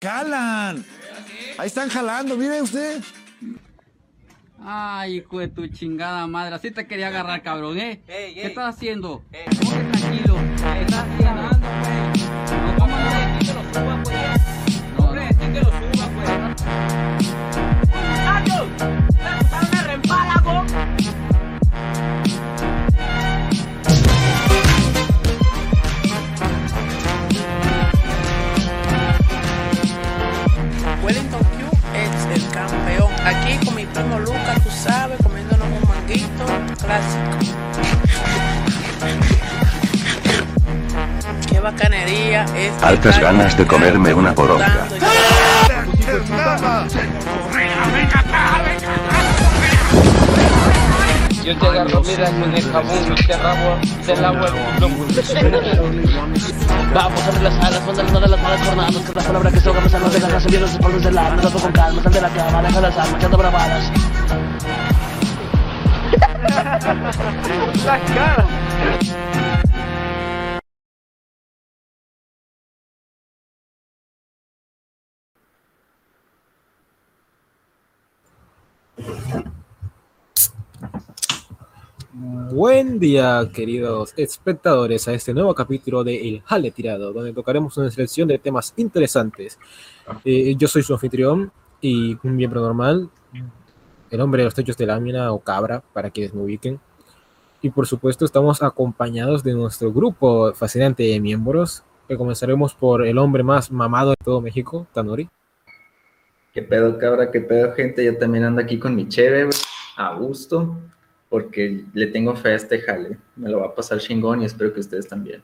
Calan. Ahí están jalando, mire usted. Ay, hijo de tu chingada madre, así te quería agarrar, cabrón, ¿eh? Ey, ¿Qué estás haciendo? Ey. Tranquilo. Primo Lucas, tú sabes, comiéndonos un manguito clásico. Qué bacanería es. Altas ganas de comerme una poronga. Yo te agarro, mira, con el jabón y te rabo, te lavo el Vamos a ver las alas, son de las las malas jornadas, que la palabra que se ahoga me salva de las viendo los espaldas del alma, trato con calma, sal de la cama, deja las armas, echando bravadas. Buen día, queridos espectadores, a este nuevo capítulo de El Jale Tirado, donde tocaremos una selección de temas interesantes. Eh, yo soy su anfitrión y un miembro normal, el hombre de los techos de lámina o cabra, para quienes me ubiquen. Y por supuesto, estamos acompañados de nuestro grupo fascinante de miembros, que comenzaremos por el hombre más mamado de todo México, Tanori. ¿Qué pedo, cabra? ¿Qué pedo, gente? Yo también ando aquí con mi cheve, a gusto, porque le tengo fe a este jale. Me lo va a pasar chingón y espero que ustedes también.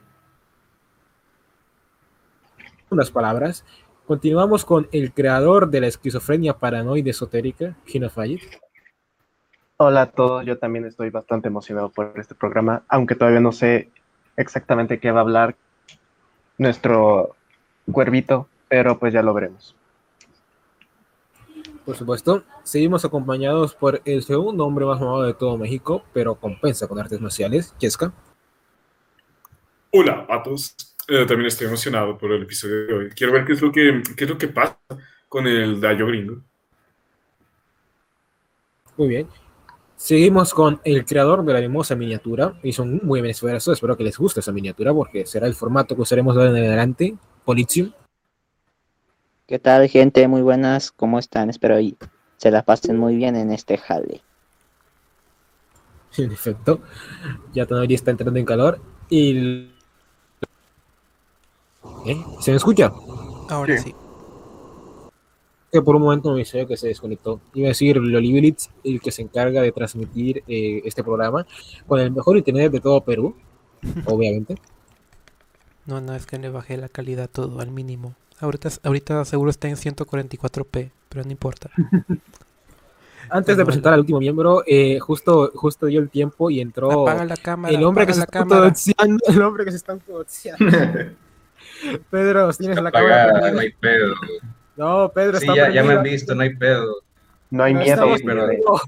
unas palabras. Continuamos con el creador de la esquizofrenia paranoide esotérica, Gino Fayet. Hola a todos, yo también estoy bastante emocionado por este programa, aunque todavía no sé exactamente qué va a hablar nuestro cuervito, pero pues ya lo veremos. Por supuesto, seguimos acompañados por el segundo hombre más mamado de todo México, pero compensa con artes marciales, Cheska. Hola a todos. Eh, también estoy emocionado por el episodio de hoy. Quiero ver qué es lo que, qué es lo que pasa con el Dayo Gringo. Muy bien. Seguimos con el creador de la hermosa miniatura. Hizo un muy buen esfuerzo. Espero que les guste esa miniatura porque será el formato que usaremos de en adelante. Polizium. ¿Qué tal, gente? Muy buenas, ¿cómo están? Espero y se la pasen muy bien en este jale. En efecto, ya todavía está entrando en calor. Y. ¿Eh? ¿Se me escucha? Ahora sí. que por un momento me dice que se desconectó. Iba a decir Loliblitz, el que se encarga de transmitir eh, este programa con el mejor internet de todo Perú, obviamente. No, no, es que le bajé la calidad todo al mínimo. Ahorita, ahorita seguro está en 144p, pero no importa. Antes de presentar al último miembro, eh, justo, justo dio el tiempo y entró Apaga la cámara, el hombre que se apaga la cámara. autodoxiando, el hombre que se está. Pedro, tienes la Apagada, cámara no hay pedo. No, Pedro, Sí, está ya, ya me han visto, no hay pedo. No hay No miedo, estamos pero- en vivo.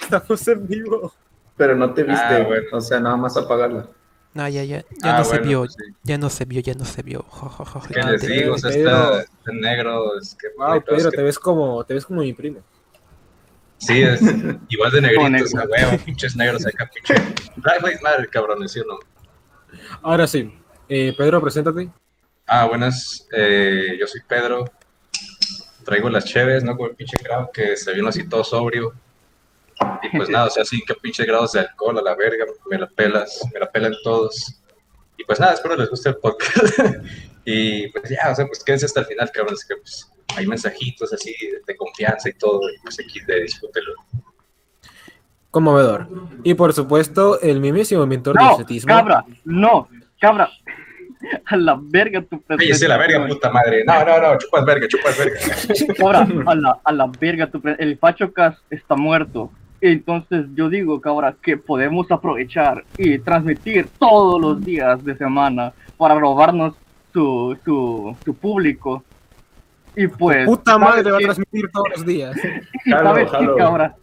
Estamos en vivo. Pero no te viste, Ah, bueno. o sea, nada más apagarla. No, ya, ya, ya Ah, no se vio, pues sí. ya no se vio, ya no se vio. Jo, jo, jo, ¿Qué les te- digo? O sea, Pedro. está, está negro. Es que, Wow, es Pedro, que- te ves como, te ves como mi primo. Sí, es igual de negrito, negro. o sea, huevo, pinches negros acá, pinche. Black Lives Matter, cabrones, ¿sí o no? Ahora sí, eh, Pedro, preséntate. Ah, buenas, eh, yo soy Pedro. Traigo las cheves, ¿no? Como el pinche grado que se vino así todo sobrio. Y pues nada, o sea, cinco pinches grados de alcohol a la verga, me la pelas, me la pelan todos. Y pues nada, espero les guste el podcast. y pues ya, o sea, pues quédense hasta el final, cabrones, que pues hay mensajitos así de, de confianza y todo, y pues aquí de disfrútenlo. Conmovedor. Y por supuesto, el mismísimo del No, estetismo. cabra, no, cabra. A la verga tu Cállese la verga, puta madre. No, no, no, chupas verga, chupas verga. Cabra, a la, a la verga tu pre- El Facho Cas está muerto. Entonces yo digo, cabra, que podemos aprovechar y transmitir todos los días de semana para robarnos su, su, su público. Y pues. Puta madre, ¿sabes va a qué? transmitir todos los días. Y Jalo, sabes qué, jalo. cabra,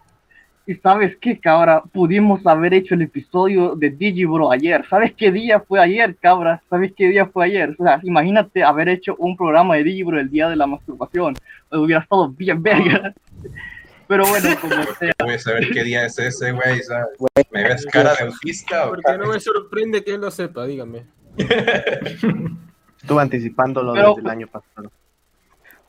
Y sabes qué, cabra, pudimos haber hecho el episodio de Digibro ayer. ¿Sabes qué día fue ayer, cabra? ¿Sabes qué día fue ayer? O sea, imagínate haber hecho un programa de Digibro el día de la masturbación. Hubiera estado bien verga. Pero bueno, como sea. Voy a saber qué día es ese, güey. ¿Me ves cara de autista o Porque no me sorprende que él lo sepa, dígame. Estuve anticipándolo Pero- desde el año pasado.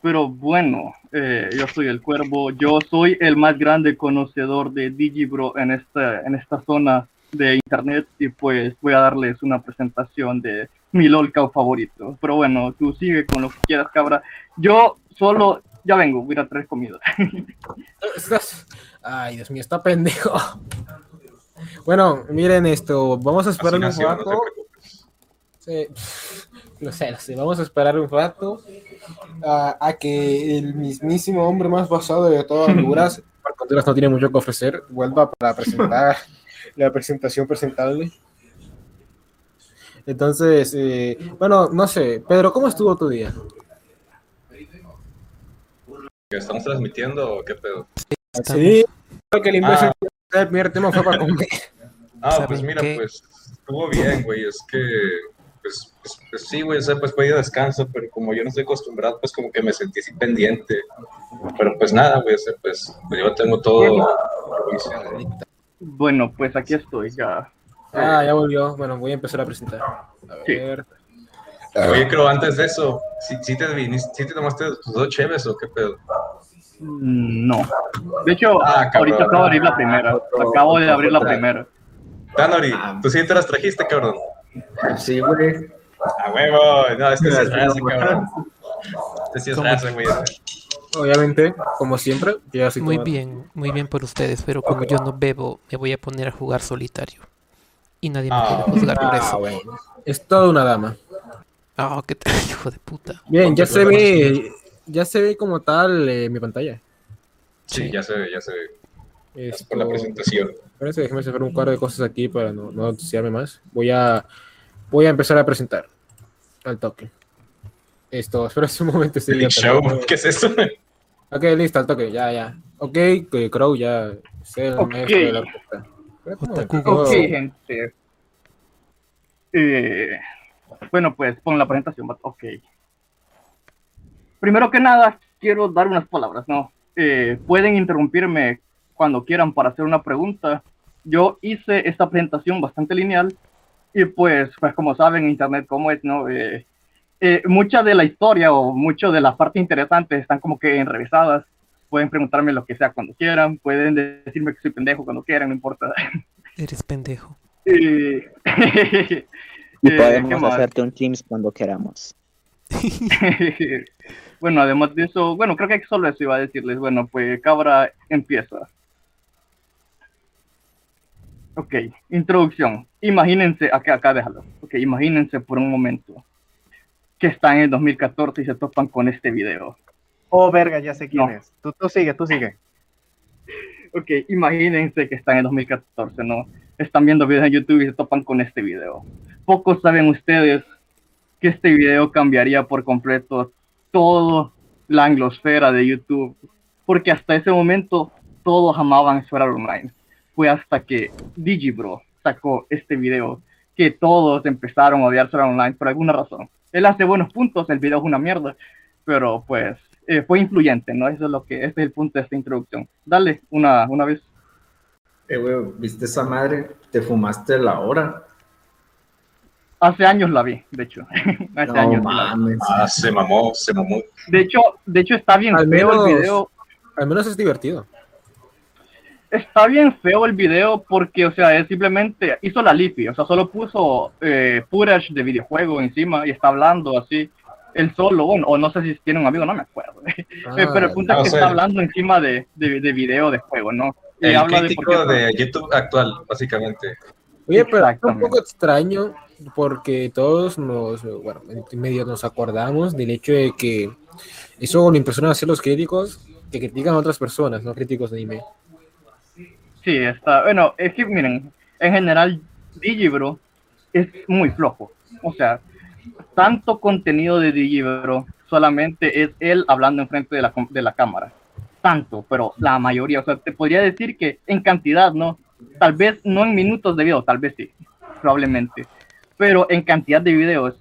Pero bueno, eh, yo soy el cuervo, yo soy el más grande conocedor de Digibro en esta, en esta zona de internet y pues voy a darles una presentación de mi lolcow favorito. Pero bueno, tú sigue con lo que quieras, cabra. Yo solo, ya vengo, voy a traer comida. Estás- Ay, Dios mío, está pendejo. Bueno, miren esto, vamos a esperar un no rato. Sí, lo sé, lo sé, vamos a esperar un rato a, a que el mismísimo hombre más basado de todas Honduras, Marco Honduras no tiene mucho que ofrecer, vuelva para presentar la presentación presentable. Entonces, eh, bueno, no sé, Pedro, ¿cómo estuvo tu día? ¿Que ¿Estamos transmitiendo o qué pedo? Sí, creo que el imbécil Ah. el primer tema fue para comer. Ah, ¿Saben pues mira, qué? pues estuvo bien, güey. Es que, pues, pues, pues sí, güey, o sea, pues fue de descanso, pero como yo no estoy acostumbrado, pues como que me sentí así pendiente. Pero pues nada, güey, o sea, pues, pues yo tengo todo. bueno, pues aquí estoy ya. Ah, ya volvió. Bueno, voy a empezar a presentar. A Sí. Oye, creo antes de eso, ¿sí, sí te, viniste, sí te tomaste tus dos cheves o qué pedo? Mm, No. De hecho, Ah, cabrón. ahorita acabo de abrir la primera. Acabo de abrir la primera. Danori, ¿tú sí te las trajiste, cabrón? Sí, güey. A huevo, no, este sí es raza, cabrón. Este sí es raza, güey. Obviamente, como siempre, yo así Muy como- bien, muy bien por ustedes, pero como yo no bebo, me voy a poner a jugar solitario. Y nadie me Ah, puede juzgar por Ah, eso. bueno. Es toda una dama. Ah, qué te hijo de puta. Bien, ya se ve, ya se ve como tal eh, mi pantalla. Sí, ya se ve, ya se ve. Esto, Por la presentación. Espérense, déjeme sacar un par de cosas aquí para no, no entusiasmarme más. Voy a, voy a empezar a presentar al toque. Esto, espera un momento. estoy ya Show. ¿qué es eso? Ok, listo, al toque, ya, ya. Ok, que Crow ya es el Ok. maestro de la. Google. Ok, gente. Eh, bueno, pues pon la presentación. Ok. Primero que nada, quiero dar unas palabras, ¿no? Eh, pueden interrumpirme cuando quieran para hacer una pregunta. Yo hice esta presentación bastante lineal y pues, pues como saben, Internet como es, ¿no? Eh, eh, mucha de la historia o mucho de las partes interesantes están como que enrevesadas. Pueden preguntarme lo que sea cuando quieran, pueden decirme que soy pendejo cuando quieran, no importa. Eres pendejo. Y eh, ¿qué podemos hacerte un Teams cuando queramos. bueno, además de eso, bueno, creo que solo eso iba a decirles. Bueno, pues Cabra empieza. Ok, introducción. Imagínense, acá, acá déjalo. Ok, imagínense por un momento que están en el 2014 y se topan con este video. Oh, verga, ya sé quién No. es. Tú, tú sigue, tú sigue. Ok, imagínense que están en 2014, ¿no? Están viendo videos en YouTube y se topan con este video. Pocos saben ustedes que este video cambiaría por completo toda la anglosfera de YouTube, porque hasta ese momento todos amaban Sword Online. Fue hasta que Digibro sacó este video que todos empezaron a odiar Sword Online por alguna razón. Él hace buenos puntos, el video es una mierda, pero pues eh, fue influyente, ¿no? Eso es lo que, este es el punto de esta introducción. Dale, una, una vez. Eh, güey, ¿viste esa madre? Te fumaste la hora. Hace años la vi, de hecho. Hace No años. sí la vi. mames. Ah, se mamó, se mamó. De hecho, de hecho está bien Al feo menos- el video. Al menos es divertido. Está bien feo el video porque, o sea, él simplemente hizo la lipi, o sea, solo puso eh, footage de videojuego encima y está hablando así, él solo, o, o no sé si tiene un amigo, no me acuerdo. Eh, pero el punto Ah, es que está hablando encima de, de, de video de juego, ¿no? Y El habla de crítico por qué- de YouTube actual, básicamente. Oye, pero es un poco extraño porque todos nos, bueno, en medio nos acordamos del hecho de que eso lo impresionan hacer los críticos que critican a otras personas, no críticos de anime. Sí, está. Bueno, es que miren, en general, Digibro es muy flojo. O sea, tanto contenido de Digibro solamente es él hablando enfrente de la, com- de la cámara. Tanto, pero la mayoría, o sea, te podría decir que en cantidad, ¿no? Tal vez no en minutos de video, tal vez sí, probablemente, pero en cantidad de videos,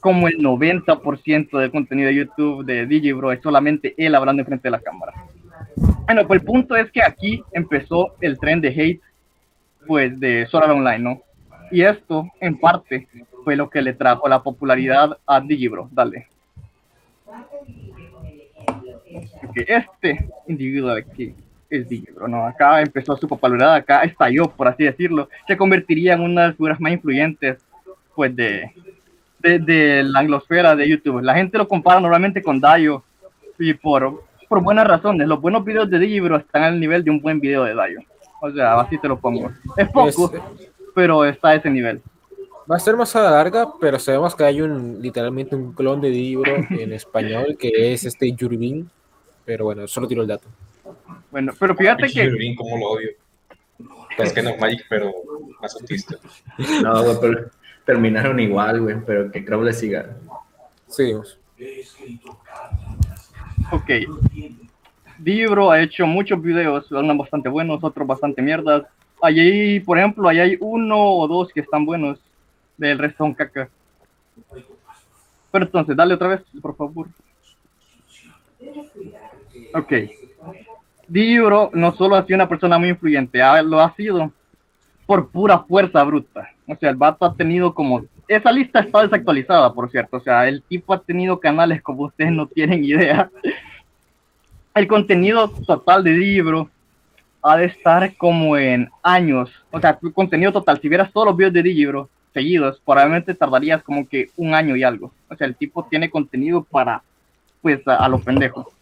como el 90% del contenido de YouTube de Digibro es solamente él hablando enfrente de la cámara. Bueno, pues el punto es que aquí empezó el tren de hate, pues de Solar Online, ¿no? Y esto, en parte, fue lo que le trajo la popularidad a Digibro. Dale. Porque este individuo de aquí es Digibro, ¿no? Acá empezó su popularidad, acá estalló, por así decirlo. Se convertiría en una de las figuras más influyentes, pues, de, de, de la anglosfera de YouTube. La gente lo compara normalmente con Dayo y por, por buenas razones. Los buenos videos de Digibro están al nivel de un buen video de Dayo. O sea, así te lo pongo. Es poco, pero está a ese nivel. Va a ser más a la larga, pero sabemos que hay un literalmente un clon de libro en español que es este Yurbin. Pero bueno, solo tiro el dato. Bueno, pero fíjate que. Cómo lo odio. Pues que no Magic, pero más autista. No, güey, pero terminaron igual, güey, pero que Crow le siga. Seguimos. Ok. Libro ha hecho muchos videos, unos bastante buenos, otros bastante mierdas. Allí, por ejemplo, ahí hay uno o dos que están buenos. Del resto son caca. Pero entonces, dale otra vez, por favor. Ok. Libro no solo ha sido una persona muy influyente, lo ha sido por pura fuerza bruta. O sea, el vato ha tenido como... Esa lista está desactualizada, por cierto. O sea, el tipo ha tenido canales como ustedes no tienen idea. El contenido total de libro ha de estar como en años. O sea, tu contenido total, si vieras todos los videos de Digibro seguidos, probablemente tardarías como que un año y algo. O sea, el tipo tiene contenido para, pues, a, a lo pendejo.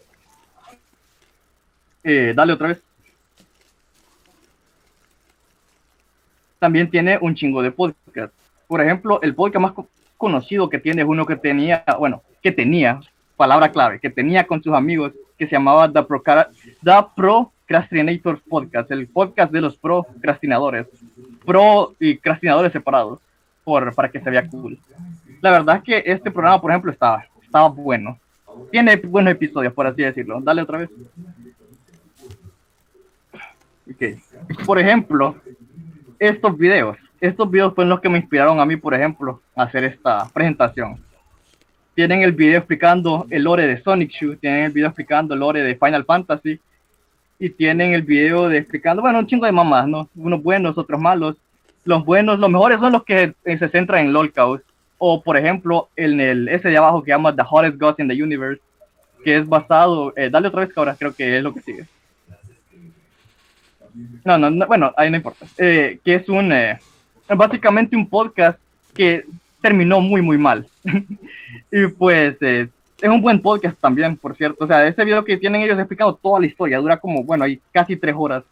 Eh, dale otra vez. También tiene un chingo de podcast. Por ejemplo, el podcast más co- conocido que tiene es uno que tenía, bueno, que tenía, palabra clave, que tenía con sus amigos, que se llamaba The, Procara- The Podcast, el podcast de los procrastinadores. Pro y crastinadores separados, por, para que se vea cool. La verdad es que este programa, por ejemplo, estaba, estaba bueno. Tiene buenos episodios, por así decirlo. Dale otra vez. Ok. Por ejemplo, estos videos. Estos videos fueron los que me inspiraron a mí, por ejemplo, hacer esta presentación. Tienen el video explicando el lore de Sonic Shoe, tienen el video explicando el lore de Final Fantasy, y tienen el video de explicando, bueno, un chingo de mamás, ¿no? Unos buenos, otros malos. Los buenos, los mejores son los que eh, se centran en LOLCAUS. O, por ejemplo, en el ese de abajo que llama The Hottest Gods in the Universe, que es basado, eh, dale otra vez, cabra, creo que es lo que sigue. No, no, no, bueno, ahí no importa. Eh, que es un, eh, básicamente un podcast que terminó muy, muy mal. y pues eh, es un buen podcast también, por cierto. O sea, ese video que tienen ellos explicando toda la historia, dura como, bueno, hay casi tres horas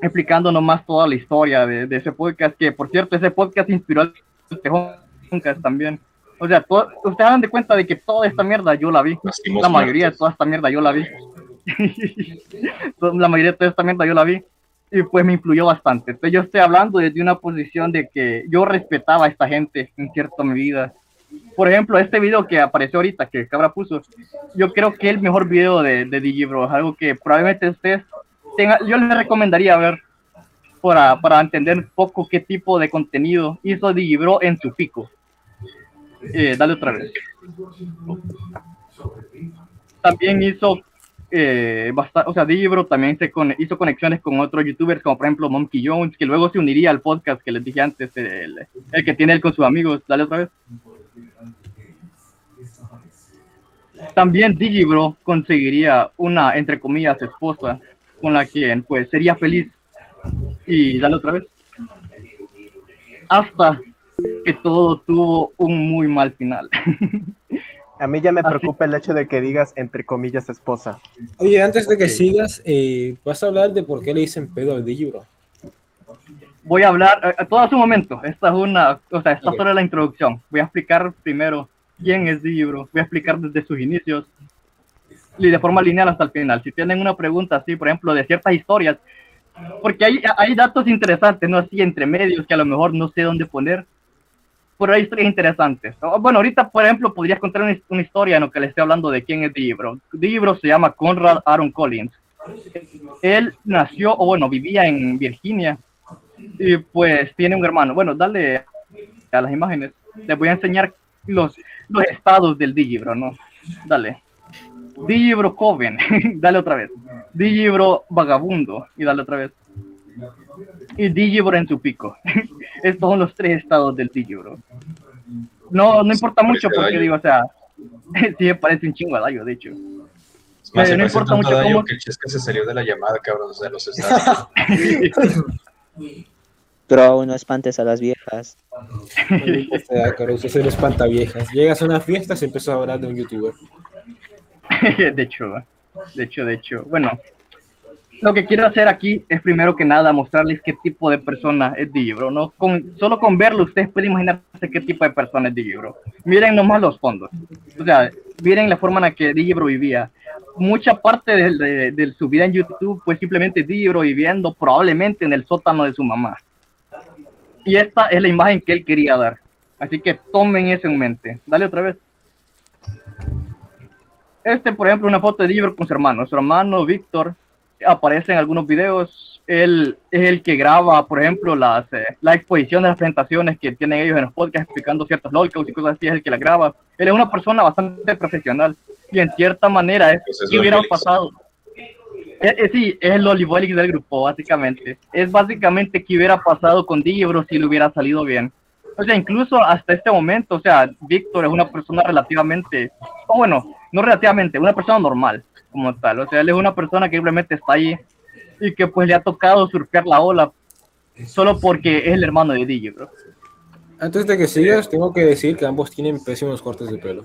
explicando nomás toda la historia de, de ese podcast, que por cierto, ese podcast inspiró al Tejoncast también. O sea, to- ustedes dan de cuenta de que toda esta mierda yo la vi. La mayoría de toda esta mierda yo la vi. La mayoría de esta mierda yo la vi. Y pues me influyó bastante. Entonces yo estoy hablando desde una posición de que yo respetaba a esta gente en cierta medida. Por ejemplo, este video que apareció ahorita, que Cabra puso, yo creo que es el mejor video de, de Digibro, es algo que probablemente ustedes tengan, yo les recomendaría ver para, para entender un poco qué tipo de contenido hizo Digibro en su pico. Eh, dale otra vez. También hizo, eh, basta- o sea, Digibro también se con- hizo conexiones con otros youtubers, como por ejemplo Monkey Jones, que luego se uniría al podcast que les dije antes, el, el que tiene él con sus amigos. Dale otra vez. También Digibro conseguiría una, entre comillas, esposa con la quien pues sería feliz. Y dale otra vez. Hasta que todo tuvo un muy mal final. A mí ya me preocupa el hecho de que digas entre comillas esposa. Oye, antes de que sigas, eh, vas a hablar de por qué le dicen pedo al Digibro. Voy a hablar, eh, todo a su momento. Esta es una, o sea, esta Ok. solo es la introducción. Voy a explicar primero quién es Digibro. Voy a explicar desde sus inicios y de forma lineal hasta el final. Si tienen una pregunta así, por ejemplo, de ciertas historias, porque hay, hay datos interesantes, ¿no? Así entre medios que a lo mejor no sé dónde poner. Pero hay historias interesantes. Bueno, ahorita, por ejemplo, podrías contar una, historia en lo que le estoy hablando de quién es Digibro. Digibro se llama Conrad Aaron Collins. Él nació, o bueno, vivía en Virginia y pues tiene un hermano. Bueno, dale a las imágenes. Les voy a enseñar los, los estados del Digibro, ¿no? Dale. Digibro Coven, dale otra vez. Digibro Vagabundo, y dale otra vez. Y Digibro en su pico. Estos son los tres estados del Digibro. No, no importa mucho porque digo, o sea, sí me parece un chingo a Dayo, de hecho. Más, se no importa mucho cómo- que el Chesca se salió de la llamada, cabrón, o sea, los estados. Bro, no espantes a las viejas. O sea, Caruso, se le espanta viejas. Llegas a una fiesta, se empezó a hablar de un youtuber. de hecho, de hecho, de hecho. Bueno, lo que quiero hacer aquí es primero que nada mostrarles qué tipo de persona es Digibro, ¿no? Con, solo con verlo ustedes pueden imaginarse qué tipo de persona es Digibro. Miren nomás los fondos. O sea, miren la forma en la que Digibro vivía. Mucha parte de, su vida en YouTube fue simplemente Digibro viviendo probablemente en el sótano de su mamá. Y esta es la imagen que él quería dar. Así que tomen eso en mente. Dale otra vez. Este, por ejemplo, una foto de Digibro con su hermano. Su hermano Víctor aparece en algunos videos. Él es el que graba, por ejemplo, las, eh, la exposición de las presentaciones que tienen ellos en los podcasts explicando ciertos lolcows y cosas así. Es el que la graba. Él es una persona bastante profesional. Y en cierta manera es Pues es que pasado. Eh, eh, sí, es el Olivolic del grupo, básicamente. Es básicamente qué hubiera pasado con Digibro si le hubiera salido bien. O sea, incluso hasta este momento, o sea, Víctor es una persona relativamente, o bueno, no relativamente, una persona normal como tal. O sea, él es una persona que simplemente está ahí y que pues le ha tocado surfear la ola solo porque es el hermano de Digibro. Antes de que sigas, tengo que decir que ambos tienen pésimos cortes de pelo.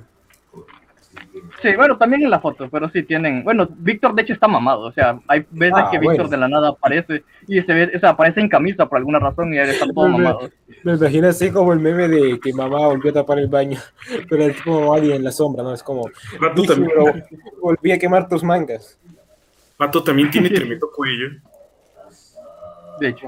Sí, bueno, también en la foto, pero sí tienen. Bueno, Víctor de hecho está mamado, o sea, hay veces Ah, que Víctor de la nada aparece y se ve, o sea, aparece en camisa por alguna razón y él está todo Me- mamado. Me imagino así como el meme de que mamá volvió a tapar el baño, pero el tipo alguien en la sombra, ¿no? Es como, "Dije, también, volví a quemar tus mangas. Vato también tiene tremendo cuello. De hecho.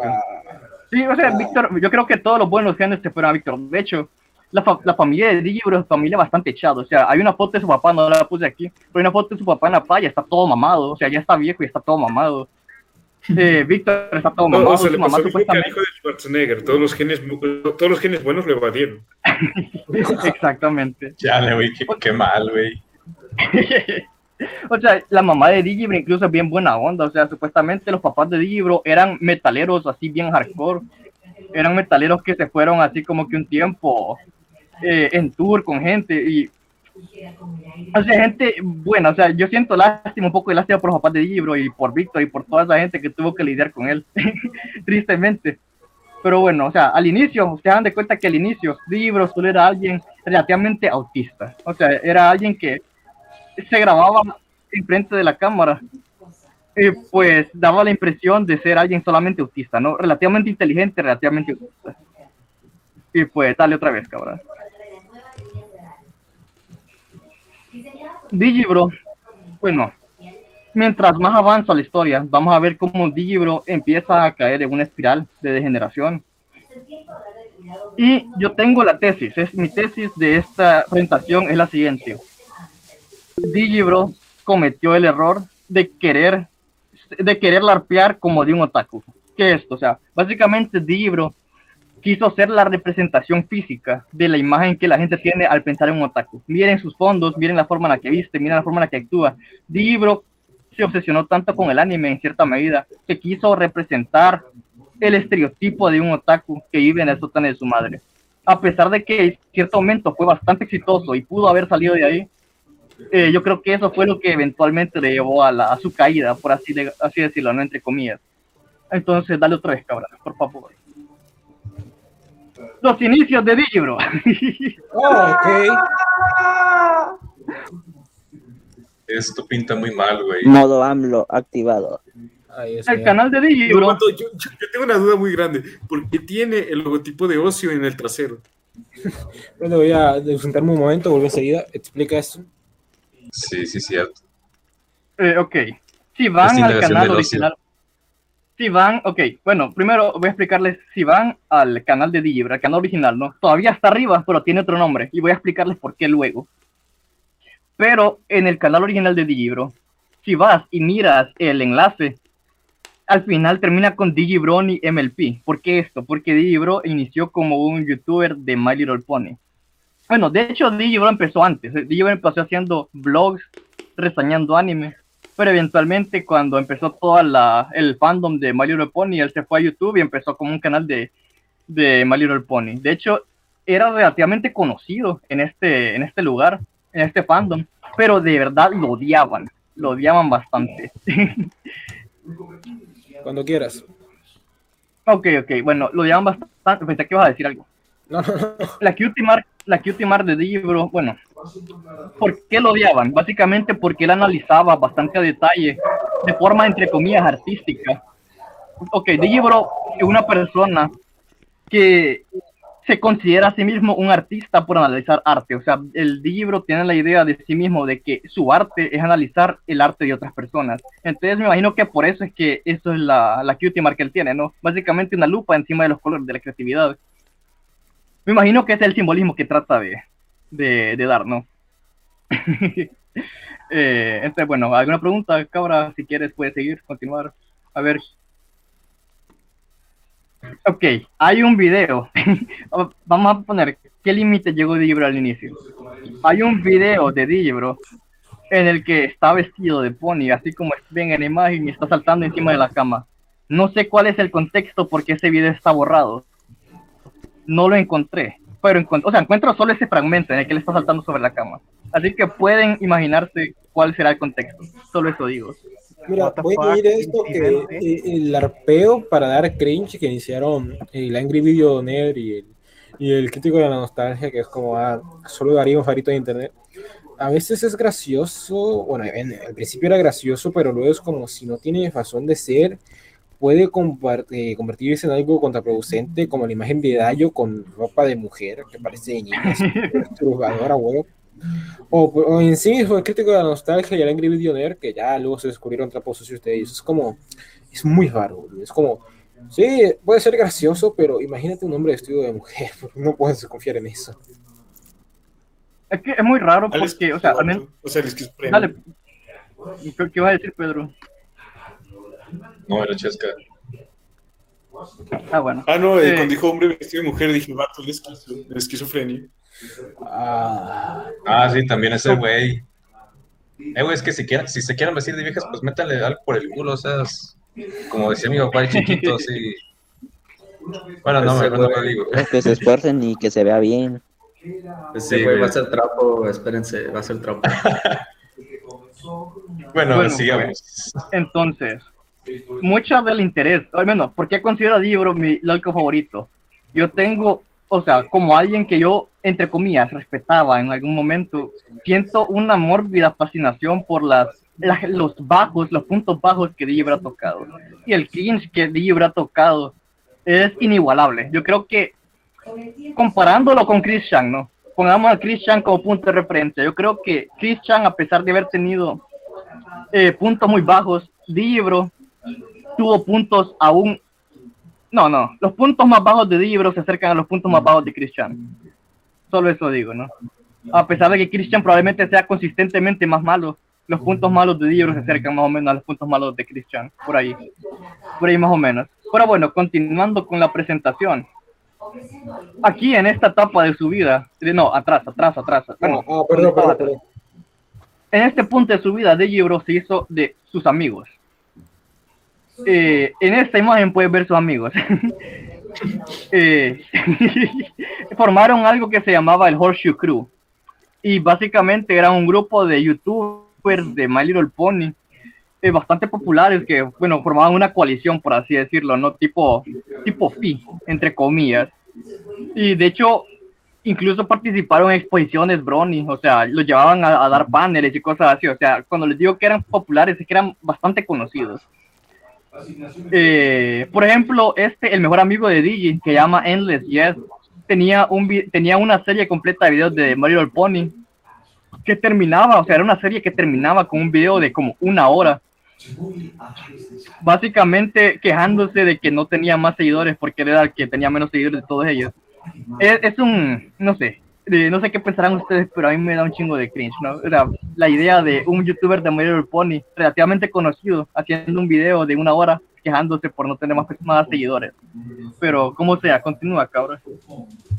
Sí, o sea, Víctor, yo creo que todos los buenos genes se fueron a Víctor. De hecho, la, fa- la familia de Digibro es familia bastante echada. O sea, hay una foto de su papá, no la puse aquí, pero hay una foto de su papá en la playa, está todo mamado. O sea, ya está viejo y está todo mamado. Eh, Víctor está todo No, mamado, o sea, su le mamá pasó lo mismo que al supuestamente. hijo de Schwarzenegger. Todos los genes, todos los genes buenos lo evadieron. Exactamente. Chale, güey, qué, qué mal, güey. O sea, la mamá de Digibro incluso es bien buena onda. O sea, supuestamente los papás de Digibro eran metaleros así bien hardcore. Eran metaleros que se fueron así como que un tiempo eh, en tour con gente y o sea, gente buena, o sea, yo siento lástima, un poco de lástima por los papás de Digibro y por Víctor y por toda esa gente que tuvo que lidiar con él, tristemente. Pero bueno, o sea, al inicio, ustedes dan de cuenta que al inicio Digibro solo era alguien relativamente autista, o sea, era alguien que se grababa enfrente de la cámara y pues daba la impresión de ser alguien solamente autista, ¿no? Relativamente inteligente, relativamente autista. Y pues, dale otra vez, cabrón. Digibro, bueno, mientras más avanza la historia, vamos a ver cómo Digibro empieza a caer en una espiral de degeneración. Y yo tengo la tesis, es mi tesis de esta presentación es la siguiente. Digibro cometió el error de querer de querer larpear como de un otaku. ¿Qué es esto? O sea, básicamente Digibro quiso ser la representación física de la imagen que la gente tiene al pensar en un otaku. Miren sus fondos, miren la forma en la que viste, miren la forma en la que actúa. Digibro se obsesionó tanto con el anime en cierta medida que quiso representar el estereotipo de un otaku que vive en el sótano de su madre. A pesar de que en cierto momento fue bastante exitoso y pudo haber salido de ahí, eh, yo creo que eso fue lo que eventualmente le llevó a, la- a su caída, por así decirlo, no entre comillas. Entonces, dale otra vez, cabrón, por favor. Los inicios de Digibro. Oh, ok. Esto pinta muy mal, güey. Modo AMLO activado. El canal de Digibro. vato, yo, yo- yo tengo una duda muy grande. ¿Por qué tiene el logotipo de ocio en el trasero? Bueno, voy a sentarme un momento, vuelvo enseguida. Explica esto. Sí, sí, cierto. Eh, ok. Si van al canal del ocio. Si van, ok, bueno, primero voy a explicarles, si van al canal de Digibro, al canal original, ¿no? Todavía está arriba, pero tiene otro nombre, y voy a explicarles por qué luego. Pero en el canal original de Digibro, si vas y miras el enlace, al final termina con Digibrony MLP. ¿Por qué esto? Porque Digibro inició como un youtuber de My Little Pony. Bueno, de hecho Digibro empezó antes. Digibro empezó haciendo vlogs reseñando anime. Pero eventualmente cuando empezó todo la, el fandom de My Little Pony, él se fue a YouTube y empezó como un canal de, de My Little Pony. De hecho, era relativamente conocido en este, en este lugar, en este fandom, pero de verdad lo odiaban, lo odiaban bastante. Cuando quieras. ok, ok, bueno, lo odiaban bastante, pensé que ibas a decir algo. No, no, no. La cutie mark, la cutie mark de Digibro, bueno, ¿por qué lo odiaban? Básicamente porque él analizaba bastante a detalle, de forma entre comillas artística. Ok, Digibro es una persona que se considera a sí mismo un artista por analizar arte. O sea, el Digibro tiene la idea de sí mismo de que su arte es analizar el arte de otras personas. Entonces me imagino que por eso es que eso es la, la cutie mark que él tiene, ¿no? Básicamente una lupa encima de los colores de la creatividad. Me imagino que ese es el simbolismo que trata de, de, dar, ¿no? eh, entonces, bueno, ¿alguna pregunta, cabra? Si quieres, puedes seguir, continuar. A ver. Ok, hay un video. Vamos a poner qué límite llegó Digibro al inicio. Hay un video de Digibro en el que está vestido de pony, así como ven en la imagen y está saltando encima de la cama. No sé cuál es el contexto porque ese video está borrado. No lo encontré, pero encuentro, o sea, encuentro solo ese fragmento en el que él está saltando sobre la cama. Así que pueden imaginarse cuál será el contexto. Solo eso digo. Mira, voy a añadir esto que eh, el arpeo para dar cringe que iniciaron el Angry Video Nerd y el, y el crítico de la nostalgia, que es como ah, solo daría un farito de internet. A veces es gracioso, bueno, en el principio era gracioso, pero luego es como si no tiene razón de ser, puede eh, convertirse en algo contraproducente, como la imagen de Dayo con ropa de mujer, que parece de niña, así, perturbadora, huevo. O, o en sí mismo el crítico de la nostalgia y el Angry Video Nerd, que ya luego se descubrieron trapos sucios de ellos. Es como, es muy raro, es como, sí, puede ser gracioso, pero imagínate un hombre vestido de mujer, no puedes confiar en eso. Es que es muy raro porque, o sea, al menos- O sea, el esquizofrénico. Dale. ¿Qué, qué vas a decir, Pedro? No, era Chesca. Ah, bueno. Ah, no, eh, Eh, cuando dijo hombre vestido de mujer, dije, vato, el esquizofrenia. Ah, sí, también ese güey. Eh, güey, es que si, quieren, si se quieren vestir de viejas, pues métanle algo por el culo, o sea, es- como decía mi papá de chiquito, así. Bueno, no, mejor no lo güey. digo. Que se esfuercen y que se vea bien. Ese Sí, güey va a ser trapo, espérense, va a ser trapo. Bueno, Bueno, sigamos. Entonces, mucho del interés, al menos, ¿por qué considero a Digibro mi loco favorito? Yo tengo, o sea, como alguien que yo, entre comillas, respetaba en algún momento, siento una mórbida fascinación por las, los bajos, los puntos bajos que Digibro ha tocado. Y el cringe que Digibro ha tocado es inigualable. Yo creo que comparándolo con Chris Chan, ¿no? Pongamos a Chris Chan como punto de referencia. Yo creo que Chris Chan, a pesar de haber tenido eh, puntos muy bajos, Digibro tuvo puntos aún. No, no. Los puntos más bajos de Digibro se acercan a los puntos más bajos de Chris Chan. Solo eso digo, ¿no? A pesar de que Chris Chan probablemente sea consistentemente más malo, los puntos malos de Digibro se acercan más o menos a los puntos malos de Chris Chan. Por ahí. Por ahí más o menos. Pero bueno, continuando con la presentación. Aquí en esta etapa de su vida, no, atrás, atrás, atrás. Bueno, Ah, perdón, estaba perdón, atrás. En este punto de su vida, Digibro se hizo de sus amigos. Eh, en esta imagen puedes ver sus amigos. Eh, formaron algo que se llamaba el Horseshoe Crew. Y básicamente era un grupo de youtubers de My Little Pony eh, bastante populares que, bueno, formaban una coalición, por así decirlo, ¿no? Tipo, tipo FI, entre comillas. Y de hecho, incluso participaron en exposiciones Brony, o sea, los llevaban a, a dar paneles y cosas así. O sea, cuando les digo que eran populares, es que eran bastante conocidos. Eh, por ejemplo, este, el mejor amigo de Digi, que llama Endless Yes, tenía, un, tenía una serie completa de videos de Mario Pony que terminaba, o sea, era una serie que terminaba con un video de como una hora básicamente quejándose de que no tenía más seguidores porque era el que tenía menos seguidores de todos ellos. Es un, no sé, eh, no sé qué pensarán ustedes, pero a mí me da un chingo de cringe, ¿no? Era la idea de un youtuber de My Little Pony relativamente conocido haciendo un video de una hora quejándose por no tener más, más seguidores. Pero como sea, continúa, cabrón.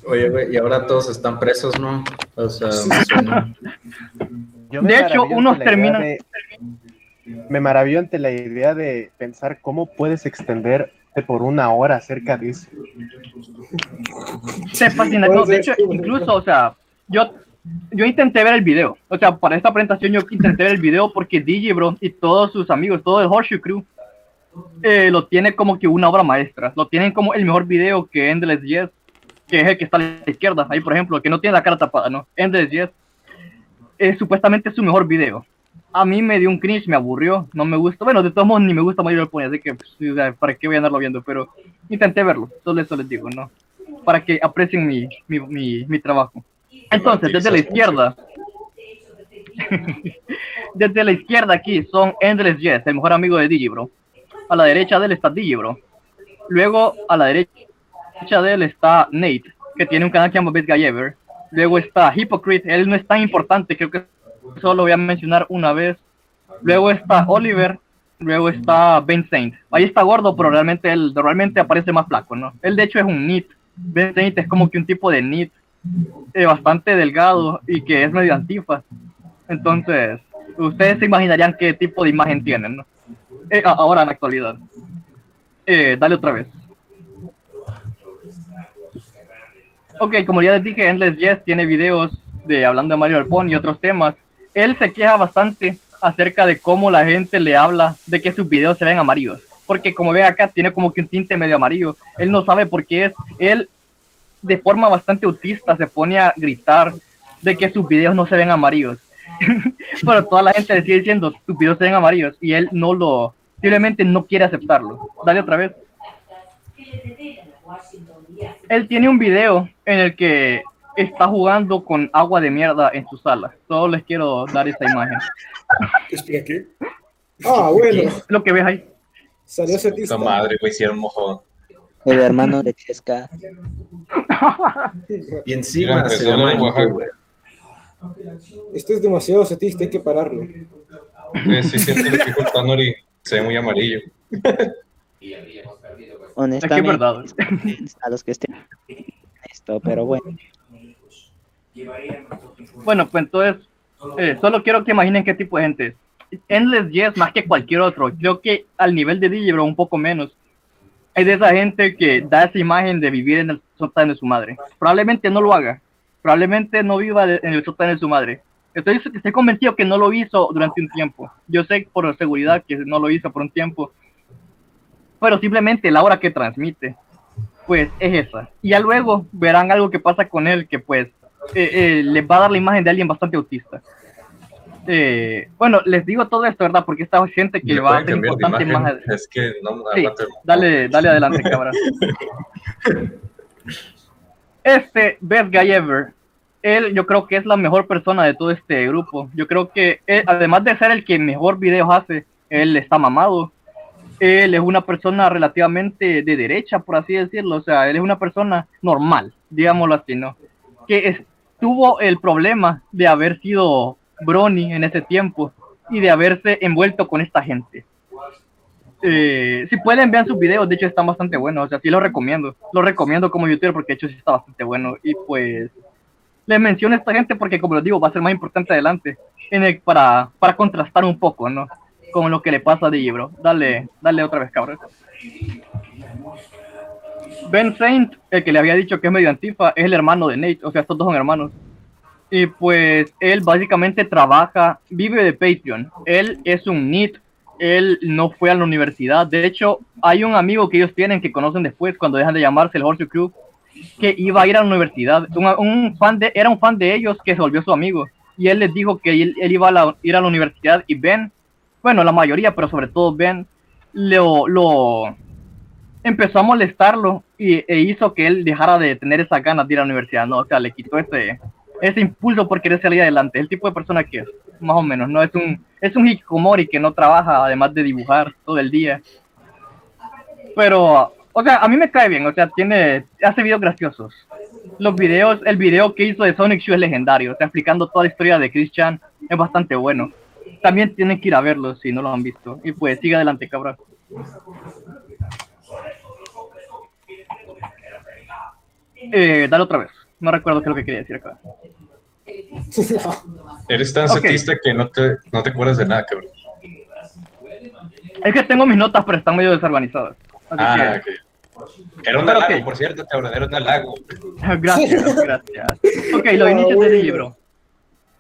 Oye, güey, y ahora todos están presos, ¿no? O sea, Yo De hecho, unos terminan- de- me maravillo ante la idea de pensar cómo puedes extenderte por una hora acerca de eso. Se fascina. No, de hecho, incluso, o sea, yo, yo intenté ver el video. O sea, para esta presentación yo intenté ver el video porque Digibro y todos sus amigos, todo el Horseshoe Crew, eh, lo tiene como que una obra maestra. Lo tienen como el mejor video que Endless Yes, que es el que está a la izquierda. Ahí, por ejemplo, que no tiene la cara tapada, ¿no? Endless Yes es supuestamente su mejor video. A mí me dio un cringe, me aburrió, no me gustó. Bueno, de todos modos ni me gusta Mario Pony, así que pues, para qué voy a andarlo viendo, pero intenté verlo, solo eso les digo, ¿no? Para que aprecien mi, mi, mi, mi trabajo. Entonces, desde la izquierda, desde la izquierda aquí son Endless Yes, el mejor amigo de Digibro. A la derecha de él está Digibro. Luego, a la derecha de él está Nate, que tiene un canal que se llama Best Guy Ever. Luego está Hypocrite, él no es tan importante, creo que solo lo voy a mencionar una vez. Luego está Oliver, luego está Ben Saint. Ahí está gordo, pero realmente él realmente aparece más flaco, ¿no? Él de hecho es un NIT. Ben Saint es como que un tipo de NIT eh, bastante delgado y que es medio antifa. Entonces, ustedes se imaginarían qué tipo de imagen tienen, ¿no? Eh, ahora en la actualidad. Eh, dale otra vez. Ok, como ya les dije, Endless Yes tiene videos de hablando de Mario Alpón y otros temas. Él se queja bastante acerca de cómo la gente le habla de que sus videos se ven amarillos. Porque como ven acá, tiene como que un tinte medio amarillo. Él no sabe por qué es. Él, de forma bastante autista, se pone a gritar de que sus videos no se ven amarillos. Pero toda la gente le sigue diciendo, tus videos se ven amarillos. Y él no lo, simplemente no quiere aceptarlo. Dale otra vez. Él tiene un video en el que está jugando con agua de mierda en su sala. Solo les quiero dar esa imagen. Espera, ¿qué? Ah, bueno. Lo que ves ahí. Salió ese Puta madre, güey, hicieron mojón. El hermano de Chesca. Y encima Mira, se llama youtuber. Esto es demasiado setista, hay que pararlo. Sí, siento que dijo el Tanori, se ve muy amarillo. Honestamente, verdad. a los que estén esto, pero bueno. Bueno, pues entonces, eh, solo quiero que imaginen qué tipo de gente es. Endless Yes más que cualquier otro. Creo que al nivel de Digibro un poco menos. Es de esa gente que da esa imagen de vivir en el sótano de su madre. Probablemente no lo haga. Probablemente no viva en el sótano de su madre. Estoy, estoy convencido que no lo hizo durante un tiempo. Yo sé por seguridad que no lo hizo por un tiempo. Pero simplemente la hora que transmite, pues es esa. Y ya luego verán algo que pasa con él que pues eh, eh, les va a dar la imagen de alguien bastante autista. Eh, bueno, les digo todo esto, ¿verdad? Porque esta gente que ¿Me va a ser importante más Es que no Sí, dale, dale adelante, cabrón. Este Best Guy Ever, él yo creo que es la mejor persona de todo este grupo. Yo creo que él, además de ser el que mejor videos hace, él está mamado. Él es una persona relativamente de derecha, por así decirlo. O sea, él es una persona normal, digámoslo así, ¿no? Que es- tuvo el problema de haber sido Brony en ese tiempo y de haberse envuelto con esta gente. Eh, si pueden, vean sus videos, de hecho están bastante buenos, o sea, sí los recomiendo. Los recomiendo como youtuber porque de hecho sí está bastante bueno. Y pues, les menciono a esta gente porque, como les digo, va a ser más importante adelante en el- para, para contrastar un poco, ¿no? Con lo que le pasa a Digibro. Dale, dale otra vez, cabrón. Ben Saint, el que le había dicho que es medio antifa, es el hermano de Nate, o sea, estos dos son hermanos. Y pues él básicamente trabaja, vive de Patreon. Él es un NIT, él no fue a la universidad. De hecho, hay un amigo que ellos tienen que conocen después, cuando dejan de llamarse el Horseshoe Crew, que iba a ir a la universidad. Un, fan de, era un fan de ellos que se volvió su amigo. Y él les dijo que él, iba a ir a la universidad y Ben, bueno, la mayoría, pero sobre todo Ben, lo, lo empezó a molestarlo y, e hizo que él dejara de tener esas ganas de ir a la universidad, ¿no? O sea, le quitó ese, ese impulso por querer salir adelante, el tipo de persona que es, más o menos, ¿no? Es un, es un hikikomori que no trabaja además de dibujar todo el día. Pero, o sea, a mí me cae bien, o sea, tiene, hace videos graciosos. Los videos, el video que hizo de Sonic Shoe es legendario, o sea, explicando toda la historia de Chris Chan, es bastante bueno. También tienen que ir a verlo si no lo han visto. Y pues, sigue adelante, cabrón. Eh, dale otra vez. No recuerdo qué es lo que quería decir acá. Eres tan Ok. setista que no te, no te acuerdas de nada, cabrón. Es que tengo mis notas, pero están medio desorganizadas. Así Ah, que- ok. Era un halago, ok. por cierto, cabrón, era un halago. Gracias, gracias. Ok, los inicios del libro.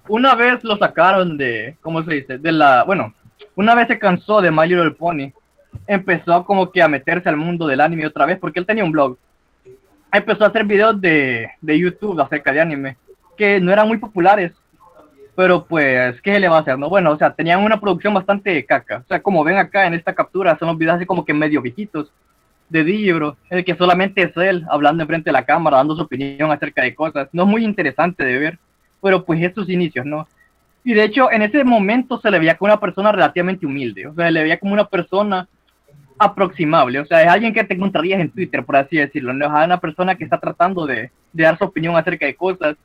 Una vez lo sacaron de, ¿cómo se dice? De la, bueno, una vez se cansó de My Little Pony, empezó como que a meterse al mundo del anime otra vez, porque él tenía un blog. Empezó a hacer videos de, de YouTube acerca de anime, que no eran muy populares, pero pues, ¿qué se le va a hacer? No, bueno, o sea, tenían una producción bastante caca. O sea, como ven acá en esta captura, son los videos así como que medio viejitos de Digibro, en el que solamente es él hablando enfrente de la cámara, dando su opinión acerca de cosas. No es muy interesante de ver, pero pues es sus inicios, ¿no? Y de hecho, en ese momento se le veía como una persona relativamente humilde, o sea, le veía como una persona aproximable, o sea, es alguien que te encontrarías en Twitter, por así decirlo, ¿no? Es una persona que está tratando de, dar su opinión acerca de cosas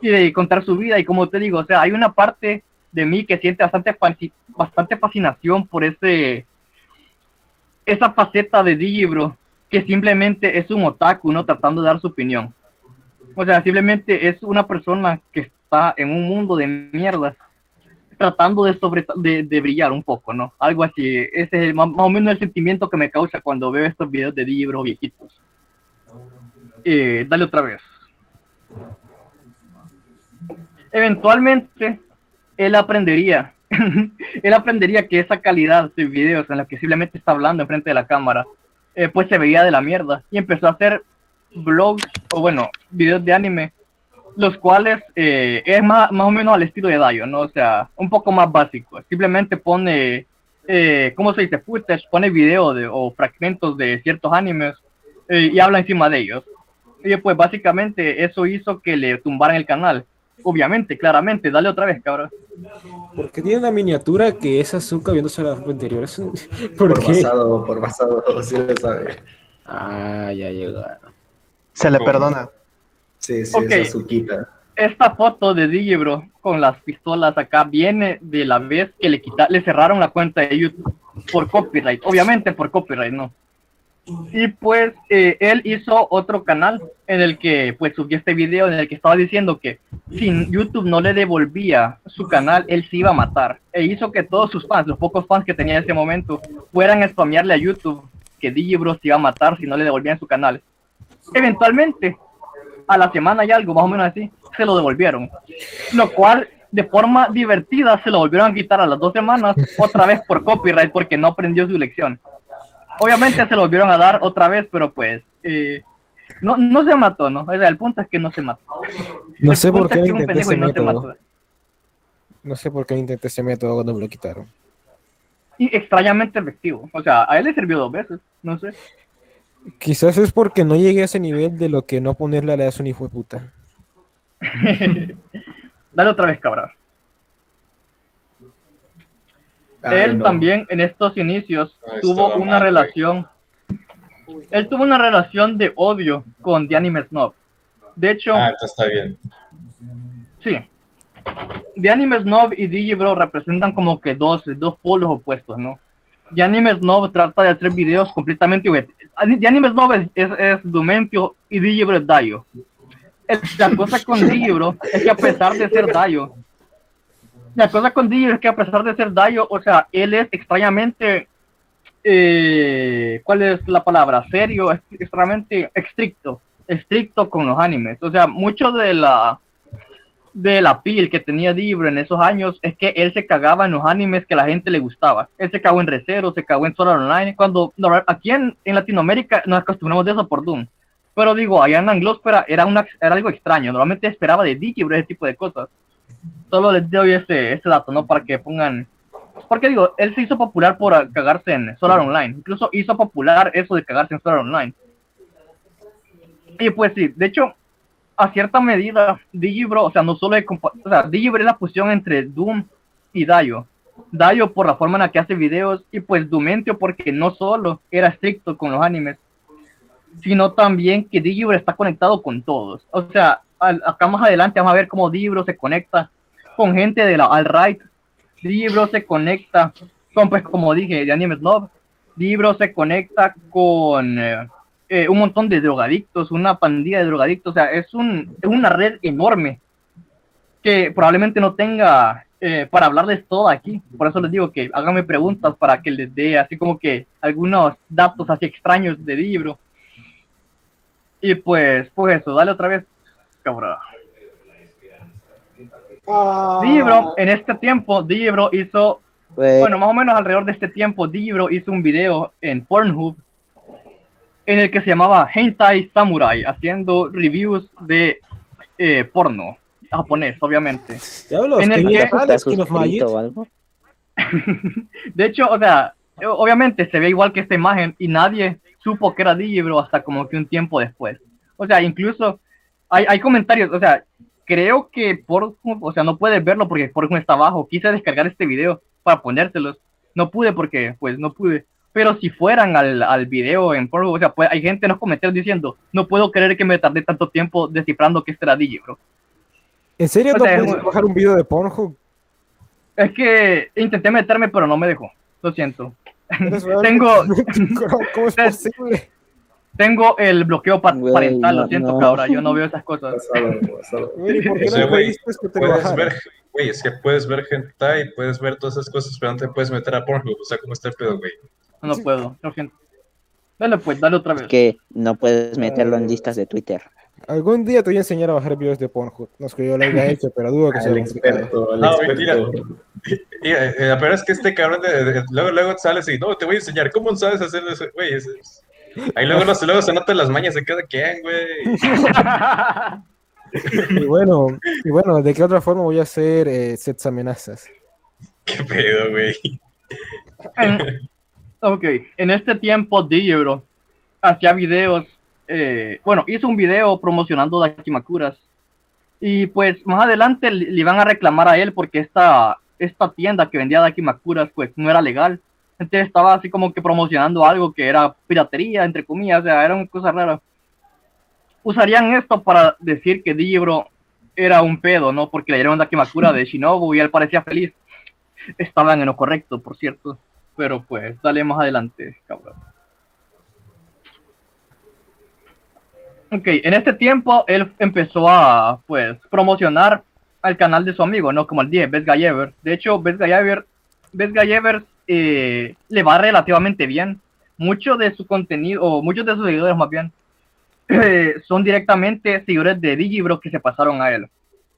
y de contar su vida, y como te digo, o sea, hay una parte de mí que siente bastante, bastante fascinación por ese esa faceta de Digibro que simplemente es un otaku, ¿no? Tratando de dar su opinión. O sea, simplemente es una persona que está en un mundo de mierda tratando de, sobre, de, brillar un poco, ¿no? Algo así. Ese es el- más, o menos el sentimiento que me causa cuando veo estos videos de Digibro viejitos. Eh, dale otra vez. Eventualmente, él aprendería él aprendería que esa calidad de videos en la que simplemente está hablando enfrente de la cámara, eh, pues se veía de la mierda y empezó a hacer blogs o bueno, videos de anime, los cuales eh, es más, más o menos al estilo de Dayo, ¿no? O sea, un poco más básico. Simplemente pone, eh, ¿cómo se dice? Footage, pone video de, o fragmentos de ciertos animes eh, y habla encima de ellos. Y pues básicamente eso hizo que le tumbaran el canal. Obviamente, claramente, dale otra vez, cabrón. Porque tiene una miniatura que es azúcar viéndose la ropa interior. ¿Por, Por qué? basado, por basado, sí lo sabe. Ah, ya llegaron. Se le perdona. Sí, sí, Ok. es azuquita. esta foto de Digibro con las pistolas acá viene de la vez que le quita, le cerraron la cuenta de YouTube por copyright, obviamente por copyright, ¿no? Y pues eh, él hizo otro canal en el que pues subió este video en el que estaba diciendo que si YouTube no le devolvía su canal, él se iba a matar. E hizo que todos sus fans, los pocos fans que tenía en ese momento, fueran a spamearle a YouTube que Digibro se iba a matar si no le devolvían su canal. Eventualmente, a la semana y algo, más o menos así, se lo devolvieron. Lo cual, de forma divertida, se lo volvieron a quitar a las dos semanas, otra vez por copyright, porque no aprendió su lección. Obviamente se lo volvieron a dar otra vez, pero pues, eh, no, no se mató, ¿no? O sea, el punto es que no se mató. No El sé por qué es que un intenté ese no método. No sé por qué intenté ese método cuando me lo quitaron. Y extrañamente efectivo. O sea, a él le sirvió dos veces, no sé. Quizás es porque no llegué a ese nivel de lo que no ponerle a la de un hijo de puta. Dale otra vez, cabrón. Ay, él no. también en estos inicios Ah, tuvo una mal, güey. relación. Él tuvo una relación de odio con The Anime Snob. De hecho, Ah, entonces está bien. sí. The Anime Snob y Digibro representan como que dos, dos polos opuestos, ¿no? The Anime Snob trata de hacer videos completamente The Anime Snob es, es, Dumentio y Digibro es Dayo. La cosa con Digibro es que a pesar de ser Dayo, la cosa con Digibro es que a pesar de ser Dayo, o sea, él es extrañamente, eh, ¿cuál es la palabra? Serio, es extremadamente estricto, estricto con los animes. O sea, mucho de la de la piel que tenía Digibro en esos años es que él se cagaba en los animes que la gente le gustaba. Él se cagó en Recero, se cagó en Solar Online. Cuando aquí en, en Latinoamérica nos acostumbramos de eso por Doom. Pero digo, allá en Anglósfera era, una, era algo extraño. Normalmente esperaba de Digibro ese tipo de cosas. Solo les doy ese, ese dato, ¿no? Para que pongan... Porque digo, él se hizo popular por cagarse en Solar Online. Incluso hizo popular eso de cagarse en Solar Online. Y pues sí, de hecho, a cierta medida, Digibro, o sea, no solo compa- o sea, es la fusión entre Doom y Dayo. Dayo por la forma en la que hace videos y pues Dumentio porque no solo era estricto con los animes, sino también que Digibro está conectado con todos. O sea, acá más adelante vamos a ver cómo Digibro se conecta con gente de la alt-right. Digibro se conecta con, pues como dije, de Anime Snob. Digibro se conecta con eh, eh, un montón de drogadictos, una pandilla de drogadictos. O sea, es, un, es una red enorme que probablemente no tenga eh, para hablarles todo aquí. Por eso les digo que háganme preguntas para que les dé así como que algunos datos así extraños de libro. Y pues, pues eso, dale otra vez, cabrón. Libro, en este tiempo, Libro hizo, Pues, bueno, más o menos alrededor de este tiempo, Libro hizo un video en Pornhub en el que se llamaba Hentai Samurai, haciendo reviews de eh, porno japonés, obviamente. En el. De hecho, o sea, obviamente se ve igual que esta imagen y nadie supo que era Digibro hasta como que un tiempo después. O sea, incluso hay, hay comentarios, o sea, creo que por, o sea, no puedes verlo porque Pornhub está abajo. Quise descargar este video para ponérselos. No pude porque, pues, no pude. Pero si fueran al, al video en Pornhub, o sea, pues, hay gente en los comentarios diciendo, no puedo creer que me tardé tanto tiempo descifrando que este era Digibro. ¿En serio O no sea, es puedes muy- bajar un video de Pornhub? Es que intenté meterme, pero no me dejó. Lo siento. Tengo, ¿Cómo, es posible? tengo el bloqueo pa- Güey, parental, lo siento, no. cabra. Yo no veo esas cosas. Güey, ¿por qué O sea, no güey, pediste que te puedes ver, güey, es que puedes ver hentai, puedes ver todas esas cosas, pero no te puedes meter a Pornhub, o sea, ¿cómo está el pedo, güey? No puedo, lo siento. Dale pues, dale otra vez. Que no puedes meterlo en listas de Twitter. Algún día te voy a enseñar a bajar videos de Pornhub. No es que yo lo haya hecho, pero dudo que sea El experto, el No, experto. Y eh, eh, la verdad es que este cabrón de, de- luego, luego sales y no, te voy a enseñar cómo sabes hacer eso, güey. es- es- Ahí luego, no, luego se notan las mañas de cada quien, güey. Y bueno, y bueno, ¿de qué otra forma voy a hacer eh, sets amenazas? Qué pedo, güey. Ok, en este tiempo Digibro hacía videos, eh, bueno, hizo un video promocionando Dakimakuras y pues más adelante le, le iban a reclamar a él porque esta, esta tienda que vendía Dakimakuras pues no era legal, entonces estaba así como que promocionando algo que era piratería, entre comillas, o sea, era una cosa rara. Usarían esto para decir que Digibro era un pedo, ¿no? Porque le dieron Dakimakura de Shinobu y él parecía feliz. Estaban en lo correcto, por cierto. Pero pues, dale más adelante, cabrón. Ok, en este tiempo él empezó a, pues, promocionar al canal de su amigo, ¿no? Como el 10, Best Guy. De hecho, Best Guy Ever, Best eh, le va relativamente bien. Mucho de su contenido, o muchos de sus seguidores más bien, eh, son directamente seguidores de Digibro que se pasaron a él.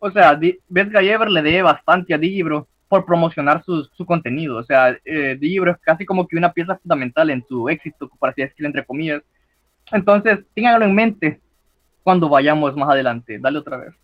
O sea, Best Guy Ever le debe bastante a Digibro por promocionar su, su contenido. O sea, eh, Digibro es casi como que una pieza fundamental en su éxito, por así decirlo, entre comillas. Entonces, ténganlo en mente cuando vayamos más adelante. Dale otra vez.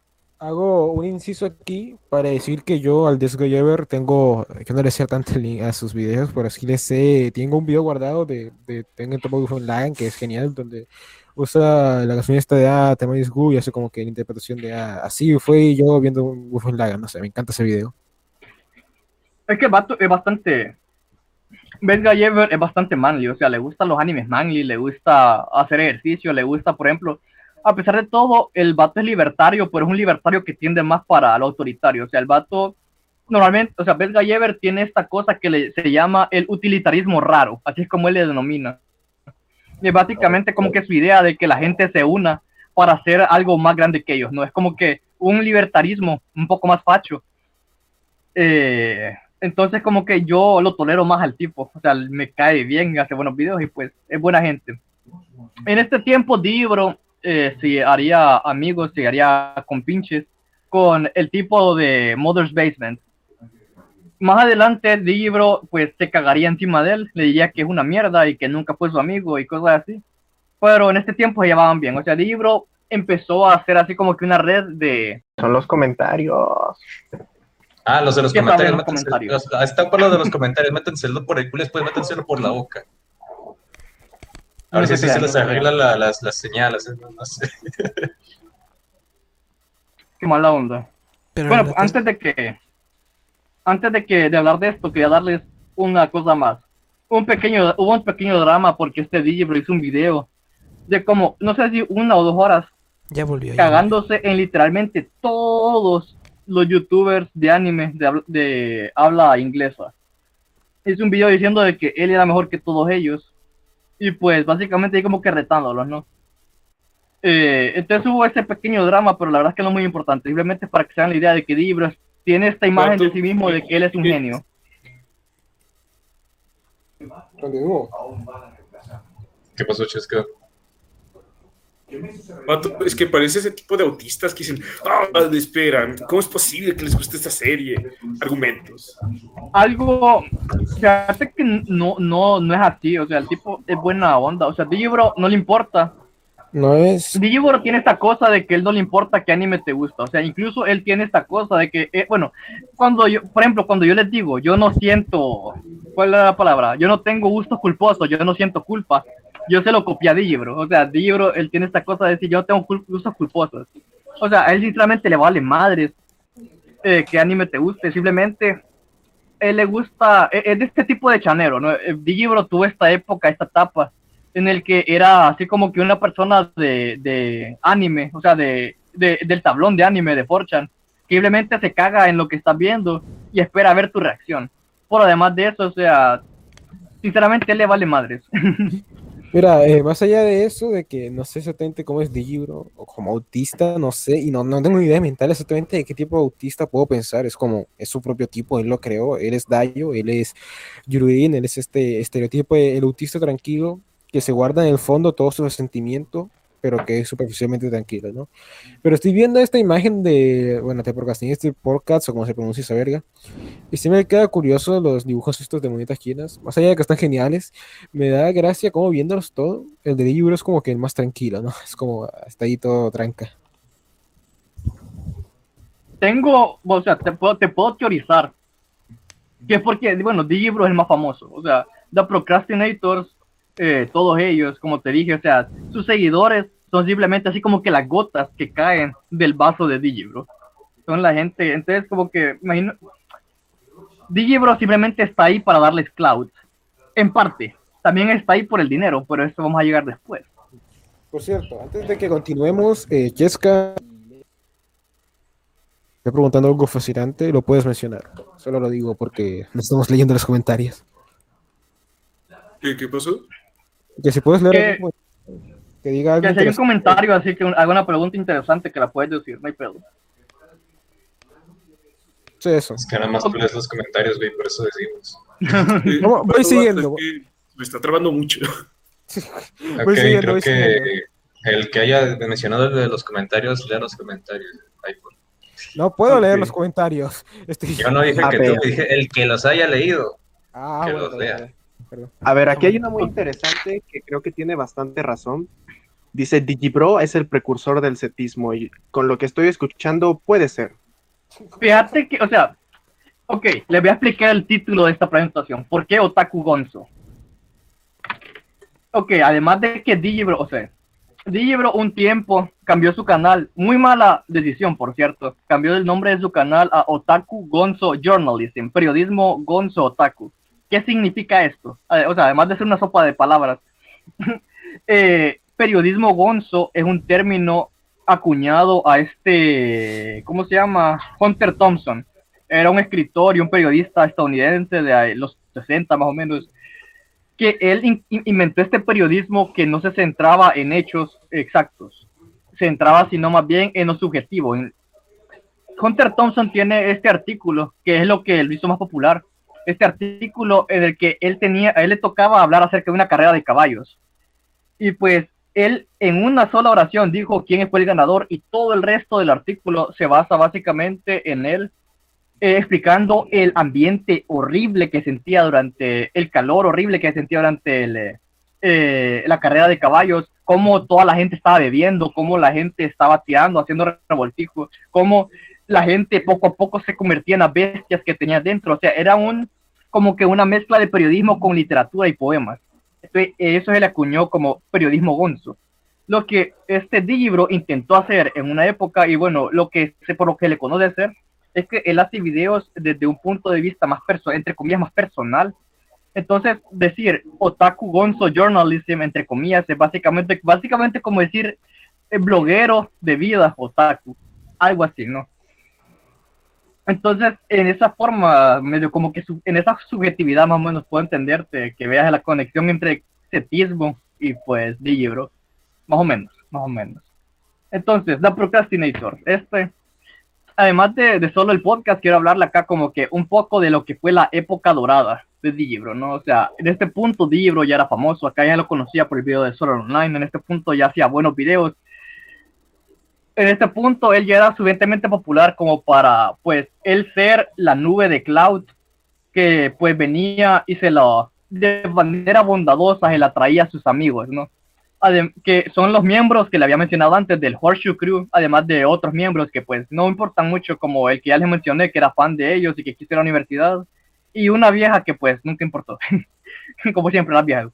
Hago un inciso aquí para decir que yo al Desgoyever tengo, que no le sé tanto link a sus videos, pero sí le sé, tengo un video guardado de, de Tengen Topo Online que es genial, donde usa la canción esta de A, tema Gu y hace como que la interpretación de A. Así fue yo viendo un Lagan, no sé, me encanta ese video. Es que el vato es bastante. Best Guy Ever es bastante manly, o sea, le gustan los animes manly, le gusta hacer ejercicio, le gusta, por ejemplo, a pesar de todo, el vato es libertario, pero es un libertario que tiende más para lo autoritario. O sea, el vato normalmente, o sea, Best Guy Ever tiene esta cosa que le, se llama el utilitarismo raro, así es como él le denomina. Y es básicamente como que su idea de que la gente se una para hacer algo más grande que ellos, ¿no? Es como que un libertarismo un poco más facho. Eh, entonces como que yo lo tolero más al tipo, o sea, me cae bien, hace buenos videos y pues es buena gente. En este tiempo Dibro eh, se haría amigos, se haría compinches con el tipo de Mother's Basement. Más adelante Dibro pues se cagaría encima de él, le diría que es una mierda y que nunca fue su amigo y cosas así. Pero en este tiempo se llevaban bien, o sea, Dibro empezó a hacer así como que una red de... Son los comentarios. Ah, los de los ¿Qué comentarios. los comentarios? los- ahí está por lo de los comentarios. Métenselo por el culo, después métenselo por la boca. A ver si así se les arregla la- las, las señales. ¿eh? No sé. Qué mala onda. Pero bueno, antes de que antes de que de hablar de esto, quería darles una cosa más. Un pequeño, hubo un pequeño drama porque este Digibro hizo un video de como, no sé si una o dos horas, Ya volvió. ya cagándose en literalmente todos los youtubers de anime de, habl- de habla inglesa. Hizo un video diciendo de que él era mejor que todos ellos. Y pues básicamente como que retándolos, ¿no? Eh, entonces hubo ese pequeño drama, pero la verdad es que no es muy importante. Simplemente para que se hagan la idea de que Libros tiene esta imagen de sí mismo de que él es un genio. ¿Qué pasó, Chesca? Vato, es que parece ese tipo de autistas que dicen, ah, esperan, ¿cómo es posible que les guste esta serie? Argumentos. algo, fíjate que no, no, no es así, o sea, el tipo es buena onda, o sea, Digibro no le importa. No es. Digibro tiene esta cosa de que él no le importa qué anime te gusta, o sea, incluso él tiene esta cosa de que, eh, bueno, cuando yo, por ejemplo, cuando yo les digo, yo no siento, ¿cuál es la palabra? Yo no tengo gustos culposos, yo no siento culpa, yo se lo copié a Digibro, o sea, Digibro, él tiene esta cosa de decir, yo tengo gustos culposos, o sea, él sinceramente le vale madres eh, qué anime te guste, simplemente él le gusta, e- es de este tipo de chanero, ¿no? Eh, Digibro tuvo esta época, esta etapa, en el que era así como que una persona de, de anime, o sea, de, de- del tablón de anime de Forchan, que simplemente se caga en lo que estás viendo y espera ver tu reacción. Por además de eso, o sea, sinceramente le vale madres. Mira, eh, más allá de eso, de que no sé exactamente cómo es Digibro, o como autista, no sé, y no, no tengo ni idea mental exactamente de qué tipo de autista puedo pensar, es como, es su propio tipo, él lo creó, él es Dayo, él es Yuruin, él es este estereotipo el autista tranquilo, que se guarda en el fondo todos sus sentimientos, pero que es superficialmente tranquilo, ¿no? Pero estoy viendo esta imagen de, bueno, Procrastin, este podcast, o como se pronuncia esa verga, y sí me queda curioso los dibujos estos de monitas chinas, más allá de que están geniales, me da gracia como viéndolos todo, el de Digibro es como que el más tranquilo, ¿no? Es como, está ahí todo tranca. Tengo, o sea, te puedo, te puedo teorizar que es porque, bueno, Digibro es el más famoso, o sea, The Procrastinators, eh, todos ellos, como te dije, o sea, sus seguidores son simplemente así como que las gotas que caen del vaso de Digibro. Son la gente, entonces como que, imagino, Digibro simplemente está ahí para darles cloud, en parte. También está ahí por el dinero, pero eso vamos a llegar después. Por cierto, antes de que continuemos, eh, Jessica, estoy preguntando algo fascinante, lo puedes mencionar. Solo lo digo porque no estamos leyendo los comentarios. ¿Qué, qué pasó? Que si puedes leer Que- algo, que diga algo Que si hay un comentario así que un- haga una pregunta interesante que la puedes decir, no hay pedo. Sí, eso. Es que nada más tú lees los comentarios, güey, por eso decimos. Vamos- voy siguiendo. es que Me está trabando mucho. Ok, Voy siguiendo, creo voy que siguiendo. el que haya mencionado el de los comentarios, lea los comentarios. Por- No puedo leer los comentarios. Estoy- Yo no dije A que tú, dije el que los haya leído. Ah, que bueno, los lea. Perdón. A ver, aquí hay una muy interesante que creo que tiene bastante razón. Dice, Digibro es el precursor del setismo y con lo que estoy escuchando puede ser. Fíjate que, o sea, ok, les voy a explicar el título de esta presentación. ¿Por qué Otaku Gonzo? Ok, además de que Digibro, o sea, Digibro un tiempo cambió su canal, muy mala decisión, por cierto, cambió el nombre de su canal a Otaku Gonzo Journalism, periodismo Gonzo Otaku. ¿Qué significa esto? O sea, además de ser una sopa de palabras, eh, periodismo gonzo es un término acuñado a este, ¿cómo se llama? Hunter Thompson. Era un escritor y un periodista estadounidense de los 60 más o menos, que él in- in- inventó este periodismo que no se centraba en hechos exactos, se centraba sino más bien en lo subjetivo. Hunter Thompson tiene este artículo, que es lo que lo hizo más popular, este artículo en el que él tenía, a él le tocaba hablar acerca de una carrera de caballos. Y pues él en una sola oración dijo quién fue el ganador y todo el resto del artículo se basa básicamente en él eh, explicando el ambiente horrible que sentía durante el calor horrible que sentía durante eh, eh, la carrera de caballos, cómo toda la gente estaba bebiendo, cómo la gente estaba tirando, haciendo revoltijos, cómo la gente poco a poco se convertía en las bestias que tenía dentro. O sea, era un como que una mezcla de periodismo con literatura y poemas. Entonces, eso se le acuñó como periodismo gonzo. lo que este Digibro intentó hacer en una época, y bueno, lo que sé por lo que le conoce hacer, es que él hace videos desde un punto de vista más personal, entre comillas, más personal. Entonces, decir otaku gonzo journalism, entre comillas, es básicamente, básicamente como decir eh, bloguero de vida otaku, algo así, ¿no? Entonces, en esa forma, medio como que en esa subjetividad más o menos puedo entenderte, que veas la conexión entre setismo y pues Digibro, más o menos, más o menos. Entonces, The Procrastinator, este, además de, de solo el podcast, quiero hablarle acá como que un poco de lo que fue la época dorada de Digibro, ¿no? O sea, en este punto Digibro ya era famoso, acá ya lo conocía por el video de Art Online, en este punto ya hacía buenos videos, en este punto él ya era suficientemente popular como para, pues, él ser la nube de Cloud que, pues, venía y se lo, de manera bondadosa, se la traía a sus amigos, ¿no? Que son los miembros que le había mencionado antes del Horseshoe Crew, además de otros miembros que, pues, no importan mucho, como el que ya les mencioné, que era fan de ellos y que quiso la universidad, y una vieja que, pues, nunca importó, como siempre las viejas.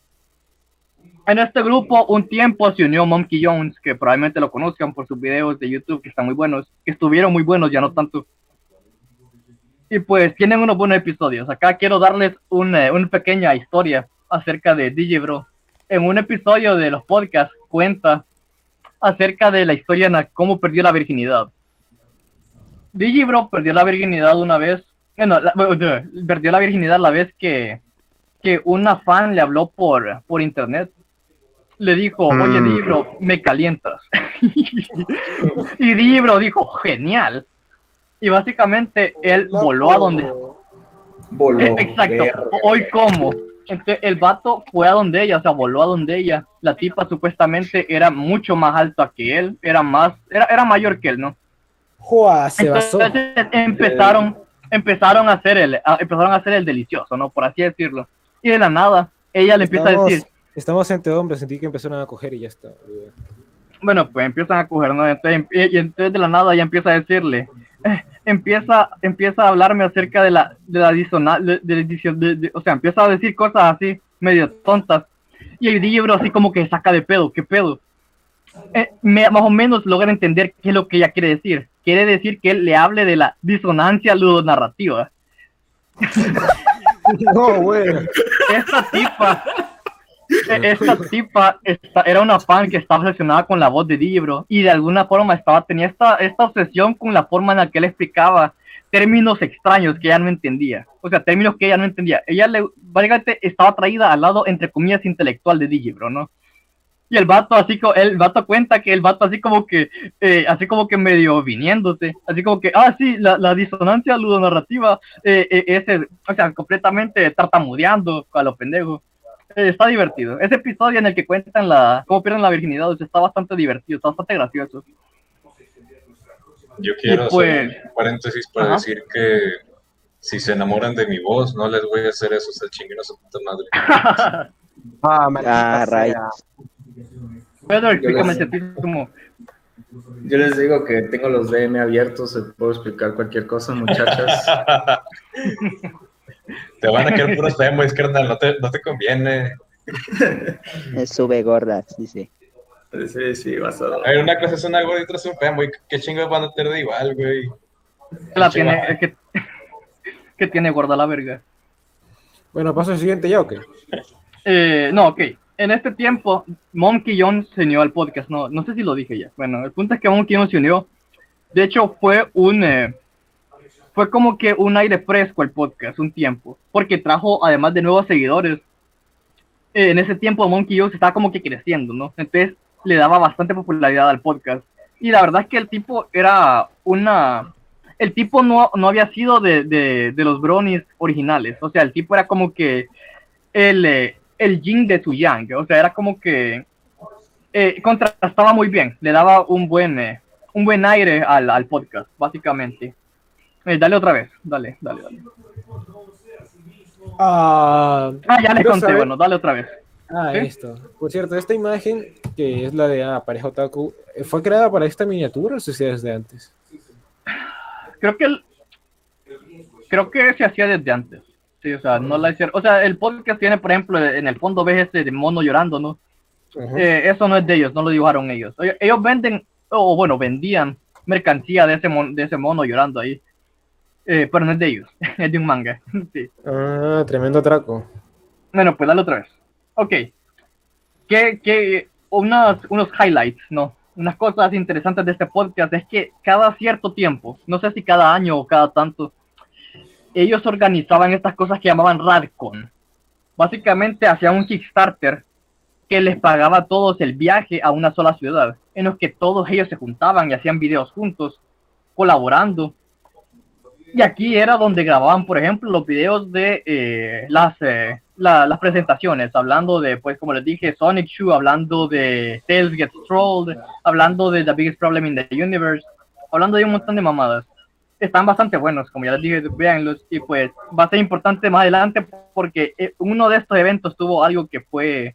En este grupo, un tiempo se unió Monkey Jones, que probablemente lo conozcan por sus videos de YouTube, que están muy buenos, que estuvieron muy buenos, ya no tanto. Y pues tienen unos buenos episodios. Acá quiero darles una, una pequeña historia acerca de Digibro. En un episodio de los podcasts cuenta acerca de la historia la- cómo perdió la virginidad. Digibro perdió la virginidad una vez, bueno, perdió la virginidad la vez que, que una fan le habló por, por internet le dijo, oye, Mm. Libro, me calientas. y Libro dijo, genial. Y básicamente él voló a donde... Voló. Eh, Exacto, verga. hoy como. Entonces el vato fue a donde ella, o sea, voló a donde ella. La tipa supuestamente era mucho más alta que él, era más, era, era mayor que él, ¿no? ¡Joa! Se basó. Entonces empezaron, empezaron a hacer el, a- empezaron a hacer el delicioso, ¿no? Por así decirlo. Y de la nada, ella le empieza a decir, estamos entre hombres, sentí que empezaron a coger y ya está. Bueno, pues empiezan a coger, ¿no? Entonces, y, y entonces de la nada ya empieza a decirle, eh, empieza, empieza a hablarme acerca de la, de la disonancia, de, de- de- de- de- o sea, empieza a decir cosas así, medio tontas, y el libro así como que saca de pedo, ¿qué pedo? Eh, me- más o menos logra entender qué es lo que ella quiere decir. Quiere decir que él le hable de la disonancia ludonarrativa. No, bueno. Esta tipa, esta tipa esta- era una fan que estaba obsesionada con la voz de Libro y de alguna forma estaba, tenía esta, esta obsesión con la forma en la que él explicaba términos extraños que ella no entendía. O sea, términos que ella no entendía. Ella le, básicamente estaba atraída al lado, entre comillas, intelectual de Digibro, ¿no? Y el vato así, el vato cuenta que el vato así como que, eh, así como que medio viniéndose, así como que, ah, sí, la, la disonancia ludonarrativa, eh, eh, ese, o sea, completamente tartamudeando a los pendejos. Está divertido. Ese episodio en el que cuentan la, cómo pierden la virginidad, o sea, está bastante divertido, está bastante gracioso. Yo quiero pues- hacer un paréntesis para Ajá. decir que si se enamoran de mi voz, no les voy a hacer eso, se chinguen a su puta madre. Ah, Ah, rayos. Pedro, explícame ese tipo como, Yo les digo que tengo los DM abiertos, se puedo explicar cualquier cosa, muchachas. Te van a quedar puros femboys, carnal, no te, no te conviene. Sube gordas, dice. Sí, sí, vas a A ver, una cosa es una gorda y otra es un femboy. ¿Qué chingados van a tener de igual, güey? la tiene, es que, que tiene gorda la verga. Bueno, paso al siguiente ya, ¿o qué? Eh, no, ok. En este tiempo, Monkey John se unió al podcast. No, no sé si lo dije ya. Bueno, el punto es que Monkey John se unió. De hecho, fue un. eh, fue como que un aire fresco el podcast, un tiempo. Porque trajo, además de nuevos seguidores. eh, en ese tiempo, Monkey John se estaba como que creciendo, ¿no? Entonces, le daba bastante popularidad al podcast. Y la verdad es que el tipo era una. El tipo no, no había sido de, de, de los bronies originales. O sea, el tipo era como que el, eh, el yin de su yang. O sea, era como que eh, contrastaba muy bien. Le daba un buen, eh, un buen aire al, al podcast, básicamente. Eh, dale otra vez. Dale, dale, dale. Ah, Ah, ya le quiero conté. saber- Bueno, dale otra vez. Ah, ¿Sí? esto. Por cierto, esta imagen, que es la de ah, pareja otaku, eh, ¿fue creada para esta miniatura o se hacía desde antes? Creo que el, creo que se hacía desde antes. Sí, o sea, no la hicieron. O sea, el podcast tiene, por ejemplo, en el fondo ves ese de mono llorando, ¿no? Eh, eso no es de ellos, no lo dibujaron ellos. Ellos, ellos venden, o bueno, vendían mercancía de ese, mon- de ese mono llorando ahí. Eh, pero no es de ellos, es de un manga. sí. Ah, tremendo atraco. Bueno, pues dale otra vez. Ok. ¿Qué, qué, unas, unos highlights, ¿no? Unas cosas interesantes de este podcast es que cada cierto tiempo, no sé si cada año o cada tanto, ellos organizaban estas cosas que llamaban Radcon. Básicamente hacían un Kickstarter que les pagaba a todos el viaje a una sola ciudad, en los que todos ellos se juntaban y hacían videos juntos, colaborando. Y aquí era donde grababan, por ejemplo, los videos de eh, las, eh, la- las presentaciones, hablando de, pues, como les dije, Sonic Shoe, hablando de Tails Gets Trolled, hablando de The Biggest Problem in the Universe, hablando de un montón de mamadas. Están bastante buenos, como ya les dije, véanlos. Y pues va a ser importante más adelante porque eh, uno de estos eventos tuvo algo que fue,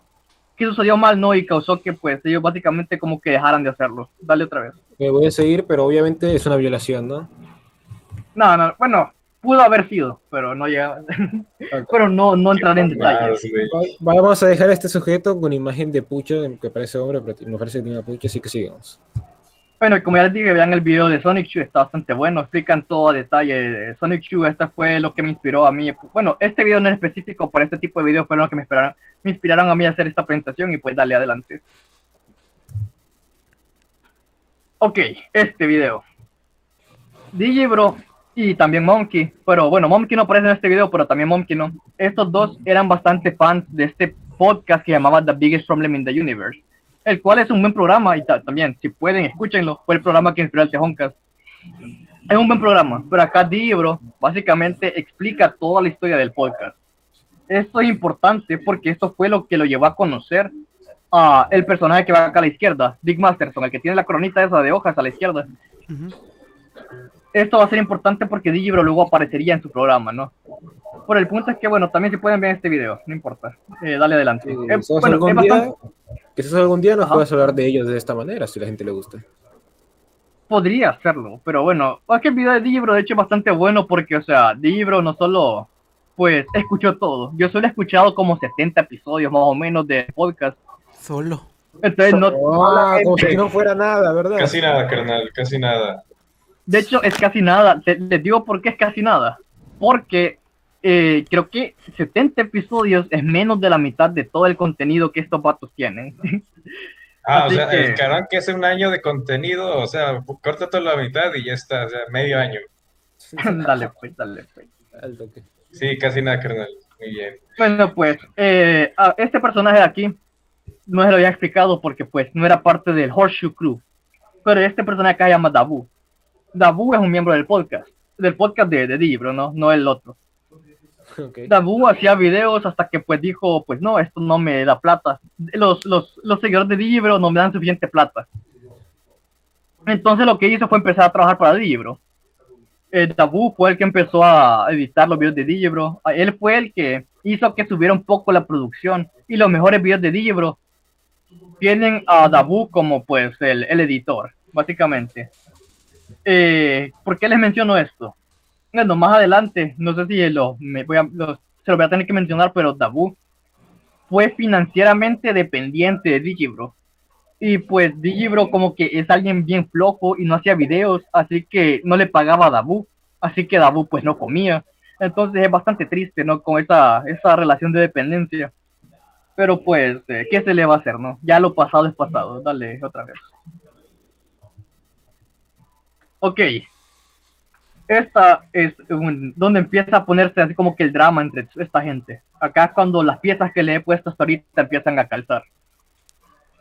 que sucedió mal, ¿no? Y causó que pues ellos básicamente como que dejaran de hacerlo. Dale otra vez. Me voy a seguir, pero obviamente es una violación, ¿no? No, no, bueno, pudo haber sido, pero no llega. pero no, no entraré en detalles. Va- Vamos a dejar a este sujeto con imagen de pucha, que parece hombre, pero me parece que tiene una pucha, así que sigamos. Bueno, y como ya les dije, vean el video de Sonic Shoe, está bastante bueno, explican todo a detalle. Sonic Shoe, esta fue lo que me inspiró a mí. Bueno, este video no en específico, por este tipo de videos fueron los que me inspiraron, me inspiraron a mí a hacer esta presentación y pues dale adelante. Ok, este video. DJ Bro y también Monkey, pero bueno, Monkey no aparece en este video, pero también Monkey no. Estos dos eran bastante fans de este podcast que llamaba The Biggest Problem in the Universe, el cual es un buen programa y ta- también, si pueden, escúchenlo, fue el programa que inspiró al Tejoncast. Es un buen programa, pero acá DJ Bro básicamente explica toda la historia del podcast. Esto es importante porque esto fue lo que lo llevó a conocer a el personaje que va acá a la izquierda, Dick Masterson, el que tiene la coronita esa de hojas a la izquierda. Esto va a ser importante porque Digibro luego aparecería en su programa, ¿no? Por el punto es que, bueno, también se pueden ver este video, no importa. Eh, dale adelante. Eh, Quizás bueno, algún, día, bastante- quizás algún día nos Ajá. puedas hablar de ellos de esta manera, si a la gente le gusta. podría hacerlo, pero bueno, es que el video de Digibro de hecho es bastante bueno porque, o sea, Digibro no solo, pues, escuchó todo. Yo solo he escuchado como 70 episodios más o menos de podcast. Solo. Entonces, no... Ah, como si no fuera nada, ¿verdad? Casi nada, carnal, casi nada. De hecho, es casi nada. Te- Les digo por qué es casi nada. Porque eh, creo que 70 episodios es menos de la mitad de todo el contenido que estos vatos tienen. Ah, Así o sea, que- el canal que hace un año de contenido, o sea, corta toda la mitad y ya está, o sea, medio año. dale, pues, dale, pues. Sí, casi nada, carnal. Muy bien. Bueno, pues, eh, a este personaje de aquí no se lo había explicado porque, pues, no era parte del Horseshoe Crew. Pero este personaje acá se llama Dabu. Dabu es un miembro del podcast, del podcast de, de ¿no? No el otro. Dabu hacía videos hasta que pues dijo, pues no, esto no me da plata. Los, los, los seguidores de Digibro no me dan suficiente plata. Entonces lo que hizo fue empezar a trabajar para Digibro. Eh, Dabu fue el que empezó a editar los videos de Digibro. Él fue el que hizo que subiera un poco la producción. Y los mejores videos de Digibro tienen a Dabu como pues el, el editor, básicamente. Eh, ¿Por qué les menciono esto? Bueno, más adelante, no sé si lo, me voy a, se lo voy a tener que mencionar, pero Dabu fue financieramente dependiente de Digibro. Y pues Digibro como que es alguien bien flojo y no hacía videos, así que no le pagaba a Dabu, así que Dabu pues no comía. Entonces es bastante triste, ¿no? Con esa, esa relación de dependencia. Pero pues, eh, ¿qué se le va a hacer, no? Ya lo pasado es pasado, dale otra vez. Ok. Esta es un- donde empieza a ponerse así como que el drama entre esta gente. Acá es cuando las piezas que le he puesto hasta ahorita empiezan a calzar.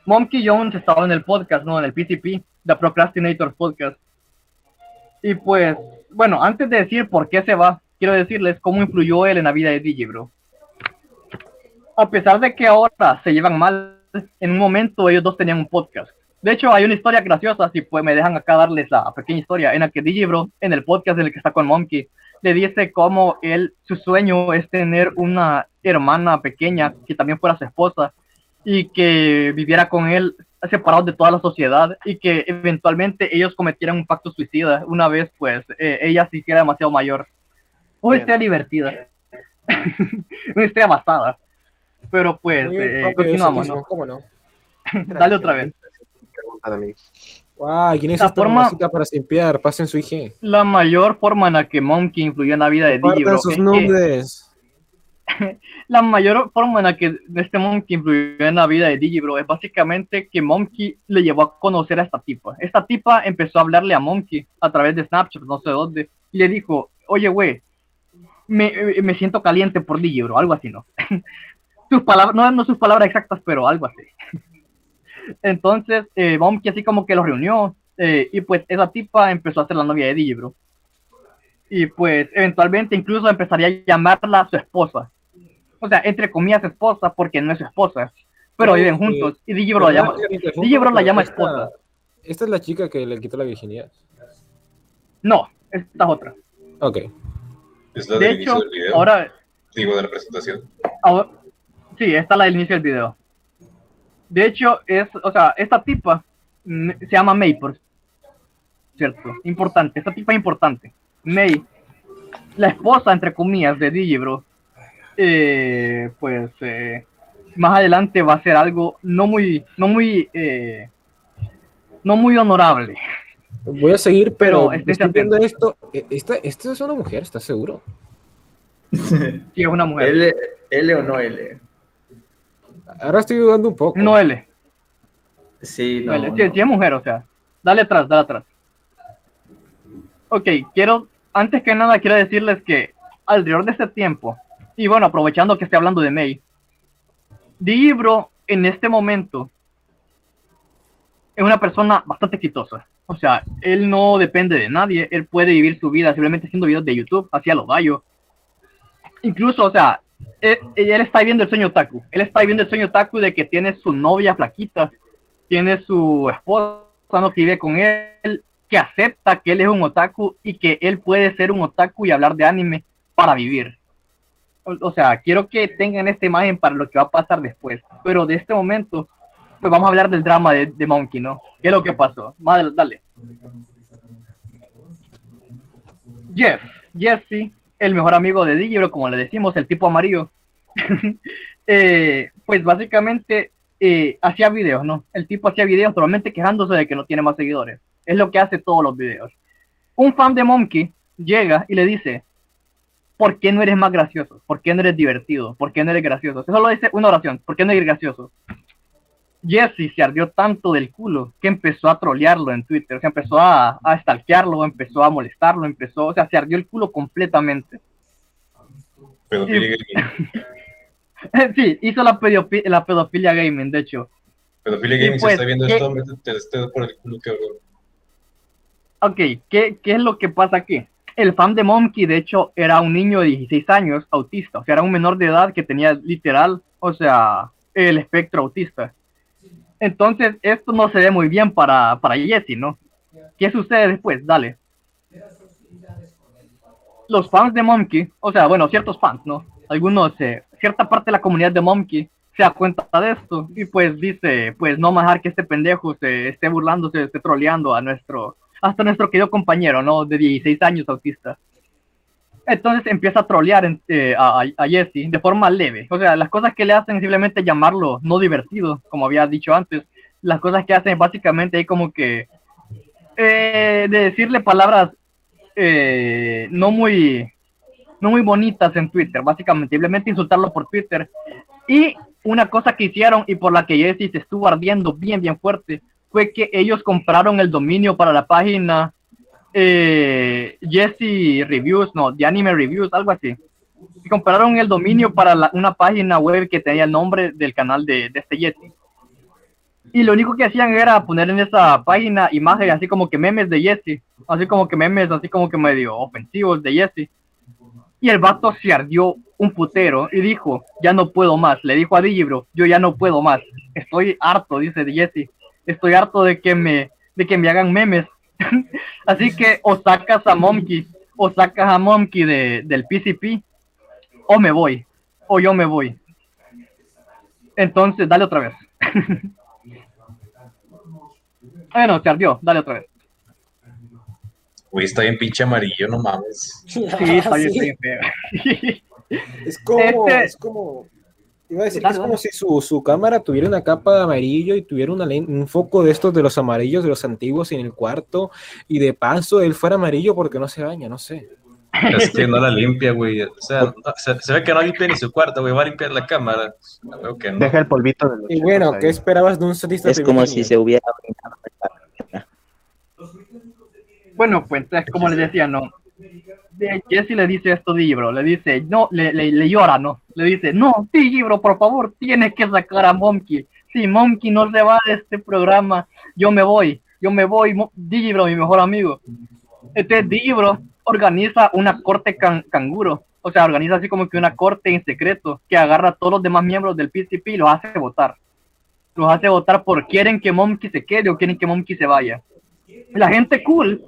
Monkey Jones estaba en el podcast, ¿no? En el PCP, The Procrastinators Podcast. Y pues, bueno, antes de decir por qué se va, quiero decirles cómo influyó él en la vida de Digibro. A pesar de que ahora se llevan mal, en un momento ellos dos tenían un podcast. De hecho, hay una historia graciosa, si pues me dejan acá darles la pequeña historia, en la que Digibro, en el podcast en el que está con Monkey, le dice cómo él, su sueño es tener una hermana pequeña que también fuera su esposa y que viviera con él separados de toda la sociedad y que eventualmente ellos cometieran un pacto suicida una vez pues eh, ella se hiciera demasiado mayor. Una historia divertida. una historia basada. Pero pues eh, continuamos, eso ¿no? mismo, ¿Cómo no? Dale otra vez. Mí. Guau, ¿quién es La esta forma- para simpiar? Pasen su IG. La mayor forma en la que Monkey influyó en la vida de Digibro sus que- nombres. la mayor forma en la que este Monkey influyó en la vida de Digibro es básicamente que Monkey le llevó a conocer a esta tipa. Esta tipa empezó a hablarle a Monkey a través de Snapchat, no sé dónde, y le dijo, oye, güey, me, me siento caliente por Digibro, algo así, ¿no? sus palabras, no, no sus palabras exactas, pero algo así. Entonces, eh, Monkey así como que los reunió, eh, y pues esa tipa empezó a ser la novia de Digibro. Y pues eventualmente incluso empezaría a llamarla su esposa. O sea, entre comillas esposa, porque no es su esposa. Pero viven juntos. Y Digibro la llama, Digibro la llama esposa. Esta es la chica que le quitó la virginidad. No, esta es otra. Ok. Es la De del inicio hecho, del video. ahora, Digo, de la presentación. ahora- sí, esta es la del inicio del video. De hecho, es, o sea, esta tipa mm, se llama May, por cierto. Importante, esta tipa es importante. May, la esposa, entre comillas, de Digibro, eh, pues eh, más adelante va a ser algo no muy, no muy, eh, no muy honorable. Voy a seguir, pero, estoy viendo esto. Eh, Esta, esta es una mujer, ¿estás seguro? Sí, es una mujer. L, L o no L. Ahora estoy dudando un poco. No L. Sí, no. L. no. Sí, sí es mujer, o sea. Dale atrás, dale atrás. Ok, quiero, antes que nada, quiero decirles que alrededor de este tiempo, y bueno, aprovechando que estoy hablando de May, Digibro en este momento es una persona bastante exitosa. O sea, él no depende de nadie, él puede vivir su vida simplemente haciendo videos de YouTube, hacia lo gallo. Incluso, o sea, él, él está viviendo el sueño otaku. Él está viviendo el sueño otaku de que tiene su novia flaquita, tiene su esposa, no que vive con él, que acepta que él es un otaku y que él puede ser un otaku y hablar de anime para vivir. O, o sea, quiero que tengan esta imagen para lo que va a pasar después. Pero de este momento, pues vamos a hablar del drama de, de Monkey, ¿no? ¿Qué es lo que pasó? Madre, dale. Jeff, Jesse, el mejor amigo de Digibro, como le decimos, el tipo amarillo. eh, pues básicamente eh, hacía videos, ¿no? El tipo hacía videos probablemente quejándose de que no tiene más seguidores. Es lo que hace todos los videos. Un fan de Monkey llega y le dice, ¿por qué no eres más gracioso? ¿Por qué no eres divertido? ¿Por qué no eres gracioso? Eso lo dice una oración, ¿por qué no eres gracioso? Jesse se ardió tanto del culo que empezó a trolearlo en Twitter, o sea, empezó a, a stalkearlo, empezó a molestarlo, empezó, o sea, se ardió el culo completamente. Pedofilia gaming. sí, hizo la, pedofi- la pedofilia gaming, de hecho. Pedofilia gaming, pues, si está viendo ¿qué- esto, métete por el culo, cabrón. Ok, ¿qué, ¿qué es lo que pasa aquí? El fan de Monkey, de hecho, era un niño de 16 años, autista, o sea, era un menor de edad que tenía literal, o sea, el espectro autista. Entonces, esto no se ve muy bien para, para Jesse, ¿no? ¿Qué sucede después? Dale. Los fans de Monkey, o sea, bueno, ciertos fans, ¿no? Algunos, eh, cierta parte de la comunidad de Monkey se da cuenta de esto y pues dice, pues no más que este pendejo se esté burlando, se esté troleando a nuestro, hasta nuestro querido compañero, ¿no? De 16 años autista. Entonces empieza a trolear eh, a, a Jesse de forma leve. O sea, las cosas que le hacen simplemente llamarlo no divertido, como había dicho antes. Las cosas que hacen básicamente ahí como que eh, de decirle palabras eh, no muy no muy bonitas en Twitter, básicamente, simplemente insultarlo por Twitter. Y una cosa que hicieron y por la que Jesse se estuvo ardiendo bien, bien fuerte, fue que ellos compraron el dominio para la página eh, Jesse Reviews, no, de Anime Reviews, algo así. Y compraron el dominio para una página web que tenía el nombre del canal de, de este Jesse. Y lo único que hacían era poner en esa página imágenes así como que memes de Jesse, así como que memes así como que medio ofensivos de Jesse. Y el vato se ardió un putero y dijo, ya no puedo más. Le dijo a Digibro, yo ya no puedo más. Estoy harto, dice Jesse. Estoy harto de que me, de que me hagan memes. Así que o sacas a Monkey, o sacas a Monkey de, del PCP, o me voy, o yo me voy. Entonces, dale otra vez. bueno, se ardió, dale otra vez. Güey, está bien pinche amarillo, no mames. Sí, está bien, está bien feo. Es como, Este- es como, Iba a decir que es como si su, su cámara tuviera una capa de amarillo y tuviera una len- un foco de estos de los amarillos, de los antiguos en el cuarto, y de paso él fuera amarillo porque no se baña, no sé. Es que no la limpia, güey. O sea, no- se, se ve que no limpia ni su cuarto, güey. Va a limpiar la cámara. No, Creo que no. Deja el polvito de los Y bueno, ¿qué ahí. esperabas de un sadista Es como si se hubiera Bueno, pues es como les decía, no. Jesse le dice esto de le dice, no, le, le, llora, ¿no? Le dice, no, sí, por favor, tienes que sacar a Monkey. Si Monkey no se va de este programa, yo me voy, yo me voy, Digibro, mi mejor amigo. Este Digibro organiza una corte can- canguro, o sea, organiza así como que una corte en secreto que agarra a todos los demás miembros del PCP y los hace votar. Los hace votar por quieren que Monkey se quede o quieren que Monkey se vaya. La gente cool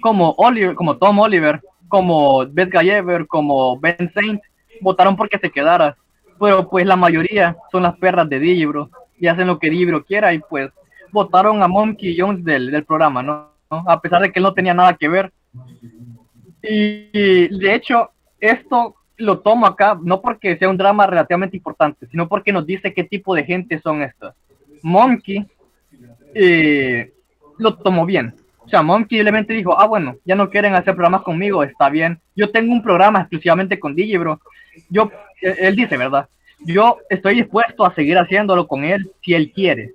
como Oliver, como Tom Oliver, como Beth Gallever, como Ben Saint, votaron porque se quedara. Pero pues la mayoría son las perras de Digibro y hacen lo que Digibro quiera y pues votaron a Monkey Jones del, del programa, ¿no? ¿no? A pesar de que él no tenía nada que ver. Y, y, de hecho, esto lo tomo acá no porque sea un drama relativamente importante, sino porque nos dice qué tipo de gente son estas. Monkey eh, lo tomó bien. Monkey simplemente dijo, ah, bueno, ya no quieren hacer programas conmigo, está bien. Yo tengo un programa exclusivamente con Digibro. Yo, él, él dice, ¿verdad? Yo estoy dispuesto a seguir haciéndolo con él si él quiere.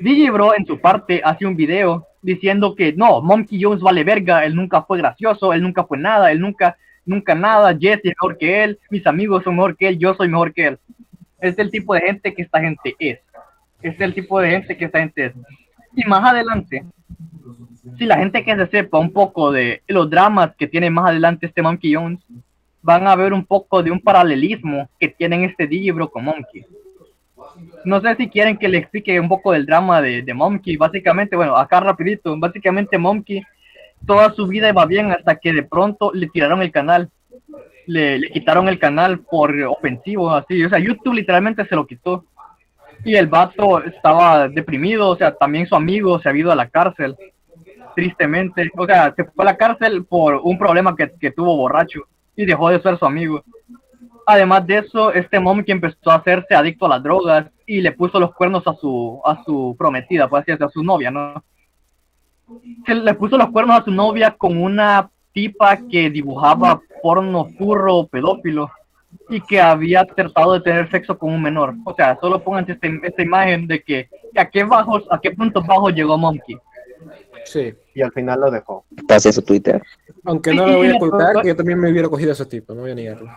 Digibro, en su parte, hace un video diciendo que no, Monkey Jones vale verga, él nunca fue gracioso, él nunca fue nada, él nunca, nunca nada, Jesse es mejor que él, mis amigos son mejor que él, yo soy mejor que él. Es el tipo de gente que esta gente es. Es el tipo de gente que esta gente es. Y más adelante, si la gente que se sepa un poco de los dramas que tiene más adelante este Monkey Jones, van a ver un poco de un paralelismo que tienen este Digibro con Monkey. No sé si quieren que le explique un poco del drama de, de Monkey. Básicamente, bueno, acá rapidito, básicamente Monkey toda su vida iba bien hasta que de pronto le tiraron el canal. Le, le quitaron el canal por ofensivo, así. O sea, YouTube literalmente se lo quitó. Y el vato estaba deprimido, o sea, también su amigo se ha ido a la cárcel, tristemente. O sea, se fue a la cárcel por un problema que, que tuvo borracho y dejó de ser su amigo. Además de eso, este empezó a hacerse adicto a las drogas y le puso los cuernos a su, a su prometida, pues así a su novia, ¿no? Se le puso los cuernos a su novia con una tipa que dibujaba porno furro pedófilo y que había tratado de tener sexo con un menor. O sea, solo pónganse este- esta imagen de que a qué bajos, a qué puntos bajos llegó Monkey. Sí. Y al final lo dejó. Pase su Twitter. Aunque no Sí, lo voy a que yo también me hubiera cogido a ese tipo, no voy a negarlo.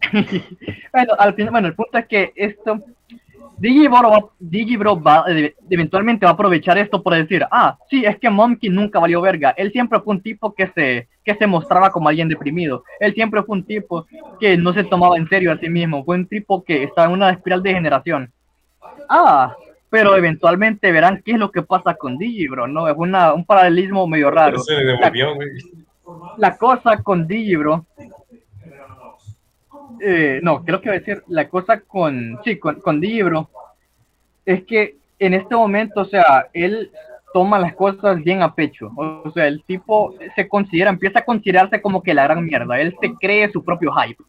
Bueno, al final, bueno, el punto es que esto, Digibro va, Digibro va, eh, eventualmente va a aprovechar esto para decir, ah, sí, es que Monkey nunca valió verga. Él siempre fue un tipo que se, que se mostraba como alguien deprimido. Él siempre fue un tipo que no se tomaba en serio a sí mismo. Fue un tipo que estaba en una espiral de generación. Ah, pero eventualmente verán qué es lo que pasa con Digibro, ¿no? Es una, un paralelismo medio raro. Se le devolvió, güey. La cosa con Digibro eh, no, creo que va a decir la cosa con, sí, con, con Digibro es que en este momento, o sea, él toma las cosas bien a pecho. O sea, el tipo se considera, empieza a considerarse como que la gran mierda. Él se cree su propio hype.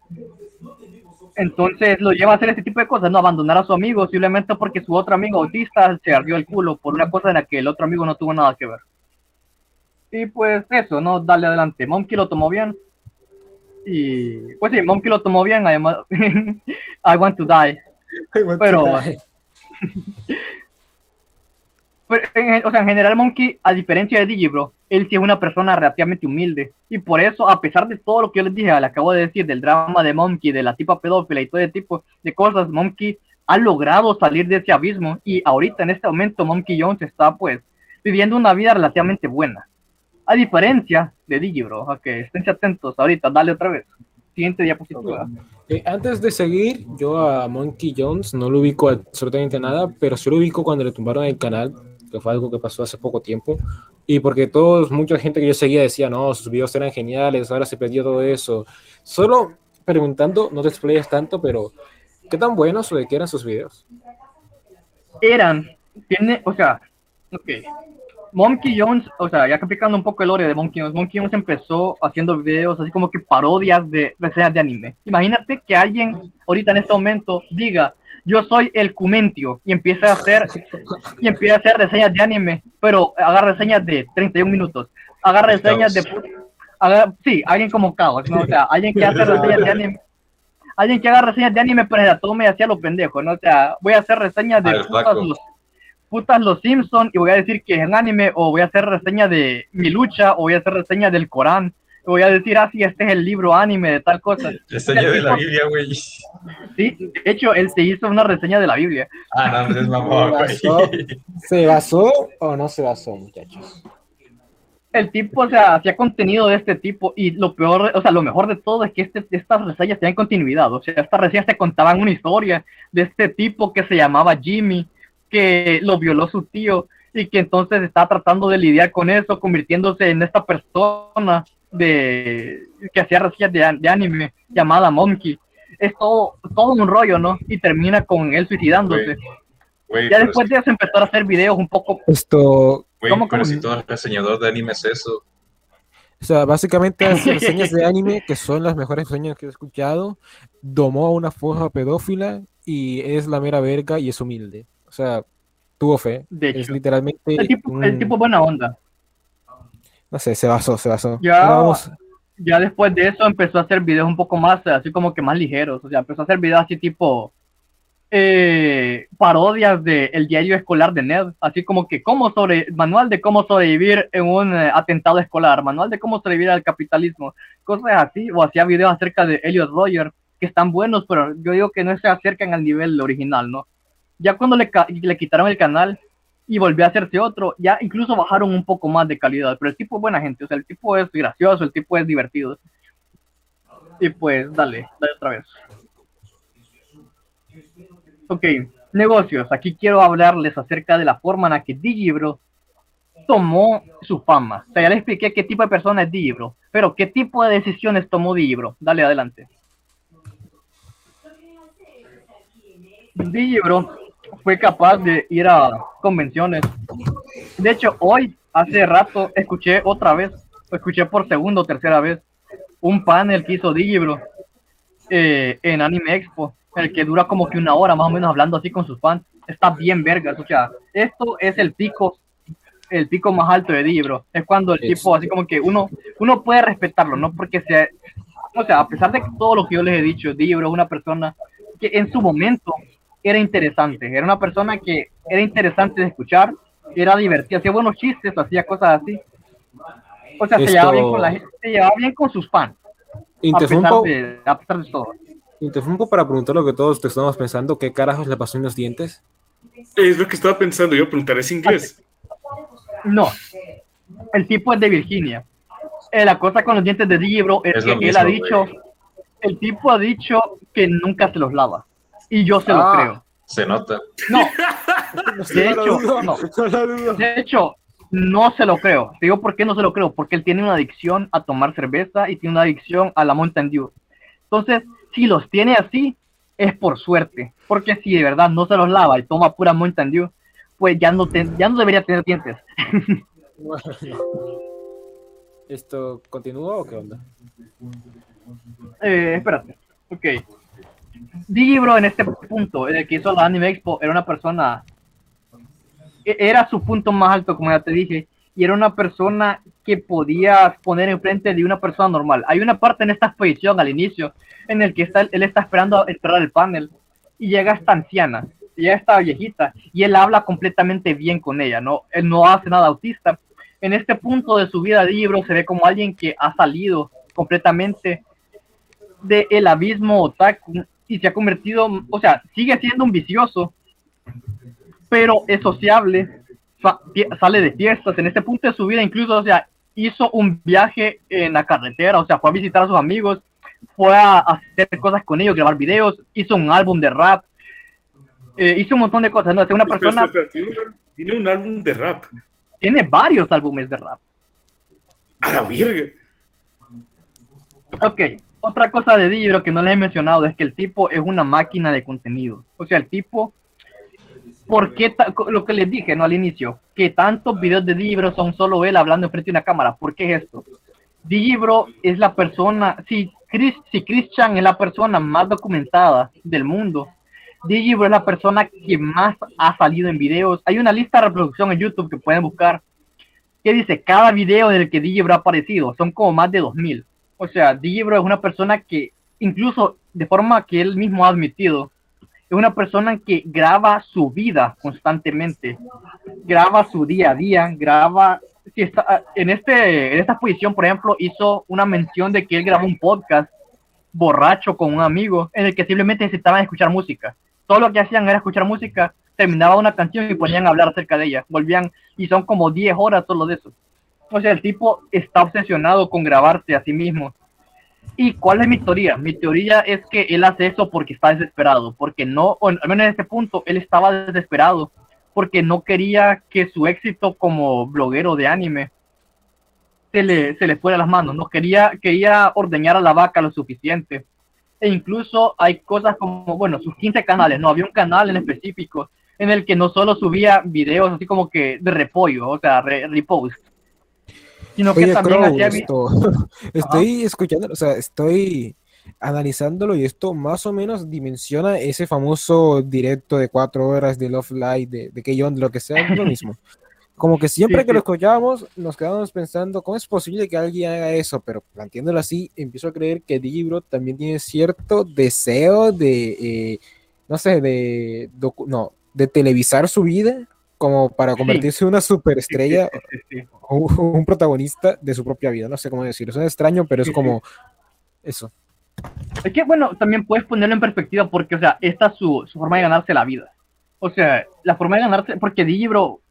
Entonces lo lleva a hacer este tipo de cosas, no abandonar a su amigo simplemente porque su otro amigo autista se ardió el culo por una cosa en la que el otro amigo no tuvo nada que ver. Y pues eso, ¿no? Dale adelante. Monkey lo tomó bien. Y pues sí, Monkey lo tomó bien, además. I want to die. Pero, pero en- o sea, en general Monkey, a diferencia de Digibro, él sí es una persona relativamente humilde. Y por eso, a pesar de todo lo que yo les dije, le acabo de decir, del drama de Monkey, de la tipa pedófila y todo ese tipo de cosas, Monkey ha logrado salir de ese abismo. Y ahorita, en este momento, Monkey Jones está, pues, viviendo una vida relativamente buena. A diferencia de Digibro, ok, estén atentos ahorita, dale otra vez. Siguiente diapositiva. Eh, antes de seguir, yo a Monkey Jones no lo ubico absolutamente nada, pero sí lo ubico cuando le tumbaron el canal, que fue algo que pasó hace poco tiempo. Y porque todos, mucha gente que yo seguía decía, no, sus videos eran geniales, ahora se perdió todo eso. Solo preguntando, no te explayes tanto, pero ¿qué tan buenos o de qué eran sus videos? Eran, tiene, o sea, ok. Monkey Jones, o sea, ya explicando un poco el lore de Monkey Jones, Monkey Jones empezó haciendo videos así como que parodias de reseñas de anime. Imagínate que alguien ahorita en este momento diga, yo soy el Cumentio y empieza a hacer y empieza a hacer reseñas de anime, pero haga reseñas de 31 minutos, haga reseñas de haga, sí, alguien como Caos, ¿no? O sea, alguien que hace reseñas de anime alguien que haga reseñas de anime, pero se la tome hacia los pendejos, ¿no? O sea, voy a hacer reseñas de putas los, putas los Simpson y voy a decir que es en anime, o voy a hacer reseña de mi lucha, o voy a hacer reseña del Corán, voy a decir, ah, sí, este es el libro anime de tal cosa. Reseña de la tipo- Biblia, güey. Sí, de hecho, él se hizo una reseña de la Biblia. Ah, no, es mamón, güey. ¿Se basó o no se basó, muchachos? El tipo, o sea, hacía contenido de este tipo y lo peor, o sea, lo mejor de todo es que este, estas reseñas tenían continuidad. O sea, estas reseñas te contaban una historia de este tipo que se llamaba Jimmy, que lo violó su tío y que entonces está tratando de lidiar con eso, convirtiéndose en esta persona de que hacía reseñas de, de anime llamada Monkey. Es todo, todo un rollo, ¿no? Y termina con él suicidándose. Güey, ya pero después de eso empezó a hacer videos un poco Esto, Güey, ¿Cómo, pero cómo? si todo el reseñador de anime es eso. o sea, básicamente hace reseñas de anime que son las mejores reseñas que he escuchado. Domó a una foja pedófila y es la mera verga y es humilde. O sea, tuvo fe. De es hecho. literalmente. el tipo, el un- tipo buena onda. No sé, se basó, se basó. Ya, vamos- ya después de eso empezó a hacer videos un poco más, así como que más ligeros. O sea, empezó a hacer videos así tipo eh, parodias de el diario escolar de Ned, así como que cómo sobre manual de cómo sobrevivir en un eh, atentado escolar, manual de cómo sobrevivir al capitalismo, cosas así, o hacía videos acerca de Elliot Roger, que están buenos, pero yo digo que no se acercan al nivel original, ¿no? Ya cuando le, le quitaron el canal y volvió a hacerse otro, ya incluso bajaron un poco más de calidad, pero el tipo es buena gente, o sea, el tipo es gracioso, el tipo es divertido. Y pues, dale, dale otra vez. Ok, negocios. Aquí quiero hablarles acerca de la forma en la que Digibro tomó su fama. O sea, ya les expliqué qué tipo de persona es Digibro, pero qué tipo de decisiones tomó Digibro. Dale adelante. Digibro fue capaz de ir a convenciones. De hecho, hoy, hace rato, escuché otra vez, escuché por segunda o tercera vez, un panel que hizo Digibro eh, en Anime Expo, el que dura como que una hora más o menos hablando así con sus fans. Está bien vergas, o sea, esto es el pico, el pico más alto de Digibro. Es cuando el tipo, así como que uno, uno puede respetarlo, ¿no? Porque se, o sea, a pesar de que todo lo que yo les he dicho, Digibro es una persona que en su momento era interesante, era una persona que era interesante de escuchar, era divertida, hacía buenos chistes, hacía cosas así. O sea, se Esto- llevaba bien con la gente, se llevaba bien con sus fans. A pesar, Interrumpo, de, a pesar de todo. interrumpo para preguntar lo que todos te estamos pensando. ¿Qué carajos le pasó en los dientes? Es lo que estaba pensando yo, preguntar es inglés. No, el tipo es de Virginia. Eh, la cosa con los dientes de Digibro es, Es que él ha dicho, güey. el tipo ha dicho que nunca se los lava. Y yo se lo Ah. creo. Se nota. No, de hecho, no. De hecho, no se lo creo. Te digo por qué no se lo creo. Porque él tiene una adicción a tomar cerveza y tiene una adicción a la Mountain Dew. Entonces, si los tiene así, es por suerte. Porque si de verdad no se los lava y toma pura Mountain Dew, pues ya no, te- ya no debería tener dientes. ¿Esto continúa o qué onda? Eh, espérate. Ok. Digibro en este punto, en el que hizo la Anime Expo, era una persona. Era su punto más alto, como ya te dije, y era una persona que podías poner enfrente de una persona normal. Hay una parte en esta exposición al inicio en el que está, él está esperando entrar al panel y llega esta anciana, llega esta viejita, y él habla completamente bien con ella, ¿no? Él no hace nada autista. En este punto de su vida, Digibro se ve como alguien que ha salido completamente de el abismo otaku y se ha convertido, o sea, sigue siendo un vicioso, pero es sociable, sale de fiestas, en este punto de su vida incluso, o sea, hizo un viaje en la carretera, o sea, fue a visitar a sus amigos, fue a hacer cosas con ellos, grabar videos, hizo un álbum de rap, eh, hizo un montón de cosas, ¿no? Es una persona, Tiene, un, tiene un álbum de rap. tiene varios álbumes de rap. A la. Ok, otra cosa de Digibro que no les he mencionado es que el tipo es una máquina de contenido. O sea, el tipo ¿por qué lo que les dije no al inicio? Que tantos videos de Digibro son solo él hablando enfrente de una cámara. ¿Por qué es esto? Digibro es la persona, si, Chris, si Christian es la persona más documentada del mundo, Digibro es la persona que más ha salido en videos. Hay una lista de reproducción en YouTube que pueden buscar que dice cada video en el que Digibro ha aparecido. Son como más de 2000. O sea, Digibro es una persona que, incluso de forma que él mismo ha admitido, es una persona que graba su vida constantemente, graba su día a día, graba, si está en este, en esta posición, por ejemplo, hizo una mención de que él grabó un podcast borracho con un amigo en el que simplemente necesitaban escuchar música. Todo lo que hacían era escuchar música, terminaba una canción y ponían a hablar acerca de ella, volvían y son como 10 horas solo de eso. O sea, el tipo está obsesionado con grabarse a sí mismo. ¿Y cuál es mi teoría? Mi teoría es que él hace eso porque está desesperado, porque no, al menos en este punto, él estaba desesperado, porque no quería que su éxito como bloguero de anime se le, se le fuera a las manos, no quería, quería ordeñar a la vaca lo suficiente. E incluso hay cosas como, bueno, sus 15 canales, no, había un canal en específico en el que no solo subía videos así como que de repollo, o sea, re- repost, sino que Oye, también Crow, esto, estoy escuchando, o sea, estoy analizándolo y esto más o menos dimensiona ese famoso directo de cuatro horas de Love Live, de, de de lo que sea, lo mismo. Como que siempre Sí, que sí. lo escuchábamos, nos quedábamos pensando, ¿cómo es posible que alguien haga eso? Pero planteándolo así, empiezo a creer que Digibro también tiene cierto deseo de, eh, no sé, de, no, de televisar su vida como para convertirse en una superestrella Sí, sí, sí. o un protagonista de su propia vida. No sé cómo decirlo. Es extraño, pero es Sí, como eso. Es que, bueno, también puedes ponerlo en perspectiva porque, o sea, esta es su, su forma de ganarse la vida. O sea, la forma de ganarse, porque Digibro,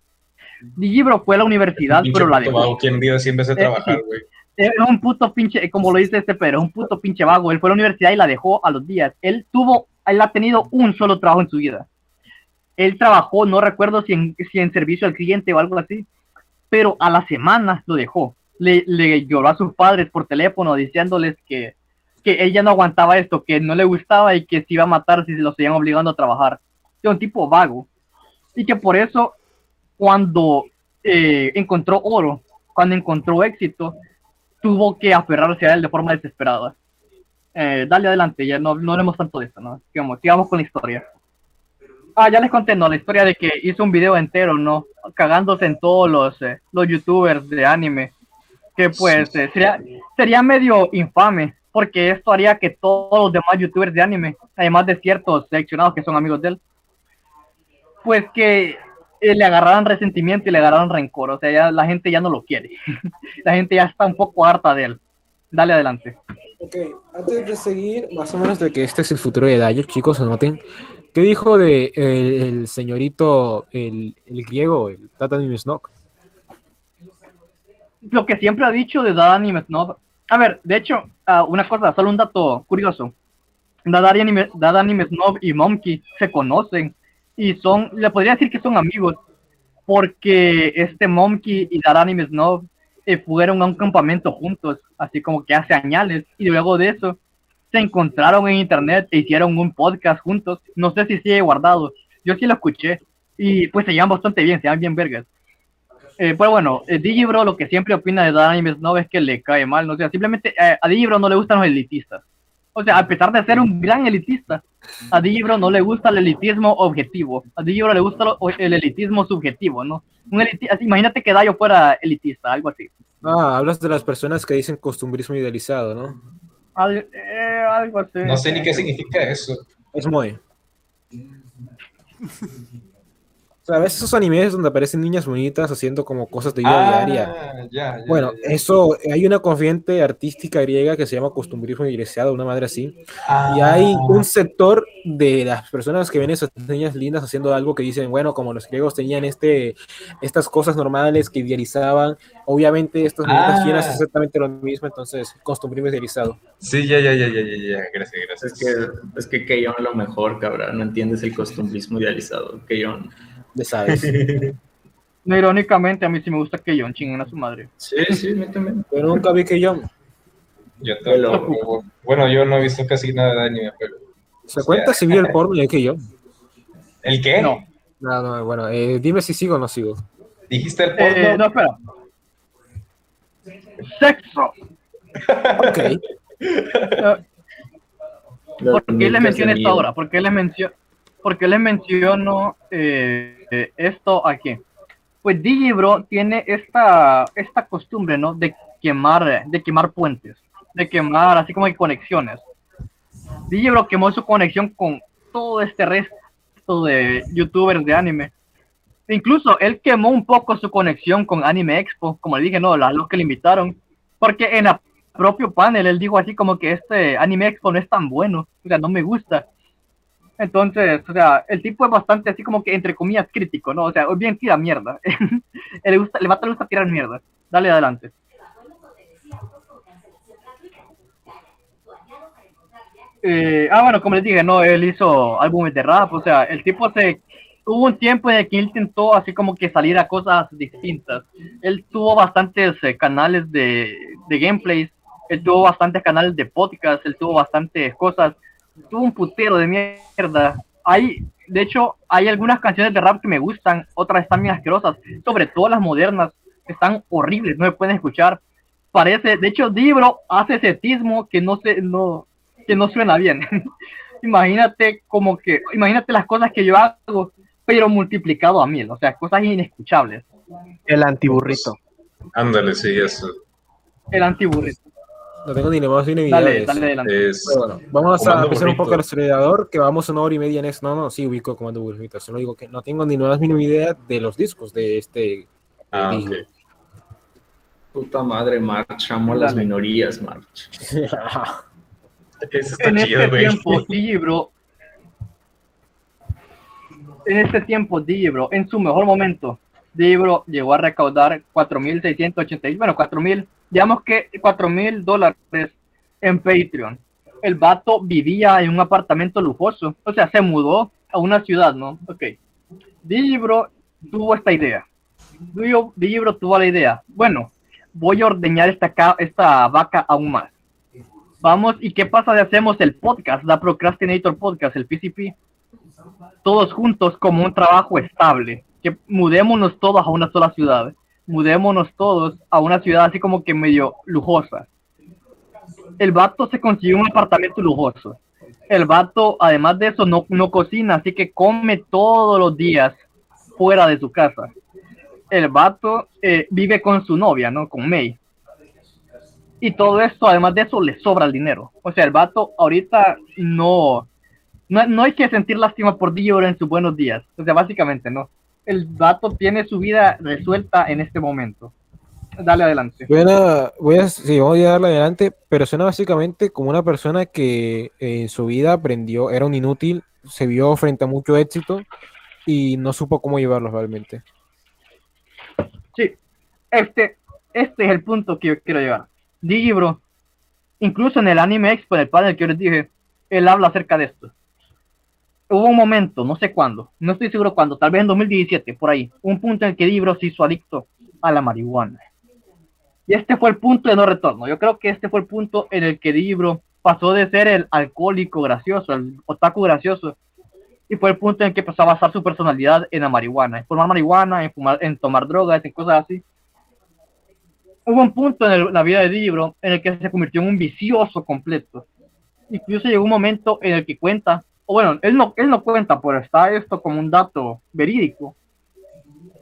Digibro fue a la universidad, pero la dejó. vago, ¿Quién vive sin de Eh, trabajar, sí. güey? Es un puto pinche, como lo dice este Pedro, es un puto pinche vago. Él fue a la universidad y la dejó a los días. Él tuvo, él ha tenido un solo trabajo en su vida. Él trabajó, no recuerdo si en, si en servicio al cliente o algo así, pero a la semana lo dejó. Le, le lloró a sus padres por teléfono diciéndoles que, que él ya no aguantaba esto, que no le gustaba y que se iba a matar si se lo seguían obligando a trabajar. Es un tipo vago. Y que por eso, cuando eh, encontró oro, cuando encontró éxito, tuvo que aferrarse a él de forma desesperada. Eh, dale adelante, ya no, no hablemos tanto de esto, ¿no? Sigamos, sigamos con la historia. Ah, ya les conté, ¿no? La historia de que hizo un video entero, ¿no? Cagándose en todos los, eh, los youtubers de anime. Que pues eh, sería, sería medio infame, porque esto haría que todos los demás youtubers de anime, además de ciertos seleccionados que son amigos de él, pues que eh, le agarraran resentimiento y le agarraran rencor. O sea, ya la gente ya no lo quiere. la gente ya está un poco harta de él. Dale adelante. Ok, antes de seguir, más o menos de que este es el futuro de Dyer, chicos, anoten. ¿Qué dijo de el, el señorito, el, el griego, el Tata Nimesnok? Lo que siempre ha dicho de Dada Anime Snob. A ver, de hecho, ah, una cosa, solo un dato curioso. Dada Anime, Dada Anime Snob y Monkey se conocen y son, le podría decir que son amigos, porque este Monkey y Dada Anime Snob eh, fueron a un campamento juntos, así como que hace años, y luego de eso se encontraron en internet e hicieron un podcast juntos. No sé si sigue guardado, yo sí lo escuché, y pues se llevan bastante bien, se llevan bien vergas. Eh, pero bueno, eh, Digibro lo que siempre opina de Dada Anime Snob es que le cae mal, ¿no? o sea, simplemente eh, a Digibro no le gustan los elitistas. O sea, a pesar de ser un gran elitista, a Digibro no le gusta el elitismo objetivo. A Digibro le gusta lo- el elitismo subjetivo, ¿no? Un eliti- así, imagínate que Dayo fuera elitista, algo así. Ah, hablas de las personas que dicen costumbrismo idealizado, ¿no? Al- eh, algo así. No sé ni qué significa eso. Es muy. Sea, ves esos animes donde aparecen niñas bonitas haciendo como cosas de vida Ah, diaria. ya, ya, Bueno, ya. eso, hay una corriente artística griega que se llama costumbrismo idealizado, una madre así. Y Ah. hay un sector de las personas que ven esas niñas lindas haciendo algo que dicen, bueno, como los griegos tenían este, estas cosas normales que idealizaban, obviamente estas muñecas Ah. chinas es exactamente lo mismo, entonces costumbrismo idealizado. Sí, ya, ya, ya, ya, ya, ya. Gracias, gracias. Es que, es que Keyon lo mejor, cabrón. No entiendes el costumbrismo idealizado. Keyon. Ya sabes. No, irónicamente, a mí sí me gusta que John chinguen a su madre. Sí, sí, a mí también. Yo nunca vi que yo. Yo tampoco. Bueno, yo no he visto casi nada de anime, pero. ¿Se cuenta si vi el porno de que yo? ¿El qué? No. No, no, bueno, eh, dime si sigo o no sigo. ¿Dijiste el Eh, no, espera. Sexo. Ok. ¿Por qué les Los menciono esto ahora? ¿Por qué les menciono, por qué les menciono eh, esto aquí? Pues Digibro tiene esta, esta costumbre, ¿no? De quemar, de quemar puentes, de quemar así como que conexiones. Digibro quemó su conexión con todo este resto de youtubers de anime. Incluso él quemó un poco su conexión con Anime Expo, como le dije, no, la- los que le invitaron, porque en el propio panel él dijo así como que este Anime Expo no es tan bueno, o sea, no me gusta. Entonces, o sea, el tipo es bastante así como que entre comillas crítico, ¿no? O sea, bien tira mierda. le gusta, le va a gusta tirar mierda. Dale adelante. Eh, ah, bueno, como les dije, no, él hizo álbumes de rap, o sea, el tipo se... Hubo un tiempo en el que él intentó así como que salir a cosas distintas. Él tuvo bastantes eh, canales de, de gameplays, él tuvo bastantes canales de podcast, él tuvo bastantes cosas, tuvo un putero de mierda. Hay, de hecho, hay algunas canciones de rap que me gustan, otras están bien asquerosas, sobre todo las modernas, están horribles, no me pueden escuchar. Parece, de hecho, Dibro hace setismo que no se, no, que no suena bien. imagínate como que, imagínate las cosas que yo hago, pero multiplicado a mil, o sea, cosas inescuchables. El antiburrito. Ándale, sí, eso. El antiburrito. No tengo ni más Dale, dale adelante. Es Pero bueno, vamos a Comando empezar un poco el acelerador, que vamos una hora y media en eso. No, no, sí ubico Comando Burrito. Solo digo que no tengo ni más mínima idea de los discos de este. Ah, disco. ok. Puta madre, March. Amo a las minorías, March. Eso está en chido, este tiempo, Digibro, en este tiempo, Digibro, en su mejor momento, Digibro llegó a recaudar 4.680, bueno, 4.000, digamos que 4.000 dólares en Patreon. El vato vivía en un apartamento lujoso, o sea, se mudó a una ciudad, ¿no? Ok. Digibro tuvo esta idea. Digibro tuvo la idea. Bueno, voy a ordeñar esta, esta vaca aún más. Vamos, ¿y qué pasa si hacemos el podcast, la Procrastinator Podcast, el PCP? Todos juntos como un trabajo estable. Que mudémonos todos a una sola ciudad. Mudémonos todos a una ciudad así como que medio lujosa. El vato se consiguió un apartamento lujoso. El vato, además de eso, no, no cocina, así que come todos los días fuera de su casa. El vato eh, vive con su novia, ¿no? Con May. Y todo esto, además de eso, le sobra el dinero. O sea, el vato ahorita no, no, no hay que sentir lástima por Dior en sus buenos días. O sea, básicamente, no. El vato tiene su vida resuelta en este momento. Dale adelante. A, voy a, sí, voy a darle adelante, pero suena básicamente como una persona que en su vida aprendió, era un inútil, se vio frente a mucho éxito y no supo cómo llevarlo realmente. Sí, este, este es el punto que yo quiero llegar. Digibro, incluso en el Anime Expo, en el panel que yo les dije, él habla acerca de esto. Hubo un momento, no sé cuándo, no estoy seguro cuándo, tal vez en 2017, por ahí, un punto en el que Digibro se hizo adicto a la marihuana. Y este fue el punto de no retorno. Yo creo que este fue el punto en el que Digibro pasó de ser el alcohólico gracioso, el otaku gracioso, y fue el punto en el que empezó a basar su personalidad en la marihuana, en fumar marihuana, en, fumar, en tomar drogas, en cosas así. Hubo un punto en el- la vida de Libro en el que se convirtió en un vicioso completo. Incluso llegó un momento en el que cuenta, bueno, él no, él no cuenta, pero está esto como un dato verídico,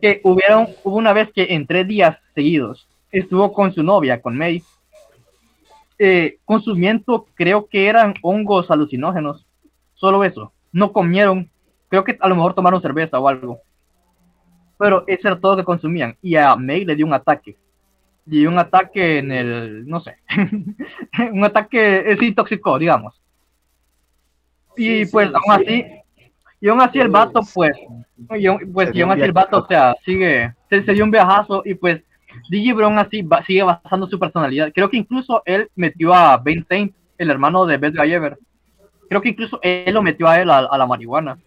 que hubieron, hubo una vez que en tres días seguidos estuvo con su novia, con May, eh, consumiendo, creo que eran hongos alucinógenos, solo eso, no comieron, creo que a lo mejor tomaron cerveza o algo, pero eso era todo lo que consumían, y a May le dio un ataque, dio un ataque en el, no sé, un ataque, se intoxicó, digamos, y pues aún así, y aún así el vato, pues, y aún- pues, y aún así el vato, o sea, sigue, se, se dio un viajazo y pues DJ Brown así va- sigue basando su personalidad. Creo que incluso él metió a Ben Saint, el hermano de Beth Guy Ever. Creo que incluso él lo metió a él a, a la marihuana.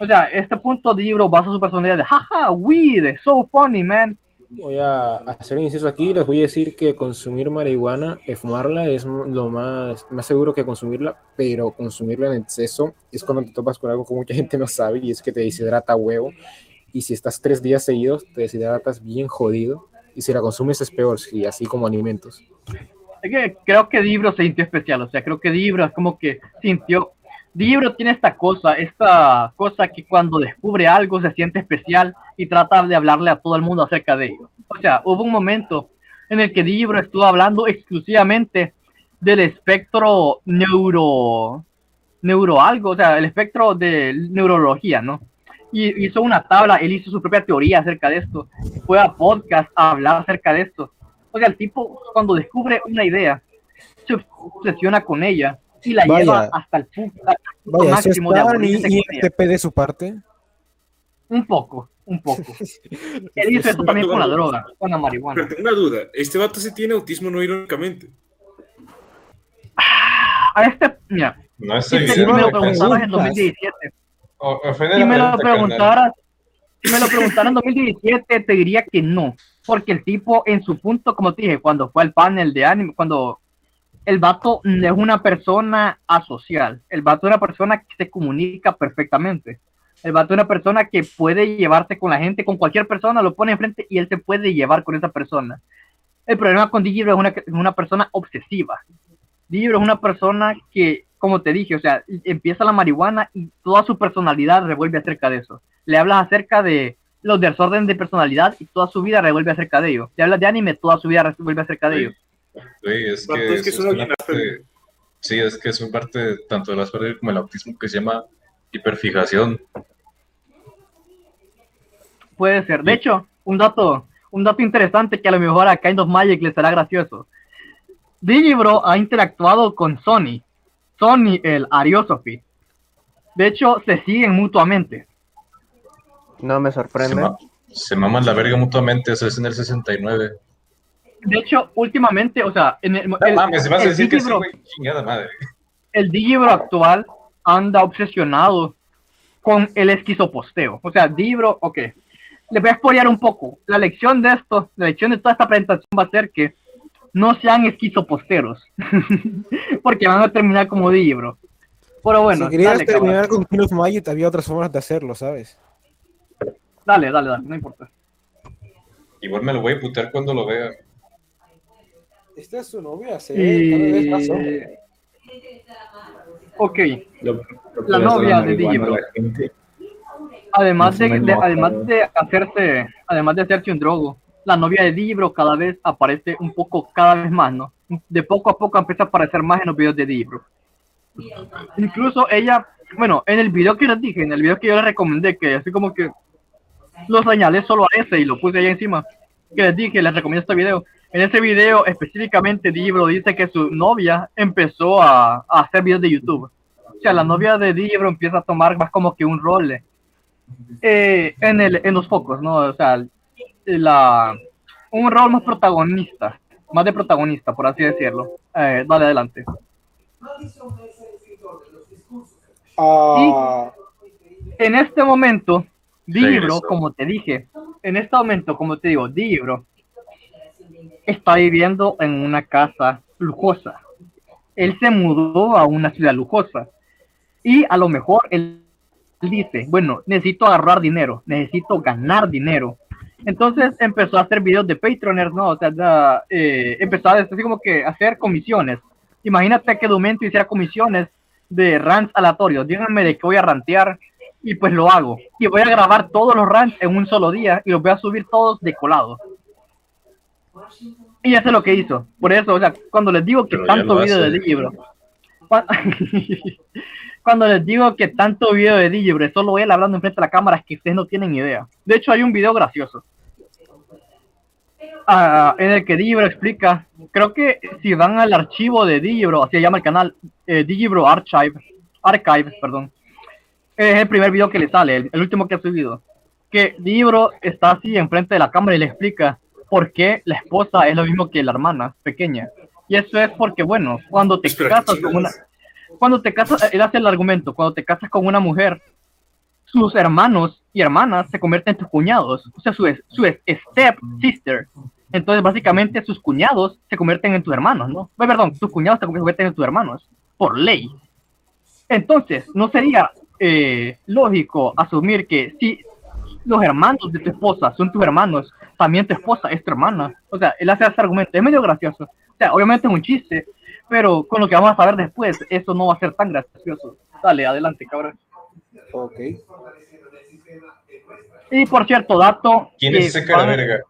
O sea, este punto DJ Bro basa su personalidad de jaja, weed, so funny, man. Voy a hacer un inciso aquí. Les voy a decir que consumir marihuana, eh, fumarla es lo más, más seguro que consumirla, pero consumirla en exceso es cuando te topas con algo que mucha gente no sabe y es que te deshidrata huevo. Y si estás tres días seguidos, te deshidratas bien jodido. Y si la consumes es peor, sí, así como alimentos. Creo que Dibro se sintió especial, o sea, creo que Dibro es como que sintió. Dibro tiene esta cosa, esta cosa que cuando descubre algo se siente especial y trata de hablarle a todo el mundo acerca de ello. O sea, hubo un momento en el que Dibro estuvo hablando exclusivamente del espectro neuro, neuro algo, o sea, el espectro de neurología, ¿no? Y hizo una tabla, él hizo su propia teoría acerca de esto, fue a podcast a hablar acerca de esto. O sea, el tipo cuando descubre una idea, se obsesiona con ella y la Vaya. lleva hasta el punto, hasta el punto Vaya, eso máximo de aburrirse ella. INTP de su parte. Un poco, un poco. Él hizo eso también con la droga, con la marihuana. Pero tengo una duda. Este vato sí tiene autismo no irónicamente. A este, mira, No es si te- me lo ¿qué preguntabas en preguntas? 2017. O- Si me lo preguntaras, si me lo preguntaran en 2017, te diría que no. Porque el tipo, en su punto, como te dije, cuando fue al panel de anime, cuando el vato es una persona asocial, el vato es una persona que se comunica perfectamente. El vato es una persona que puede llevarse con la gente, con cualquier persona, lo pone enfrente y él se puede llevar con esa persona. El problema con Digibro es una, una persona obsesiva. Digibro es una persona que, como te dije, o sea, empieza la marihuana y toda su personalidad revuelve acerca de eso. Le hablas acerca de los desórdenes de personalidad y toda su vida revuelve acerca de ello. Le hablas de anime, toda su vida revuelve acerca de ello. Sí, es que, es que suena una parte, sí, es que es una parte tanto de las personas como el autismo que se llama hiperfijación. Puede ser. De hecho, un dato, un dato interesante que a lo mejor a Kind of Magic le será gracioso. Digibro ha interactuado con Sony. Sony, el Ariosophy. De hecho, se siguen mutuamente. No me Se, sorprende. ma- se maman la verga mutuamente, eso es en el 69. De hecho, últimamente, o sea, en el, No el- mames, se vas a el decir que sí, chingada madre. el Digibro actual anda obsesionado con el esquizoposteo. O sea, Digibro, ok. Les voy a spoilear un poco. La lección de esto, la lección de toda esta presentación va a ser que no sean esquizoposteros. Porque van a terminar como Digibro. Pero bueno, si querías dale, terminar cabrón. con King of Magic, había otras formas de hacerlo, ¿sabes? dale, dale, dale, no importa. Igual me lo voy a putear cuando lo vea. Esta es su novia, sí, Y- cada vez más hombre. Ok, Lo- lo que La novia de Digibro. además No de, además de hacerse, además de hacerse un drogo, la novia de Digibro cada vez aparece un poco, cada vez más, ¿no? De poco a poco empieza a aparecer más en los videos de Digibro. Incluso ella, bueno, en el video que les dije, en el video que yo les recomendé, que así como que lo señalé solo a ese y lo puse ahí encima, que les dije, les recomiendo este video. En ese video específicamente Digibro dice que su novia empezó a, a hacer videos de YouTube. O sea, la novia de Digibro empieza a tomar más como que un rol eh, en, el, en los focos, ¿no? O sea, la, un rol más protagonista, más de protagonista, por así decirlo. Eh, dale adelante. Ah, En este momento, Regresó. como te dije, en este momento, como te digo, Digibro está viviendo en una casa lujosa. Él se mudó a una ciudad lujosa. Y a lo mejor él dice, bueno, necesito agarrar dinero, necesito ganar dinero. Entonces empezó a hacer videos de Patreoners, ¿no? O sea, eh, empezó a así como que hacer comisiones. Imagínate que Dumento hiciera comisiones de rants aleatorios. Díganme de qué voy a rantear y pues lo hago. Y voy a grabar todos los rants en un solo día y los voy a subir todos de colado. Y eso es lo que hizo. Por eso, o sea, cuando les digo que Pero ya tanto video de libro, cuando les digo que tanto video de Digibro es solo él hablando enfrente de la cámara es que ustedes no tienen idea. De hecho, hay un video gracioso. Ah, en el que Digibro explica, creo que si van al archivo de Digibro, así se llama el canal, eh, Digibro Archive, Archive, perdón, es el primer video que le sale, el, el último que ha subido, que Digibro está así enfrente de la cámara y le explica por qué la esposa es lo mismo que la hermana pequeña. Y eso es porque, bueno, cuando te Espera, casas ¿qué con una, cuando te casas, él hace el argumento, cuando te casas con una mujer, sus hermanos y hermanas se convierten en tus cuñados, o sea, su, su step sister. Entonces, básicamente, sus cuñados se convierten en tus hermanos, ¿no? Perdón, tus cuñados se convierten en tus hermanos, por ley. Entonces, ¿no sería eh, lógico asumir que si los hermanos de tu esposa son tus hermanos, también tu esposa es tu hermana? O sea, él hace ese argumento, es medio gracioso. O sea, obviamente es un chiste, pero con lo que vamos a saber después, eso no va a ser tan gracioso. Dale, adelante, cabrón. Ok. Y por cierto, dato. ¿Quién es ese cara verga?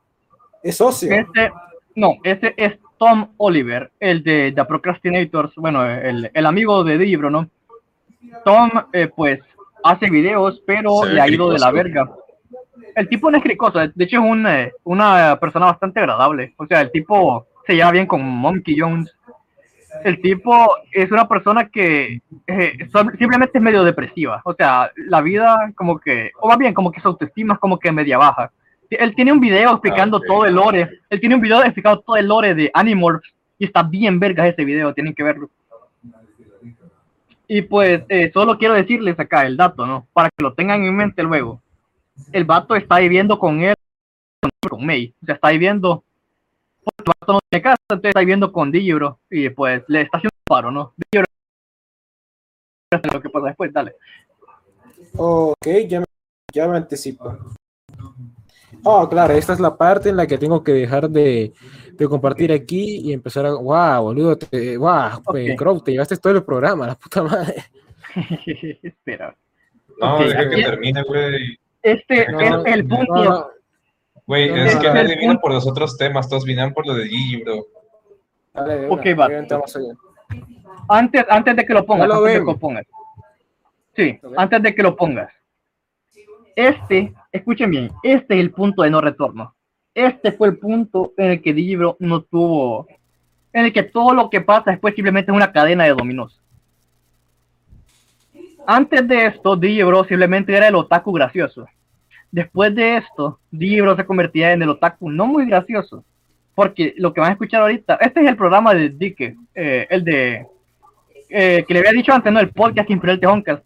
Es socio. Este, no, este es Tom Oliver, el de The Procrastinators, bueno, el, el amigo de Libro, ¿no? Tom, eh, pues, hace videos, pero le ha ido de la verga. El tipo no es cricoso, de hecho es un, eh, una persona bastante agradable. O sea, el tipo se lleva bien con Monkey Jones. El tipo es una persona que eh, simplemente es medio depresiva. O sea, la vida como que, o más bien como que su autoestima es como que media baja. Él tiene un video explicando ok. todo el lore. Él tiene un video explicando todo el lore de Animorphs y está bien vergas ese video, tienen que verlo. Y pues eh, solo quiero decirles acá el dato, ¿no? Para que lo tengan en mente luego. El vato está viviendo con él, con May. O sea, está viviendo. Porque el vato no tiene casa, entonces está viviendo con Digibro. Y pues le está haciendo un paro, ¿no? Digibro. Lo que pasa después, dale. Ok, ya me, ya me anticipo. Oh, claro, esta es la parte en la que tengo que dejar de, de compartir aquí y empezar a. ¡Wow, boludo! Te, ¡Wow! pues, Ok. Crow, te llevaste todo el programa, la puta madre. Espera. No, Ok, deja que termine, güey. Este No, es el punto. No, Güey, No, es que no. nadie vino por los otros temas, todos vinieron por lo de Gigi, bro. dale, Ok, va. obviamente vamos allá. Antes, antes de que lo pongas, antes de que lo pongas. Sí, antes de que lo pongas. Este, escuchen bien, este es el punto de no retorno. Este fue el punto en el que Digibro no tuvo, en el que todo lo que pasa después simplemente es una cadena de dominos. Antes de esto, Digibro simplemente era el otaku gracioso. Después de esto, Digibro se convertía en el otaku no muy gracioso. Porque lo que van a escuchar ahorita, este es el programa de Dike, eh, el de eh, que le había dicho antes, ¿no? El podcast Imperial Tejoncas.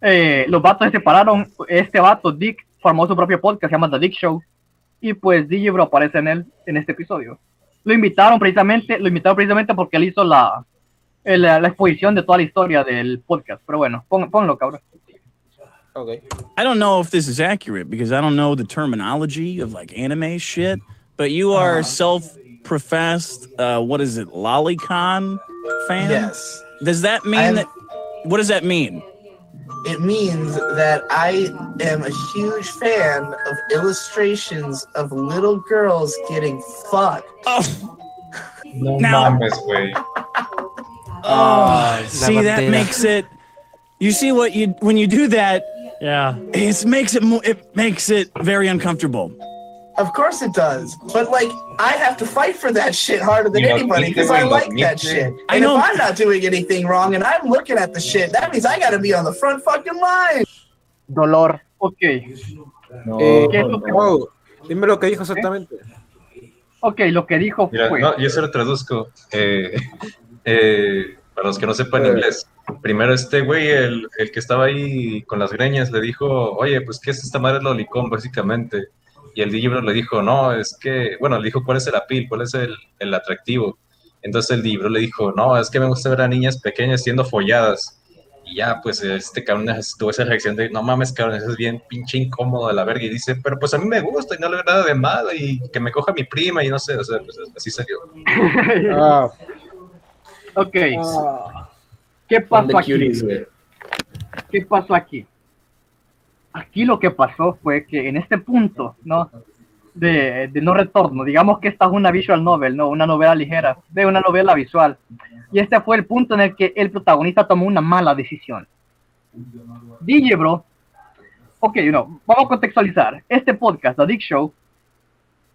Eh, los vatos se separaron. Este vato, Dick, formó su propio podcast, se llama The Dick Show. Y pues Digibro aparece en él en este episodio. Lo invitaron precisamente, lo invitaron precisamente porque él hizo la, el- la exposición de toda la historia del podcast. Pero bueno, pon- ponlo, cabrón. Okay. I don't know if this is accurate because I don't know the terminology of like anime shit, but you are self-professed, uh, what is it, lolicon fan? Yes. Does that mean I'm- that? What does that mean? It means that I am a huge fan of illustrations of little girls getting fucked. No Now- mames, güey. Oh, see that bandera. makes it. You see what you when you do that, Yeah. it makes it more. it makes it very uncomfortable. Of course it does. But like I have to fight for that shit harder than You know, anybody because you I know, like you that know. shit. I And if know. I'm not doing anything wrong and I'm looking at the shit, that means I gotta be on the front fucking line. Dolor. Ok. No, Eh, ¿Qué es lo que- no. Crow, dime lo que dijo exactamente. Ok, lo que dijo Mira, fue. no, yo se lo traduzco. Eh, eh, para los que no sepan Eh. inglés. Primero este güey, el, el que estaba ahí con las greñas, le dijo, oye, pues, ¿qué es esta madre lolicón, básicamente? Y el libro le dijo, no, es que, bueno, le dijo, ¿cuál es el apil? ¿Cuál es el, el atractivo? Entonces el libro le dijo, no, es que me gusta ver a niñas pequeñas siendo folladas. Y ya, pues, este cabrón tuvo esa reacción de, no mames, cabrón, eso es bien pinche incómodo de la verga. Y dice, pero pues a mí me gusta y no le veo nada de malo y que me coja mi prima y no sé, o sea, pues así salió. Ah, Ok. ah, ¿Qué pasó aquí? cuties. ¿Qué pasó aquí? Aquí lo que pasó fue que en este punto, ¿no? De, de no retorno, digamos que esta es una visual novel, ¿no? Una novela ligera, de una novela visual. Y este fue el punto en el que el protagonista tomó una mala decisión. DJ Bro, ok, no, vamos a contextualizar. Este podcast, The Dick Show,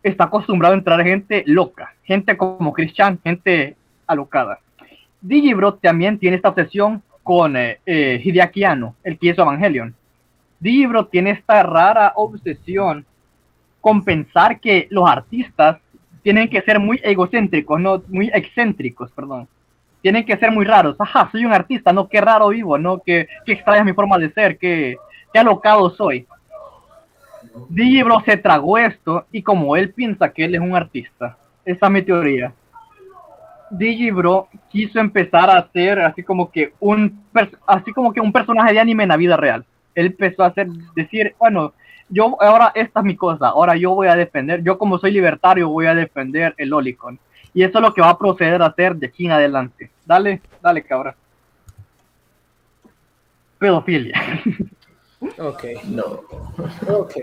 está acostumbrado a entrar gente loca, gente como Christian, gente alocada. Digibro también tiene esta obsesión con eh, eh, Hideaki Anno, el que hizo Evangelion. Digibro tiene esta rara obsesión con pensar que los artistas tienen que ser muy egocéntricos, no muy excéntricos, perdón. Tienen que ser muy raros. Ajá, soy un artista, no, qué raro vivo, no, que, que extraña mi forma de ser, que, qué alocado soy. Digibro se tragó esto y como él piensa que él es un artista, esa es mi teoría. Digibro quiso empezar a hacer así como que un así como que un personaje de anime en la vida real. Él empezó a hacer decir, bueno, yo ahora esta es mi cosa, ahora yo voy a defender, yo como soy libertario voy a defender el Olicon. Y eso es lo que va a proceder a hacer de aquí en adelante. Dale, dale, cabra. Pedofilia. Ok. No. Ok.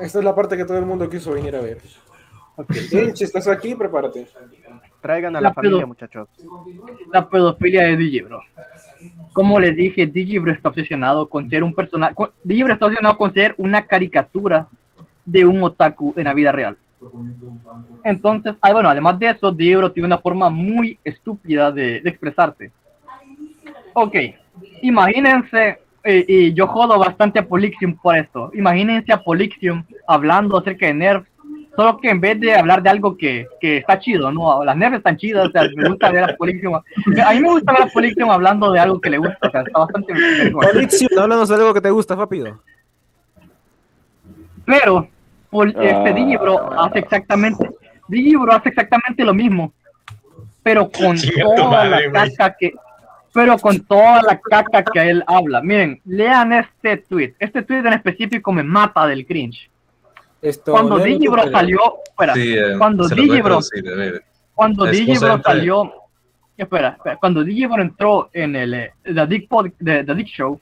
Esta es la parte que todo el mundo quiso venir a ver. Ok. Genchi, ¿estás aquí? Prepárate. Traigan a La la familia, muchachos. la pedofilia de Digibro. Como les dije, Digibro está obsesionado con ser un personaje. Digibro está obsesionado con ser una caricatura de un otaku en la vida real. Entonces, ah, bueno, además de eso, Digibro tiene una forma muy estúpida de, de expresarse. Ok, imagínense, eh, y yo jodo bastante a Polixium por esto. Imagínense a Polixium hablando acerca de Nerf, solo que en vez de hablar de algo que, que está chido, ¿no? Las Nerf están chidas, o sea, me gusta ver a Polixium. A mí me gusta ver a Polixium hablando de algo que le gusta, o sea, está bastante. Polixium, háblanos de algo que te gusta, rápido. Pero Pol- este Ah. Digibro hace exactamente, Digibro hace exactamente lo mismo, pero con toda madre, la caca que, pero con toda la caca que él habla. Miren, lean este tweet. Este tweet en específico me mata del cringe. Esto, Cuando Digibro pero- salió, espera, Sí, eh, cuando Digibro, cuando Digibro salió, espera, espera, cuando Digibro entró en el eh, The Dick, Pod- The- The Dick Show,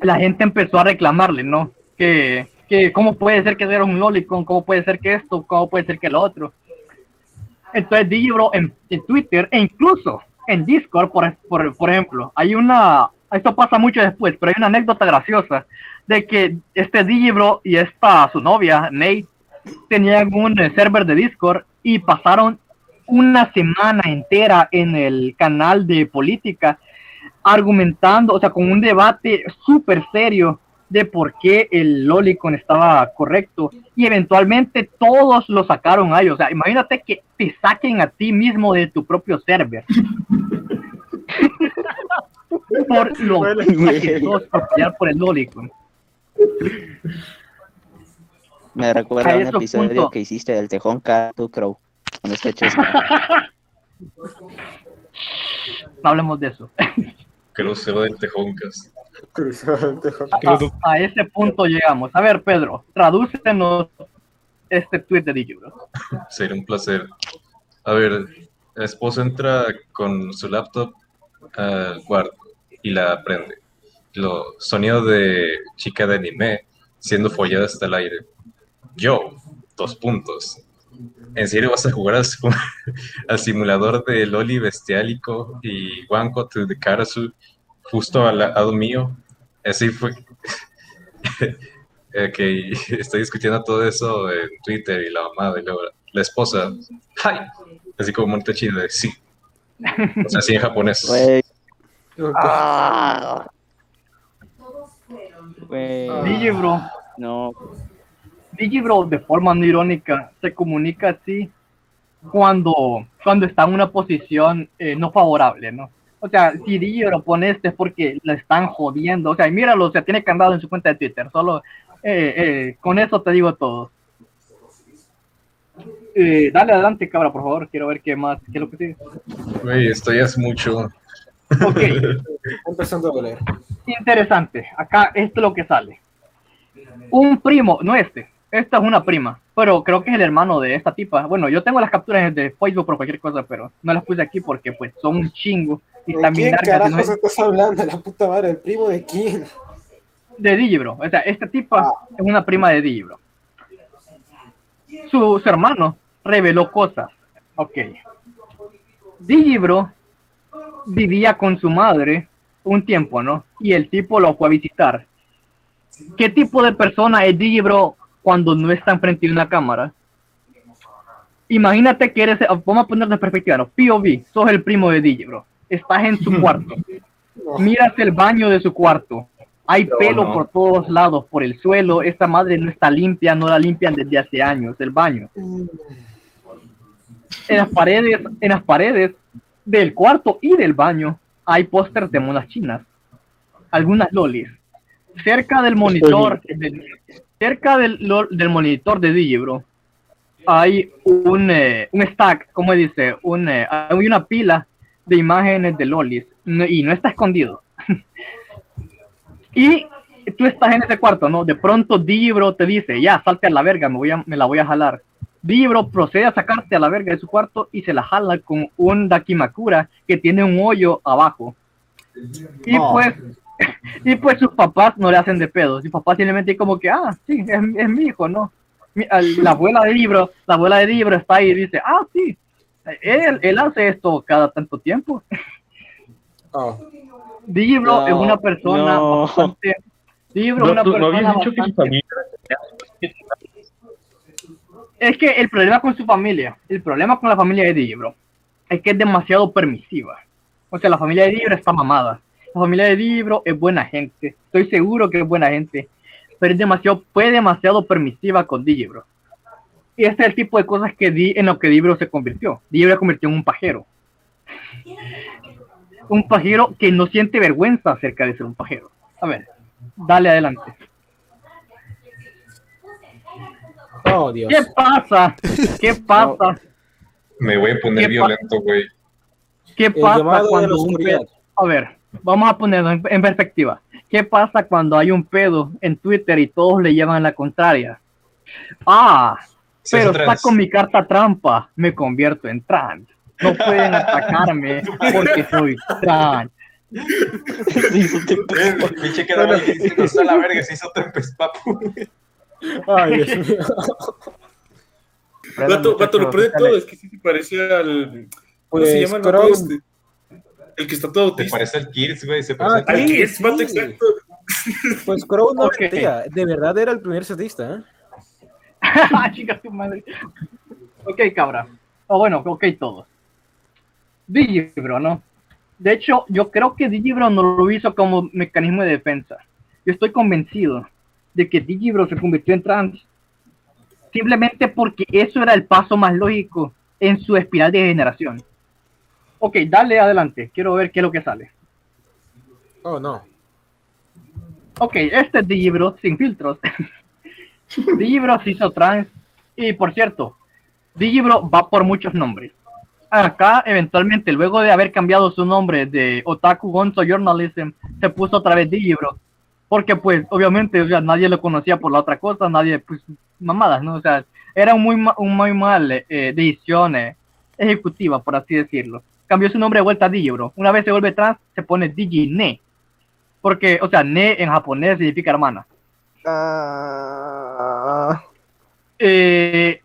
la gente empezó a reclamarle, ¿no? Que, que cómo puede ser que sea un lolicon, cómo puede ser que esto, cómo puede ser que lo otro. Entonces Digibro en, en Twitter e incluso en Discord, por, por, por ejemplo, hay una, esto pasa mucho después, pero hay una anécdota graciosa de que este Digibro y esta su novia, Nate, tenían un eh, server de Discord y pasaron una semana entera en el canal de política argumentando, o sea, con un debate súper serio de por qué el Lolicon estaba correcto y eventualmente todos lo sacaron a ellos. O sea, imagínate que te saquen a ti mismo de tu propio server. por lo que sos por el Lolicon. Me recuerda A un episodio punto. que hiciste del Tejón Catu Crow. Cuando este Chesca. No hablemos de eso. Crucero del Tejoncas. A, a ese punto llegamos. A ver, Pedro, tradúcenos este tweet de Digibro. Sería un placer. A ver, la esposa entra con su laptop al cuarto y la prende. Lo sonido de chica de anime siendo follada hasta el aire. Yo, dos puntos. ¿En serio vas a jugar al, al simulador de Loli Bestiálico y Wanko to the Karasu justo al lado mío? Así fue. Ok, estoy discutiendo todo eso en Twitter y la mamá y luego la esposa, ¡ay! Así como monte chido de sí. O sea, así en japonés. Ah. Güey. Digibro, No. Digibro de forma no irónica se comunica así cuando, cuando está en una posición eh, no favorable, ¿no? O sea, si Digibro pone este es porque la están jodiendo. O sea, y míralo, o sea, tiene candado en su cuenta de Twitter. Solo eh, eh, con eso te digo todo. Eh, dale adelante, cabra, por favor. Quiero ver qué más, qué es lo que sigue. Güey, esto ya es mucho. Ok. Empezando a doler. Interesante. Acá esto es lo que sale. Un primo, no este, esta es una prima, pero creo que es el hermano de esta tipa. Bueno, yo tengo las capturas de Facebook por cualquier cosa, pero no las puse aquí porque pues son un chingo y ¿De también quién largas. no carajos es- estás hablando? La puta madre, ¿el primo de quién? de Digibro. O sea, esta tipa es una prima de Digibro. Su, su hermano reveló cosas. Ok. Digibro vivía con su madre un tiempo, ¿no? Y el tipo lo fue a visitar. ¿Qué tipo de persona es Digibro cuando no está enfrente de una cámara? Imagínate que eres, vamos a ponerlo en perspectiva, ¿no? POV, sos el primo de Digibro. Estás en su cuarto. Miras el baño de su cuarto. Hay pelo por todos lados, por el suelo. Esta madre no está limpia, no la limpian desde hace años, el baño. En las paredes, en las paredes del cuarto y del baño hay pósters de monas chinas. Algunas lolis. cerca del monitor, del- cerca del, del monitor de Digibro, hay un, eh, un stack, como dice, un, eh, hay una pila de imágenes de lolis y no está escondido. y tú estás en ese cuarto, ¿no? De pronto Digibro te dice, ya, salte a la verga, me, voy a, me la voy a jalar. Digibro procede a sacarte a la verga de su cuarto y se la jala con un Dakimakura que tiene un hoyo abajo. Y Oh. pues, y pues sus papás no le hacen de pedo. Sus papás simplemente como que, ah, sí, es, es mi hijo, ¿no? Mi- la abuela de libro, la abuela de libro está ahí y dice, ah, sí, él, él hace esto cada tanto tiempo. No, es una persona no. bastante. Es No, una persona habías dicho que su bastante- familia Es que el problema con su familia, el problema con la familia de Digibro, es que es demasiado permisiva. O sea, la familia de Digibro está mamada. La familia de Digibro es buena gente. Estoy seguro que es buena gente. Pero es demasiado, fue demasiado permisiva con Digibro. Y este es el tipo de cosas que di, en lo que Digibro se convirtió. Digibro se convirtió en un pajero. Un pajero que no siente vergüenza acerca de ser un pajero. A ver, dale adelante. Oh, Dios. ¿Qué pasa? ¿Qué pasa? Me voy a poner ¿Qué violento, güey. ¿Qué pasa cuando un pedo? A ver, vamos a ponerlo en, en perspectiva. ¿Qué pasa cuando hay un pedo en Twitter y todos le llevan la contraria? Ah, Se pero está trans. con mi carta trampa, me convierto en trans. No pueden atacarme porque soy trans. Ahí diciendo, "Está la verga, se hizo tempes, papu. Ay, Dios mío. Vato, vato, lo peor de todo es que sí se parece al. ¿Cómo se Pues, llama el vato este? El que está todo Se autista. parece al Kids, güey. Se Ah, parece al. Kids, vato, exacto. Pues Crow no mentía, de verdad era el primer setista, ¿eh? Chica tu madre. Ok, cabra. O bueno, ok, todo. Digibro, ¿no? De hecho, yo creo que Digibro no lo hizo como mecanismo de defensa. Yo estoy convencido de que Digibro se convirtió en trans simplemente porque eso era el paso más lógico en su espiral de generación. Ok, dale adelante. Quiero ver qué es lo que sale. Oh, no. Ok, este es Digibro sin filtros. Digibro se hizo trans. Y por cierto, Digibro va por muchos nombres. Acá, eventualmente, luego de haber cambiado su nombre de Otaku Gonzo Journalism, se puso otra vez Digibro. Porque, pues, obviamente, o sea, nadie lo conocía por la otra cosa, nadie, pues, mamadas, ¿no? O sea, era un muy, ma- un muy mal eh, decisión eh, ejecutiva, por así decirlo. Cambió su nombre de vuelta a Digibro. Una vez se vuelve trans, se pone Digine. Porque, o sea, Ne en japonés significa hermana. Ah, Eh,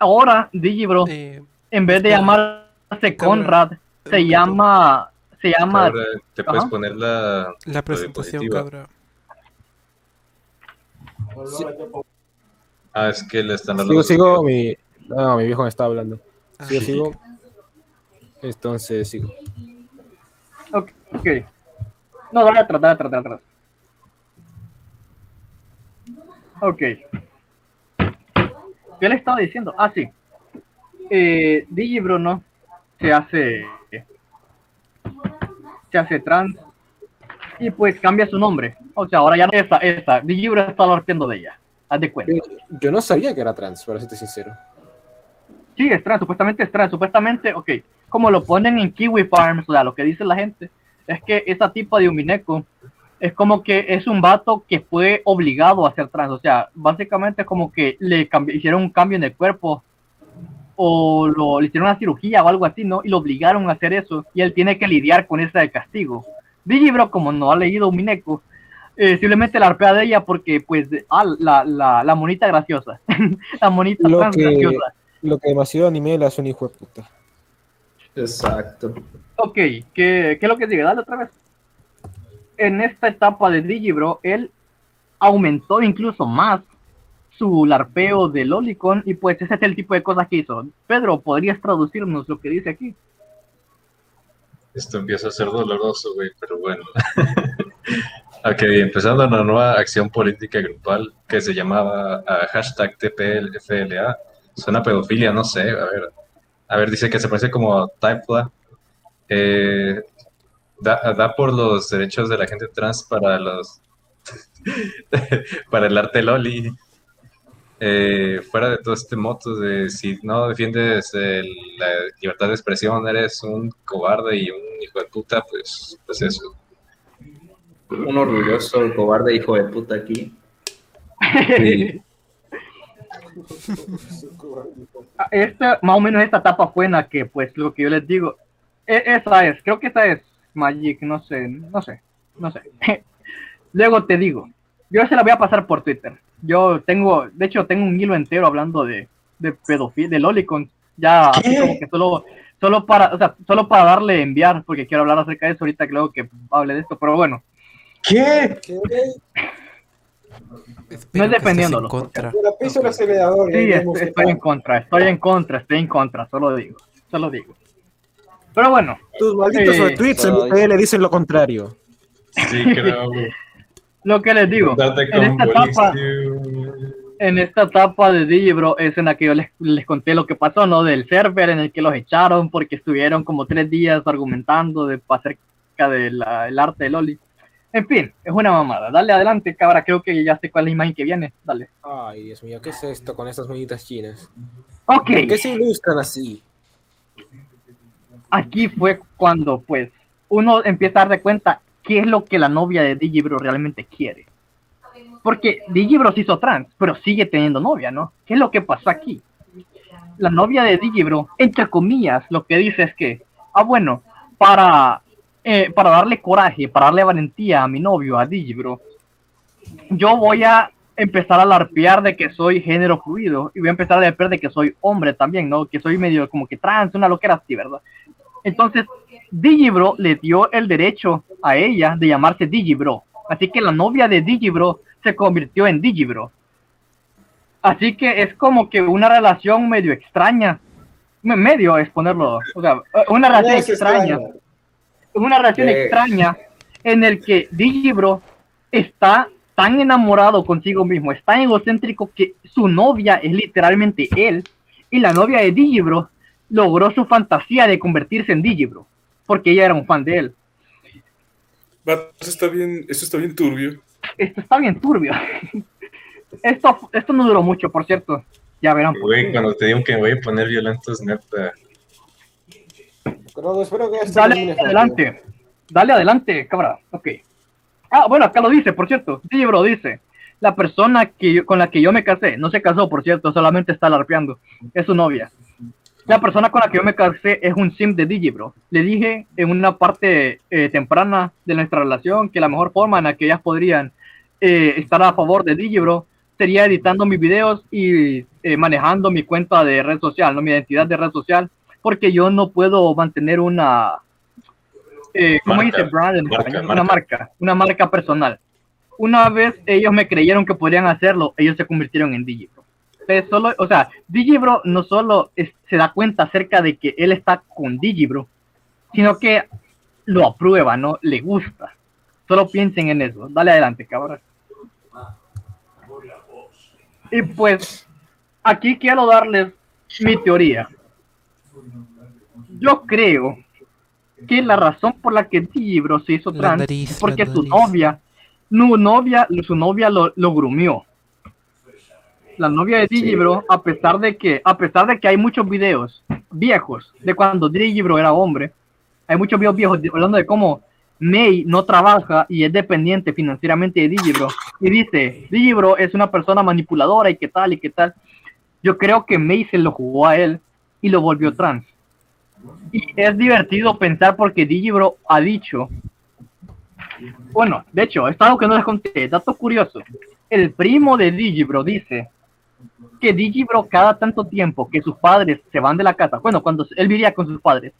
ahora Digibro, Eh, en vez de llamarse Conrad, se llama, se llama, te puedes Ajá. poner la, la presentación, cabra. Ah, es que le están Sigo, hablando. sigo, mi... No, mi viejo me está hablando. Sigo, Ah. sigo. Entonces, sigo. ok, ok. No, dale atrás, dale atrás, dale atrás. Ok. ¿Qué le estaba diciendo? Ah, sí. Eh, Digibro, ¿no? Se hace. Se hace trans. Y pues cambia su nombre. O sea, ahora ya no es esa, esa. Digibro está partiendo de ella. Haz de cuenta. Yo no sabía que era trans, para serte sincero. Sí, es trans, supuestamente es trans, supuestamente, ok, como lo ponen en Kiwi Farms, o sea, lo que dice la gente, es que esa tipo de Umineco es como que es un vato que fue obligado a ser trans, o sea, básicamente es como que le hicieron un cambio en el cuerpo o lo, le hicieron una cirugía o algo así, ¿no? Y lo obligaron a hacer eso y él tiene que lidiar con ese castigo. Digibro, como no ha leído Umineco, eh, simplemente la arpea de ella porque, pues, ah, la, la, la monita graciosa, la monita Lo trans que, graciosa. lo que demasiado anime le hace un hijo de puta. Exacto. Ok, ¿qué, qué es lo que sigue? Dale otra vez. En esta etapa de Digibro, él aumentó incluso más su larpeo de Lolicon y pues ese es el tipo de cosas que hizo. Pedro, ¿podrías traducirnos lo que dice aquí? Esto empieza a ser doloroso, güey, pero bueno. ok, empezando una nueva acción política grupal que se llamaba ah, hashtag TPLFLA. Suena a pedofilia, no sé, a ver. A ver, dice que se parece como Typela. Eh, da, da por los derechos de la gente trans para los para el arte Loli. Eh, fuera de todo este moto de si no defiendes la libertad de expresión, eres un cobarde y un hijo de puta, pues, pues eso. Un orgulloso, cobarde hijo de puta aquí. Sí. Esta, más o menos esta etapa fue en la que, pues, lo que yo les digo, e- esa es, creo que esa es Magic, no sé, no sé, no sé. Luego te digo, yo se la voy a pasar por Twitter. Yo tengo, de hecho, tengo un hilo entero hablando de, de pedofilia, de lolicon, ya así como que solo, solo para, o sea, solo para darle enviar, porque quiero hablar acerca de eso ahorita, que luego que hable de esto, pero bueno, ¿Qué? no es defendiéndolo. contra. La piso el acelerador. Sí, estoy en contra, estoy en contra, estoy en contra, solo digo, solo digo. Pero bueno. Tus malditos eh, tweets en le dicen lo contrario. Sí, creo. Lo que les digo, en esta etapa, en esta etapa de Digibro es en la que yo les, les conté lo que pasó, ¿no? Del server en el que los echaron porque estuvieron como tres días argumentando de, acerca del arte de Loli. En fin, es una mamada. Dale adelante, cabra. Creo que ya sé cuál es la imagen que viene. Dale. Ay, Dios mío, ¿qué es esto con estas moñitas chinas? Ok. ¿Por qué se ilustran así? Aquí fue cuando, pues, uno empieza a dar de cuenta qué es lo que la novia de Digibro realmente quiere. Porque Digibro se hizo trans, pero sigue teniendo novia, ¿no? ¿Qué es lo que pasó aquí? La novia de Digibro, entre comillas, lo que dice es que, ah, bueno, para, eh, para darle coraje, para darle valentía a mi novio, a Digibro, yo voy a empezar a larpear de que soy género fluido y voy a empezar a larpear de que soy hombre también, ¿no? Que soy medio como que trans, una loquera así, ¿verdad? Entonces, Digibro le dio el derecho a ella de llamarse Digibro. Así que la novia de Digibro se convirtió en Digibro. Así que es como que una relación medio extraña. Me- Medio es ponerlo. O sea, eh, una relación extraña. Una relación Eh. extraña en el que Digibro está tan enamorado consigo mismo, es tan egocéntrico que su novia es literalmente él. Y la novia de Digibro logró su fantasía de convertirse en Digibro, porque ella era un fan de él. Eso está bien, eso está bien turbio. Esto está bien turbio. Esto, esto no duró mucho, por cierto. Ya verán. por Güey, cuando te digo que me voy a poner violento es neta. No, espero que esto Dale rápido. adelante. Dale adelante, cabra. Ok. Ah, bueno, acá lo dice, por cierto. Digibro dice. La persona que yo- con la que yo me casé, no se casó, por cierto, solamente está larpeando. Es su novia. La persona con la que yo me casé es un sim de Digibro. Le dije en una parte eh, temprana de nuestra relación que la mejor forma en la que ellas podrían eh, estar a favor de Digibro sería editando mis videos y eh, manejando mi cuenta de red social, no mi identidad de red social, porque yo no puedo mantener una, eh, ¿cómo Marca. dice brand en Marca, español? marca. Una marca, una marca personal. Una vez ellos me creyeron que podrían hacerlo, ellos se convirtieron en Digibro. Entonces, solo, o sea, Digibro no solo es- se da cuenta acerca de que él está con Digibro, sino que lo aprueba, ¿no? Le gusta. Solo piensen en eso. Dale adelante, cabrón. Y pues, aquí quiero darles mi teoría. Yo creo que la razón por la que Digibro se hizo trans nariz, es porque su novia, su novia, su novia lo, lo grumió. La novia de Digibro, a pesar de que, a pesar de que hay muchos videos viejos de cuando Digibro era hombre, hay muchos videos viejos de- hablando de cómo May no trabaja y es dependiente financieramente de Digibro. Y dice, Digibro es una persona manipuladora y qué tal y qué tal. Yo creo que May se lo jugó a él y lo volvió trans. Y es divertido pensar porque Digibro ha dicho, bueno, de hecho, es algo que no les conté, dato curioso. El primo de Digibro dice que Digibro cada tanto tiempo que sus padres se van de la casa, bueno, cuando él vivía con sus padres,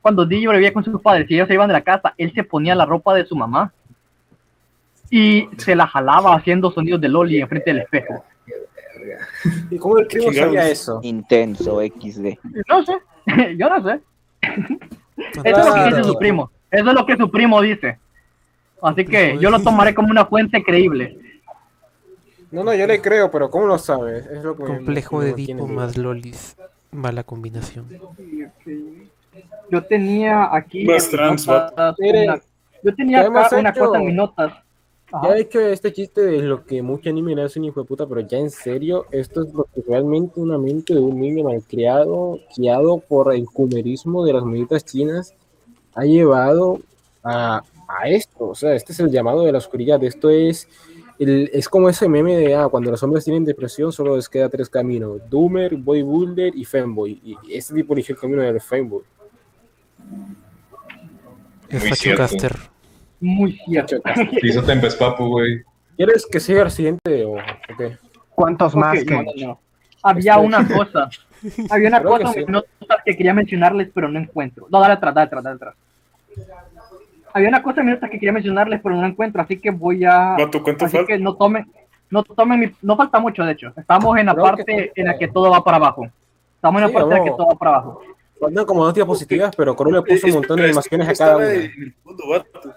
cuando Digibro vivía con sus padres y ellos se iban de la casa, él se ponía la ropa de su mamá y se la jalaba haciendo sonidos de Loli enfrente del espejo. ¿Y cómo el primo sabía eso? Intenso XD. No sé, yo no sé. Eso es lo que dice su primo. Eso es lo que su primo dice. Así que yo lo tomaré como una fuente creíble. No, no, yo le creo, pero ¿cómo lo sabes? Es lo que Complejo me de Edipo más Lolis. Mala combinación. Yo tenía aquí. Más en trans, notas vato. una- yo tenía ¿qué hemos acá una hecho? cosa en mis notas Ya he hecho este chiste de lo que mucho anime le hacen hijo de puta, pero ya en serio, esto es lo que realmente una mente de un niño malcriado, guiado por el cumerismo de las monitas chinas, ha llevado a, a esto. O sea, este es el llamado de la oscuridad. Esto es, el- es como ese meme de ah, cuando los hombres tienen depresión, solo les queda tres caminos: Doomer, Bodybuilder y Femboy. Y este tipo eligió el camino del Femboy. Caster. Muy cierto. Hizo Tempest Papu, güey. ¿Quieres que sea el siguiente o qué? ¿Cuántos más no, que? no, no. Había Este- una cosa. Había una Creo que cosa sí. notas que quería mencionarles, pero no encuentro. No, dale atrás, dale atrás, dale atrás. Había una cosa en notas que quería mencionarles, pero no encuentro, así que voy a. Vato, ¿cuánto así falta? que no tomen. No tomen mi- No falta mucho, de hecho. Estamos en la Creo que parte en la que todo va para abajo. Estamos en la Sí, parte en la que todo va para abajo. Faltan como dos diapositivas, pero Coro le puso un montón de animaciones a cada una. en el fondo, vato.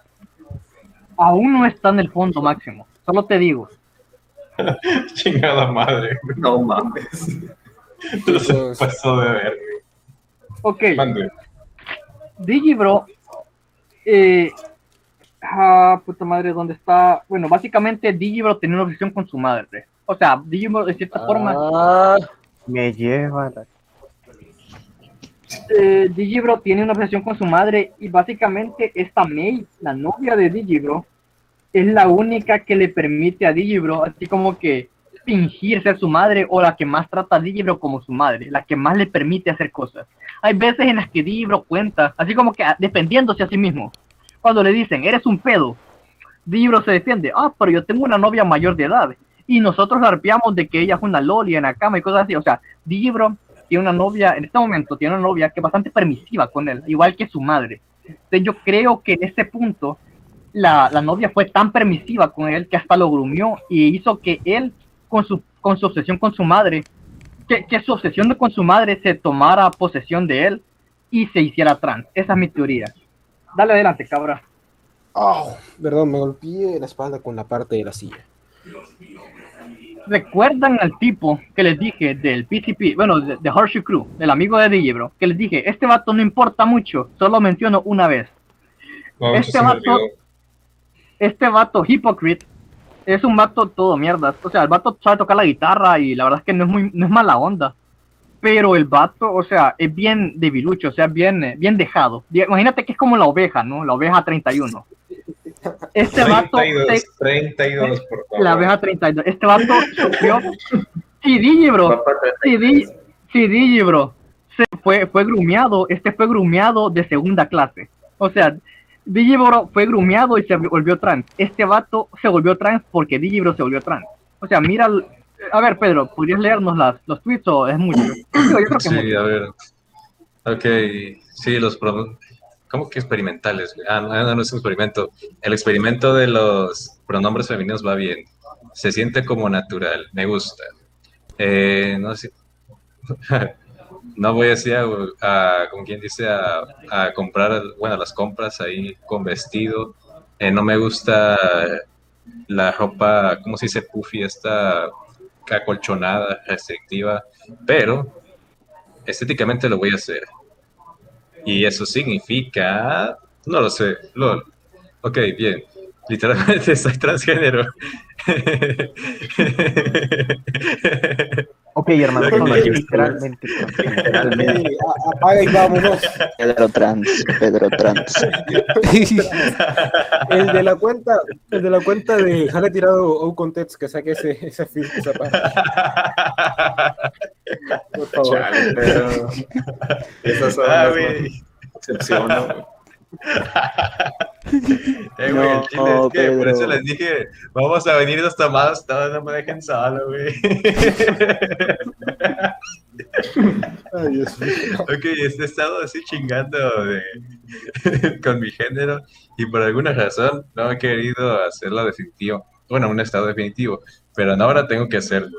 Aún no está en el fondo máximo. Solo te digo. Chingada madre. No mames. Se pasó de ver. Ok. Mande. Digibro, eh, ah, puta madre, ¿dónde está? Bueno, básicamente Digibro tenía una obsesión con su madre. O sea, Digibro de cierta forma, Ah, Me lleva la... eh, Digibro tiene una obsesión con su madre y básicamente esta Mei, la novia de Digibro, es la única que le permite a Digibro, así como que fingir ser su madre o la que más trata a Digibro como su madre, la que más le permite hacer cosas. Hay veces en las que Digibro cuenta, así como que ah, defendiéndose a sí mismo. Cuando le dicen, eres un pedo, Digibro se defiende, ah, pero yo tengo una novia mayor de edad. Y nosotros arpeamos de que ella es una loli en la cama y cosas así. O sea, Digibro tiene una novia, en este momento tiene una novia que es bastante permisiva con él, igual que su madre. Entonces yo creo que en ese punto la, la novia fue tan permisiva con él que hasta lo grumió y hizo que él, con su, con su obsesión con su madre, que, que su obsesión de- con su madre se tomara posesión de él y se hiciera trans. Esa es mi teoría. Dale adelante, cabra. oh, perdón, me golpeé la espalda con la parte de la silla. ¿Recuerdan al tipo que les dije del PCP, bueno, de, de Horseshoe Crew, del amigo de Digibro, que les dije, este vato no importa mucho, solo menciono una vez. No, Este vato-. Este vato Hypocrite es un vato todo mierda. O sea, el vato sabe tocar la guitarra y la verdad es que no es muy, no es mala onda. Pero el vato, o sea, es bien debilucho, o sea, bien, eh, bien dejado. Imagínate que es como la oveja, ¿no? La oveja 31. Este vato, 32, se- 32, por favor. la abeja 32. Este vato sufrió. Digibro, si, Di- si Digibro se fue, fue grumeado, este fue grumeado de segunda clase. O sea, Digibro fue grumeado y se volvió trans. Este vato se volvió trans porque Digibro se volvió trans. O sea, mira. A ver, Pedro, ¿podrías leernos las, los tweets o es mucho? Digo, yo creo que es Sí, mucho. a ver. Ok, sí, los pro- ¿Cómo que experimentales? Ah, no, no es un experimento. El experimento de los pronombres femeninos va bien. Se siente como natural, me gusta. Eh, no sé. No voy así a, a como quien dice, a, a comprar, bueno, las compras ahí con vestido. Eh, no me gusta la ropa, ¿cómo se dice? Puffy, esta acolchonada, restrictiva, pero estéticamente lo voy a hacer. Y eso significa, no lo sé, lol. Ok, bien. Literalmente soy transgénero. Ok, hermano, literalmente. A- apaga y vámonos. Pedro Trans, Pedro Trans. El de la cuenta, el de la cuenta de Jale tirado o context que saque ese, ese feed, esa parte. Por favor. Chale, pero esas son Ah, las. Eh, güey, el chile No, es que por eso les dije, vamos a venir los tomados, todos no me dejen solo, güey. Ay, Dios mío. ok, este he estado así chingando de- con mi género y por alguna razón no he querido hacerlo definitivo. Bueno, un estado definitivo, pero no ahora tengo que hacerlo.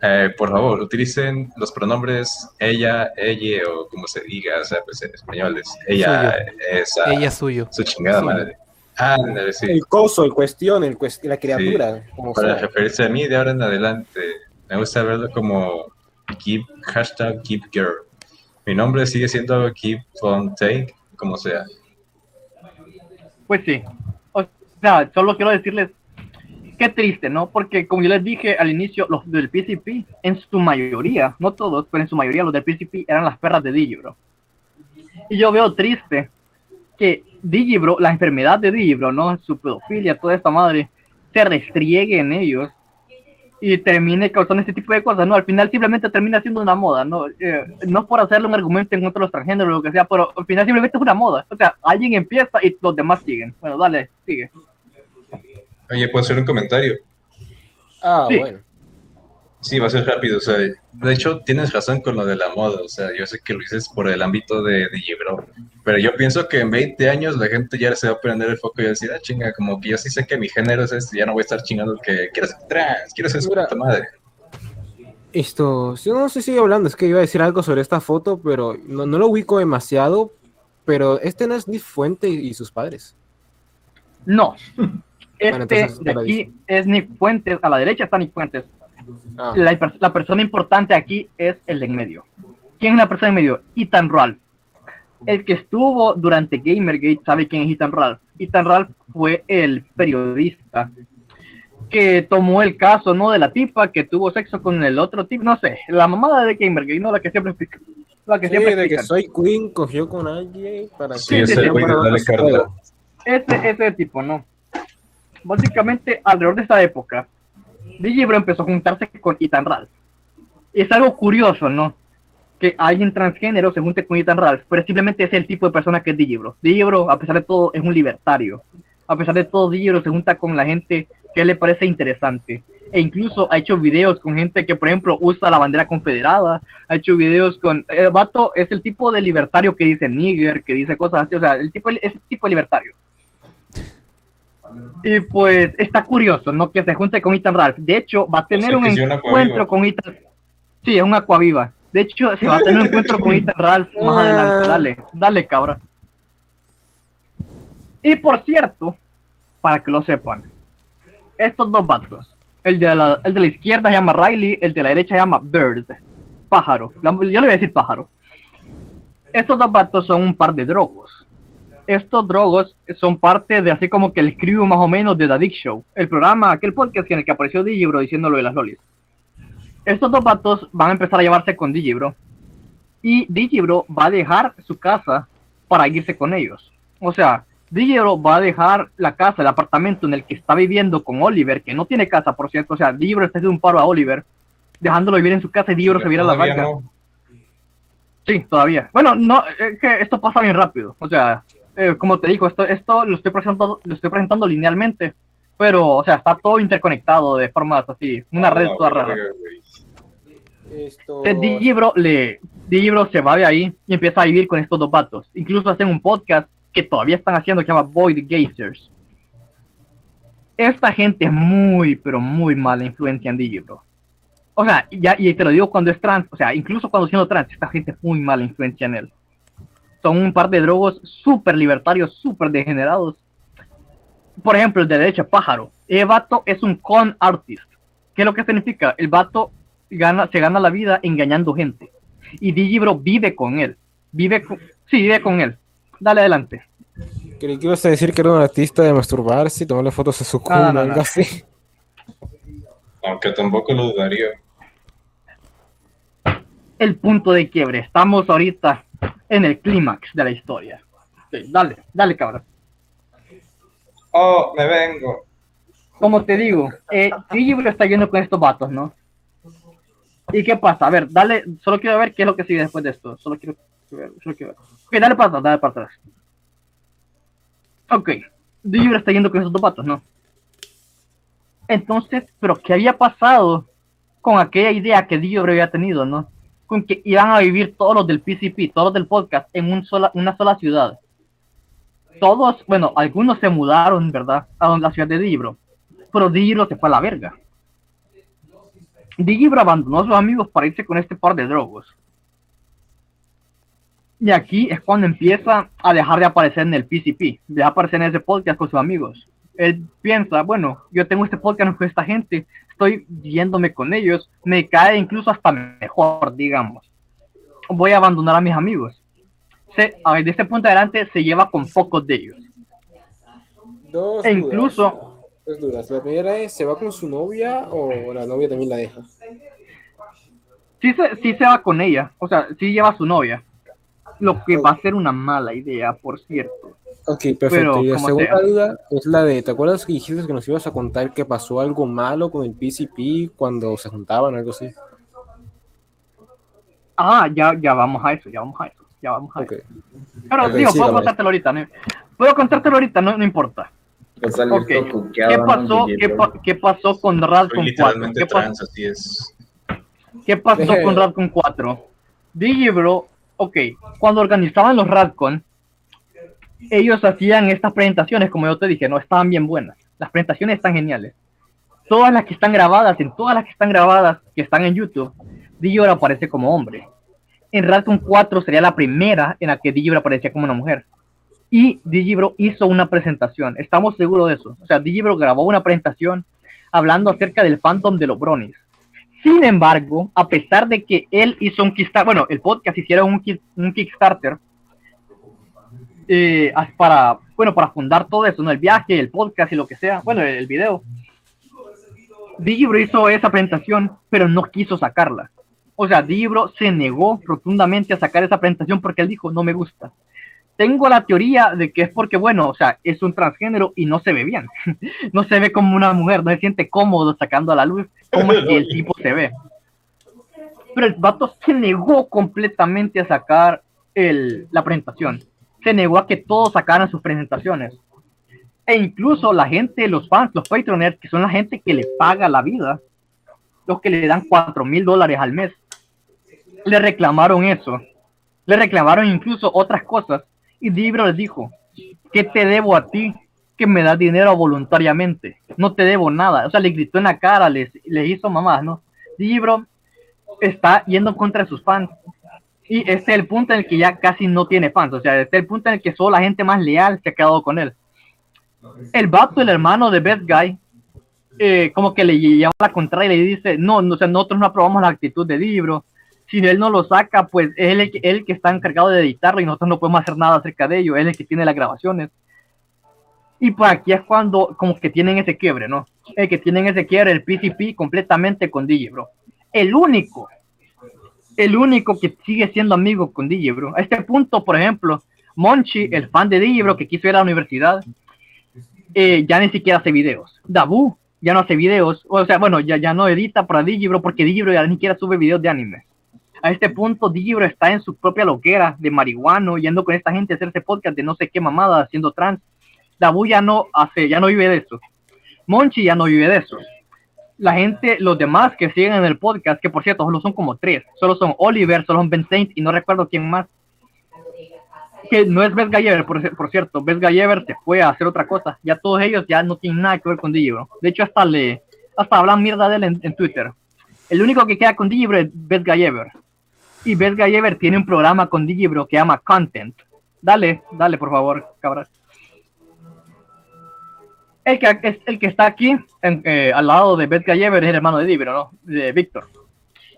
Eh, por favor, utilicen los pronombres ella, ella o como se diga, o sea, pues en español es ella, esa, Ella suyo. su chingada Suyo. madre. Sí. El coso, el cuestión, el cuest- la criatura. como Para sea. referirse a mí de ahora en adelante, me gusta verlo como keep, hashtag keep girl. Mi nombre sigue siendo keep Fontaine, como sea. Pues sí. O sea, solo quiero decirles qué triste, ¿no? Porque como yo les dije al inicio, los del PCP, en su mayoría, no todos, pero en su mayoría los del PCP eran las perras de Digibro. Y yo veo triste que Digibro, la enfermedad de Digibro, ¿no? Su pedofilia, toda esta madre, se restriegue en ellos y termine causando este tipo de cosas, ¿no? Al final simplemente termina siendo una moda, ¿no? Eh, no por hacerle un argumento en contra de los transgéneros o lo que sea, pero al final simplemente es una moda. O sea, alguien empieza y los demás siguen. Bueno, dale, sigue. Oye, ¿puedo hacer un comentario? Ah, Sí. bueno. Sí, va a ser rápido. O sea, de hecho, tienes razón con lo de la moda. O sea, yo sé que lo dices por el ámbito de Digibro. Pero yo pienso que en 20 años la gente ya se va a prender el foco y va a decir, ah, chinga, como que yo sí sé que mi género es este, ya no voy a estar chingando el que quiero ser trans, quiero ser su puta madre. Esto, sí, no sé si sigue hablando, es que iba a decir algo sobre esta foto, pero no, no lo ubico demasiado, pero este no es ni Fuente y sus padres. No. Este entonces, de aquí es Nick Fuentes, a la derecha está Nick Fuentes. Ah. La, la persona importante aquí es el de en medio. ¿Quién es la persona en medio? Ethan Ralph. El que estuvo durante Gamergate sabe quién es Ethan Ralph. Ethan Ralph fue el periodista que tomó el caso, ¿no? De la tipa que tuvo sexo con el otro tipo, no sé, la mamada de Gamergate, no la que siempre explica. La que Sí, siempre de que soy Queen cogió con alguien para Sí, Dale Carla. Ese, ese tipo, ¿no? Básicamente, alrededor de esta época, Digibro empezó a juntarse con Ethan Ralph. Es algo curioso, ¿no? Que alguien transgénero se junte con Ethan Ralph, pero simplemente es el tipo de persona que es Digibro. Digibro, a pesar de todo, es un libertario. A pesar de todo, Digibro se junta con la gente que le parece interesante. E incluso ha hecho videos con gente que, por ejemplo, usa la bandera confederada. Ha hecho videos con... El vato es el tipo de libertario que dice nigger, que dice cosas así. O sea, el tipo, es el tipo de libertario. Y pues está curioso, ¿no? Que se junte con Ethan Ralph. De hecho, va a tener sea, un encuentro con Ethan. Sí, es un acuaviva. De hecho, se va a tener un encuentro con Ethan Ralph más adelante. Dale, dale, cabra. Y por cierto, para que lo sepan, estos dos vatos, el de la, el de la izquierda se llama Riley, el de la derecha se llama Bird, pájaro. Yo le voy a decir pájaro. Estos dos vatos son un par de drogos estos drogos son parte de así como que el crew más o menos de The Dick Show, el programa, aquel podcast en el que apareció Digibro diciendo lo de las lolis. Estos dos vatos van a empezar a llevarse con Digibro y Digibro va a dejar su casa para irse con ellos. O sea, Digibro va a dejar la casa, el apartamento en el que está viviendo con Oliver, que no tiene casa, por cierto. O sea, Digibro está haciendo un paro a Oliver, dejándolo vivir en su casa y Digibro se viera a la no. Sí, todavía. Bueno, no, es que esto pasa bien rápido. O sea, eh, como te digo, esto, esto lo estoy presentando, lo estoy presentando linealmente, pero, o sea, está todo interconectado de formas así, una red toda rara. Esto... Digibro, le, Digibro se va de ahí y empieza a vivir con estos dos vatos. Incluso hacen un podcast que todavía están haciendo que se llama Void Gazers. Esta gente es muy, pero muy mala influencia en Digibro. O sea, ya, y te lo digo cuando es trans, o sea, incluso cuando siendo trans, esta gente es muy mala influencia en él. Son un par de drogos súper libertarios, súper degenerados. Por ejemplo, el de derecha, Pájaro. El vato es un con artist. ¿Qué es lo que significa? El vato gana, se gana la vida engañando gente. Y Digibro vive con él. Vive con, sí, vive con él. Dale adelante. Creí que ibas a decir que era un artista de masturbarse y tomarle fotos a su culo No, no, o algo no. así. Aunque tampoco lo dudaría. El punto de quiebre. Estamos ahorita en el clímax de la historia. Sí, dale, dale, cabrón. Oh, me vengo. Como te digo, eh, Digibro está yendo con estos vatos, ¿no? ¿Y qué pasa? A ver, dale, solo quiero ver qué es lo que sigue después de esto. Solo quiero ver, solo quiero ver. Ok, dale para atrás, dale para atrás. Ok, Digibro está yendo con esos dos vatos, ¿no? Entonces, ¿pero qué había pasado con aquella idea que Digibro había tenido, ¿no? Con que iban a vivir todos los del PCP, todos los del podcast, en sola, una sola ciudad. Todos, bueno, algunos se mudaron, ¿verdad? A la ciudad de Digibro. Pero Digibro se fue a la verga. Digibro abandonó a sus amigos para irse con este par de drogos. Y aquí es cuando empieza a dejar de aparecer en el PCP, deja de aparecer en ese podcast con sus amigos. Él piensa, bueno, yo tengo este podcast con esta gente, estoy yéndome con ellos, me cae incluso hasta mejor, digamos. Voy a abandonar a mis amigos. Se, a ver, de este punto adelante se lleva con pocos de ellos. Dos E incluso- Dos dudas. La primera es, ¿se va con su novia o la novia también la deja? Sí se, sí se va con ella, o sea, sí lleva a su novia. Lo que va a ser una mala idea, por cierto. Ok, perfecto. Pero, y la segunda sea. duda es la de, ¿te acuerdas que dijiste que nos ibas a contar que pasó algo malo con el PCP cuando se juntaban o algo así? Ah, ya, ya vamos a eso, ya vamos a eso, ya vamos a eso. Pero Ok, digo, puedo contártelo ahorita, ¿no? Puedo contártelo ahorita, no, no importa. ¿Qué pasó, DJ, qué, bro. pa- qué pasó con Radcon Soy 4? literalmente ¿Qué, pa- trans, así es. qué pasó con Radcon 4? Digibro, ok, cuando organizaban los Radcon, ellos hacían estas presentaciones, como yo te dije, no estaban bien buenas. Las presentaciones están geniales. Todas las que están grabadas, en todas las que están grabadas, que están en YouTube, Digibro aparece como hombre. En Radcon 4 sería la primera en la que Digibro aparecía como una mujer. Y Digibro hizo una presentación, estamos seguros de eso. O sea, Digibro grabó una presentación hablando acerca del fandom de los Bronies. Sin embargo, a pesar de que él hizo un Kickstarter, bueno, el podcast hicieron un Kickstarter eh, para, bueno, para fundar todo eso, ¿no? El viaje, el podcast y lo que sea, bueno, el, el video. Digibro hizo esa presentación, pero no quiso sacarla. O sea, Digibro se negó rotundamente a sacar esa presentación porque él dijo, no me gusta. Tengo la teoría de que es porque, bueno, o sea, es un transgénero y no se ve bien. no se ve como una mujer, no se siente cómodo sacando a la luz que el tipo se ve. Pero el vato se negó completamente a sacar el, la presentación. Negó a que todos sacaran sus presentaciones. E incluso la gente, los fans, los patroners, que son la gente que le paga la vida, los que le dan cuatro mil dólares al mes, le reclamaron eso. Le reclamaron incluso otras cosas. Y Dibro les dijo, ¿qué te debo a ti que me das dinero voluntariamente? No te debo nada. O sea, le gritó en la cara, les, les hizo mamás, ¿no? Dibro está yendo contra sus fans. Y este es el punto en el que ya casi no tiene fans. O sea, este es el punto en el que solo la gente más leal se ha quedado con él. El vato, el hermano de Best Guy, eh, como que le lleva la contraria y le dice, no, no, o sea, nosotros no aprobamos la actitud de Libro. Si él no lo saca, pues es él él que está encargado de editarlo y nosotros no podemos hacer nada acerca de ello. Él es el que tiene las grabaciones. Y pues aquí es cuando como que tienen ese quiebre, ¿no? El que tienen ese quiebre, el PCP completamente con DJ, bro. El único, el único que sigue siendo amigo con DJ, bro. A este punto, por ejemplo, Monchi, el fan de DJ, bro, que quiso ir a la universidad, eh, ya ni siquiera hace videos. Dabu ya no hace videos, o sea, bueno, ya, ya no edita para Digibro porque Digibro ya ni siquiera sube videos de anime. A este punto, Digibro está en su propia loquera de marihuano, yendo con esta gente a hacerse podcast de no sé qué mamada, haciendo trans. Dabu ya no hace, ya no vive de eso. Monchi ya no vive de eso. La gente, los demás que siguen en el podcast, que por cierto solo son como tres, solo son Oliver, solo son Ben Saint y no recuerdo quién más. Que no es Beth Gallever, por, por cierto, Beth Gallever se fue a hacer otra cosa. Ya todos ellos ya no tienen nada que ver con Digibro. De hecho, hasta le, hasta hablan mierda de él en, Twitter. El único que queda con Digibro es Beth Gallever. Y Beth Gallever tiene un programa con Digibro que llama Content. Dale, dale, por favor, cabrón. El que, es, el que está aquí, en, eh, al lado de Beth Gallever, es el hermano de Digibro, ¿no? De Víctor.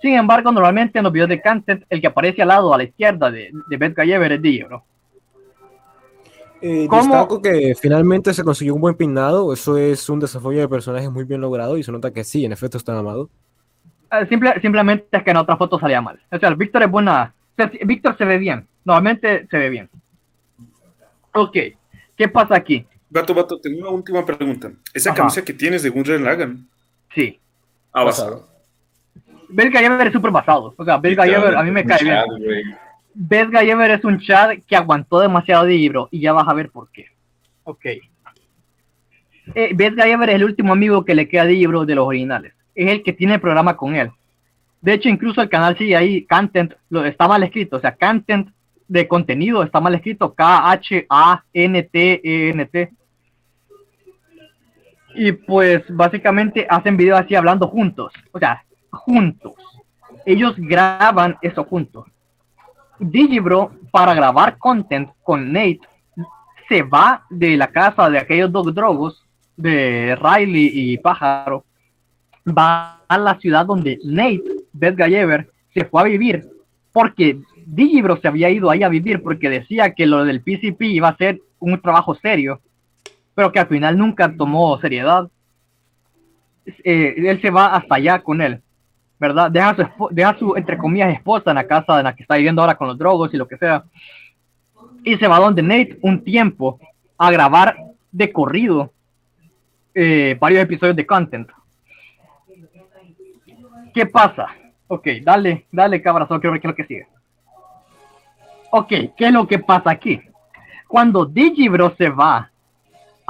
Sin embargo, normalmente en los videos de Content, el que aparece al lado, a la izquierda de, de Beth Gallever es Digibro. Eh, ¿Cómo? destaco que finalmente se consiguió un buen peinado, eso es un desarrollo de personaje muy bien logrado y se nota que sí, en efecto está amado. Eh, simple- simplemente es que en otra foto salía mal. O sea, Víctor es buena. o sea, Víctor se ve bien. Normalmente se ve bien. Ok. ¿Qué pasa aquí? Vato, vato, tengo una última pregunta. ¿Esa Ajá. camisa que tienes de Gurren Lagann? Sí. Ah, basado. Beth Gallever es súper basado. O sea, Beth Gallever a mí me cae bien. Beth Gallever es un chat que aguantó demasiado de libro y ya vas a ver por qué. Ok. Eh, Beth Gallever es el último amigo que le queda de libro de los originales. Es el que tiene el programa con él. De hecho, incluso el canal sigue ahí, Content, lo, está mal escrito. O sea, Content de contenido está mal escrito. K-H-A-N-T-E-N-T. Y pues básicamente hacen videos así hablando juntos. O sea, juntos. Ellos graban eso juntos. Digibro, para grabar content con Nate, se va de la casa de aquellos dos drogos, de Riley y Pájaro, va a la ciudad donde Nate, Beth Gallever, se fue a vivir, porque Digibro se había ido ahí a vivir porque decía que lo del PCP iba a ser un trabajo serio. Pero que al final nunca tomó seriedad. Eh, él se va hasta allá con él, ¿verdad? Deja su, deja su, entre comillas, esposa en la casa en la que está viviendo ahora con los drogos y lo que sea. Y se va donde Nate un tiempo a grabar de corrido eh, varios episodios de content. ¿Qué pasa? Ok, dale, dale, cabra, solo quiero ver qué es lo que sigue. Ok, ¿qué es lo que pasa aquí? Cuando Digibro se va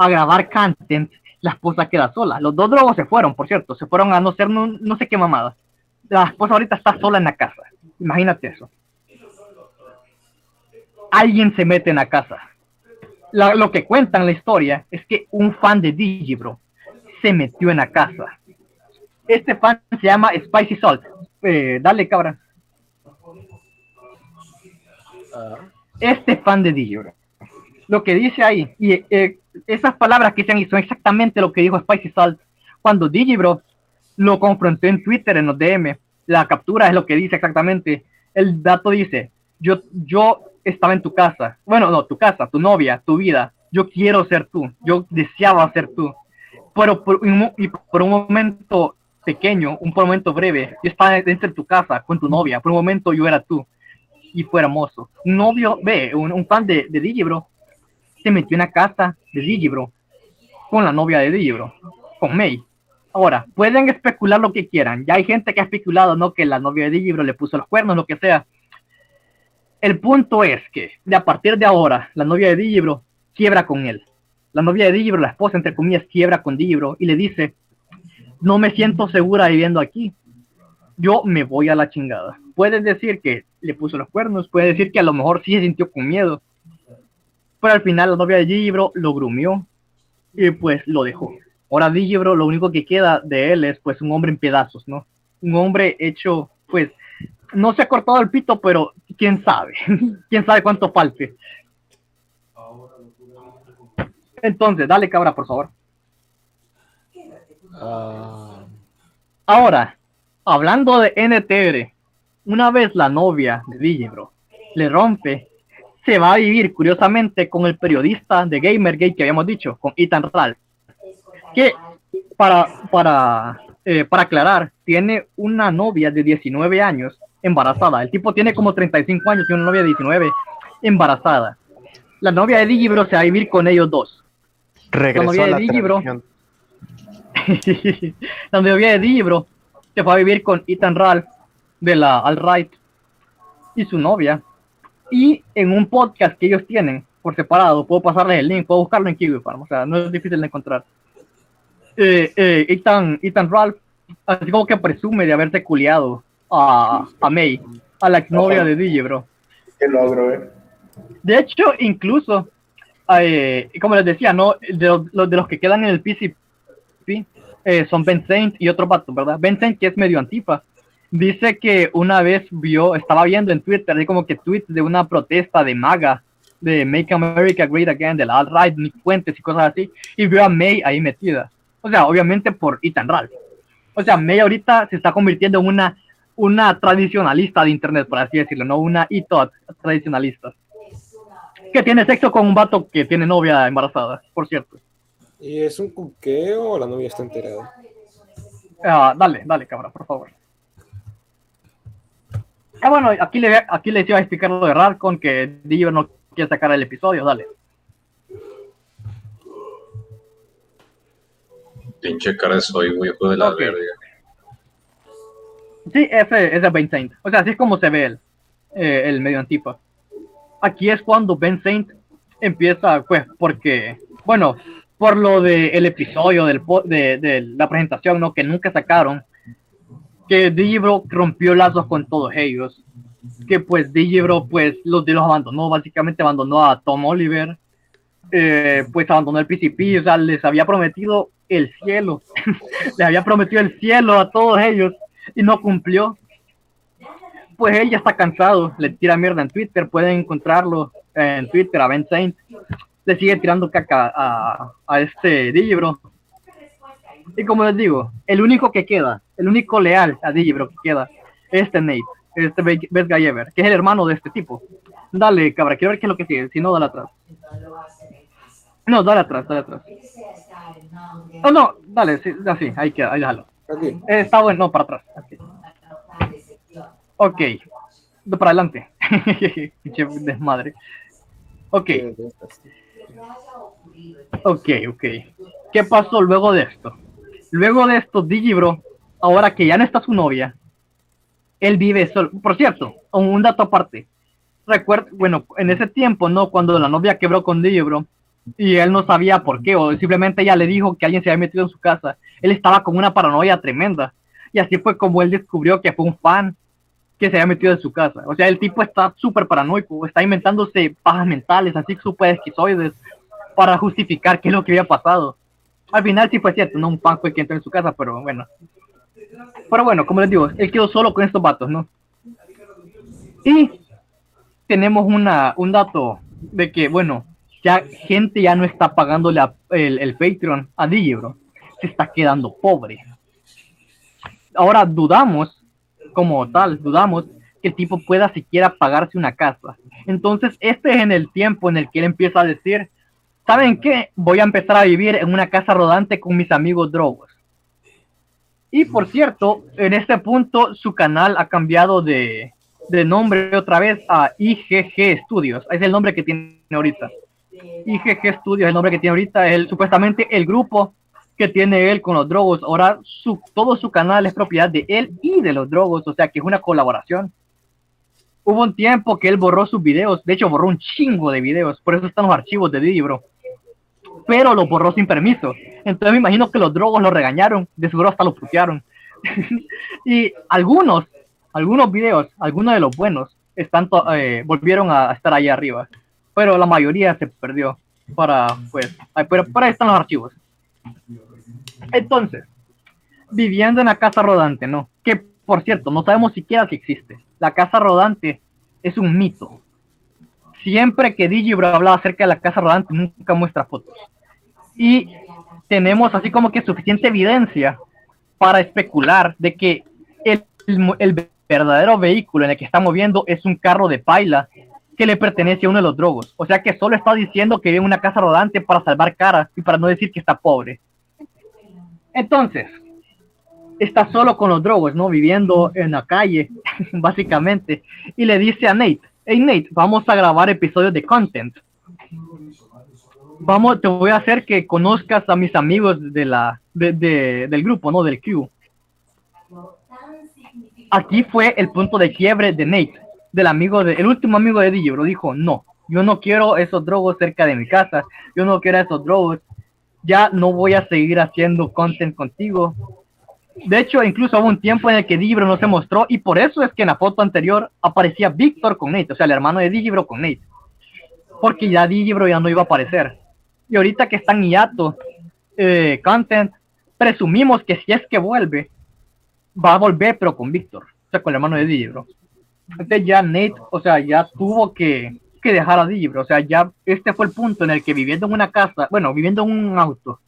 a grabar content, la esposa queda sola. Los dos drogos se fueron, por cierto, se fueron a no ser no, no sé qué mamada. La esposa ahorita está sola en la casa. Imagínate eso. Alguien se mete en la casa. La- lo que cuentan la historia es que un fan de Digibro se metió en la casa. Este fan se llama Spicy Salt. Eh, dale, cabra. Este fan de Digibro. Lo que dice ahí, y eh, esas palabras que se han son exactamente lo que dijo Spicy Salt cuando Digibro lo confrontó en Twitter en los DM. La captura es lo que dice exactamente. El dato dice, yo, yo estaba en tu casa. Bueno, no, tu casa, tu novia, tu vida. Yo quiero ser tú. Yo deseaba ser tú. Pero por un, y por un momento pequeño, un momento breve, yo estaba dentro de tu casa con tu novia. Por un momento yo era tú. Y fue hermoso. Un novio, ve, un, un fan de, de Digibro se metió en la casa de Digibro con la novia de Digibro, con May. Ahora, pueden especular lo que quieran. Ya hay gente que ha especulado, ¿no? Que la novia de Digibro le puso los cuernos, lo que sea. El punto es que, de a partir de ahora, la novia de Digibro quiebra con él. La novia de Digibro, la esposa, entre comillas, quiebra con Digibro y le dice, no me siento segura viviendo aquí. Yo me voy a la chingada. Puedes decir que le puso los cuernos, puedes decir que a lo mejor sí se sintió con miedo. Pero al final la novia de Digibro lo grumió y pues lo dejó. Ahora Digibro lo único que queda de él es pues un hombre en pedazos, ¿no? Un hombre hecho, pues, no se ha cortado el pito, pero quién sabe, quién sabe cuánto falte. Entonces, dale cabra, por favor. Ahora, hablando de NTR, una vez la novia de Digibro le rompe, se va a vivir curiosamente con el periodista de Gamergate que habíamos dicho, con Ethan Ralph, que para, para, eh, para aclarar, tiene una novia de 19 años embarazada. El tipo tiene como 35 años y una novia de 19 embarazada. La novia de Digibro se va a vivir con ellos dos. Regresó novia a de la Digibro. la novia de Digibro se fue a vivir con Ethan Ralph de la Alt-Right y su novia. Y en un podcast que ellos tienen por separado, puedo pasarles el link, puedo buscarlo en Kiwi Farm, o sea, no es difícil de encontrar. Eh, eh, Ethan, Ethan Ralph, así como que presume de haberse culiado a, a May, a la exnovia de Digibro. Qué logro, eh. De hecho, incluso, eh, como les decía, ¿no? De, los- los- de los que quedan en el PCP eh, son Ben Saint y otro vato, ¿verdad? Ben Saint, que es medio antifa, dice que una vez vio, estaba viendo en Twitter, así como que tweets de una protesta de MAGA, de Make America Great Again, de la alt-right, Nick Fuentes y cosas así, y vio a May ahí metida. O sea, obviamente por Ethan Ralph. O sea, May ahorita se está convirtiendo en una, una tradicionalista de Internet, por así decirlo, no una ITOT tradicionalista. Que tiene sexo con un vato que tiene novia embarazada, por cierto. ¿Y es un cuqueo o la novia está enterada? Ah, dale, dale, cabrón, por favor. Ah, bueno, aquí, le, aquí les iba a explicar lo de Ralcon, que Diver no quiere sacar el episodio, dale. Pinche cara de soy, güey, hijo de la Ok. verga. Sí, ese, ese es Ben Saint. O sea, así es como se ve él, eh, el medio antifa. Aquí es cuando Ben Saint empieza, pues, porque, bueno, por lo del episodio del, de, de la presentación, ¿no? Que nunca sacaron, que Digibro rompió lazos con todos ellos. Que pues Digibro, pues, los de los abandonó, básicamente abandonó a Tom Oliver, eh, pues abandonó el PCP, o sea, les había prometido el cielo, les había prometido el cielo a todos ellos y no cumplió. Pues él ya está cansado, le tira mierda en Twitter, pueden encontrarlo en Twitter a Ben Saint, le sigue tirando caca a, a este Digibro. Y como les digo, el único que queda, el único leal a Digibro que queda, es este Nate, este Be- Best Guy Ever, que es el hermano de este tipo. Dale, cabra, quiero ver qué es lo que sigue, si no, dale atrás. No, dale atrás, dale atrás. Oh, no, dale, sí, así, ahí queda, ahí déjalo. Eh, está bueno, no, para atrás. así. Ok, para adelante. Desmadre. Ok. Ok, ok. ¿Qué pasó luego de esto? Luego de esto, Digibro, ahora que ya no está su novia, él vive solo. Por cierto, un dato aparte. Recuerdo, bueno, en ese tiempo, ¿no? Cuando la novia quebró con Digibro y él no sabía por qué, o simplemente ella le dijo que alguien se había metido en su casa, él estaba con una paranoia tremenda. Y así fue como él descubrió que fue un fan que se había metido en su casa. O sea, el tipo está súper paranoico, está inventándose pajas mentales, así súper esquizoides, para justificar qué es lo que había pasado. Al final sí fue cierto, no un fan fue quien entró en su casa, pero bueno. Pero bueno, como les digo, él quedó solo con estos vatos, ¿no? Y tenemos una, un dato de que, bueno, ya gente ya no está pagándole el, el Patreon a Digibro, se está quedando pobre. Ahora dudamos, como tal, dudamos que el tipo pueda siquiera pagarse una casa. Entonces, este es en el tiempo en el que él empieza a decir, ¿saben qué? Voy a empezar a vivir en una casa rodante con mis amigos drogos. Y por cierto, en este punto su canal ha cambiado de, de nombre otra vez a IGG Studios. Es el nombre que tiene ahorita. IGG Studios el nombre que tiene ahorita. Es supuestamente el grupo que tiene él con los drogos. Ahora su, todo su canal es propiedad de él y de los drogos. O sea que es una colaboración. Hubo un tiempo que él borró sus videos. De hecho, borró un chingo de videos. Por eso están los archivos de Digibro. Pero los borró sin permiso. Entonces me imagino que los drogos lo regañaron. De seguro hasta lo putearon. y algunos, algunos videos, algunos de los buenos, están eh, volvieron a estar ahí arriba. Pero la mayoría se perdió. Para, pues, pero para ahí están los archivos. Entonces, viviendo en la casa rodante, ¿no? Que por cierto, no sabemos siquiera si existe. La casa rodante es un mito. Siempre que Digibro hablaba acerca de la casa rodante, nunca muestra fotos. Y tenemos así como que suficiente evidencia para especular de que el, el- verdadero vehículo en el que está moviendo es un carro de paila que le pertenece a uno de los drogos. O sea que solo está diciendo que vive en una casa rodante para salvar cara y para no decir que está pobre. Entonces, está solo con los drogos, ¿no? Viviendo en la calle, básicamente. Y le dice a Nate, hey Nate, vamos a grabar episodios de content. Vamos, te voy a hacer que conozcas a mis amigos de la, de- de- del grupo, ¿no? Del Q. Aquí fue el punto de quiebre de Nate, del amigo de, el último amigo de Digibro, dijo, no, yo no quiero esos drogos cerca de mi casa, yo no quiero esos drogos, ya no voy a seguir haciendo content contigo. De hecho, incluso hubo un tiempo en el que Digibro no se mostró y por eso es que en la foto anterior aparecía Víctor con Nate, o sea, el hermano de Digibro con Nate. Porque ya Digibro ya no iba a aparecer. Y ahorita que está en hiato, eh, content, presumimos que si es que vuelve, va a volver, pero con Víctor, o sea, con el hermano de Digibro. Entonces ya Nate, o sea, ya tuvo que, que dejar a Digibro, o sea, ya este fue el punto en el que viviendo en una casa, bueno, viviendo en un auto,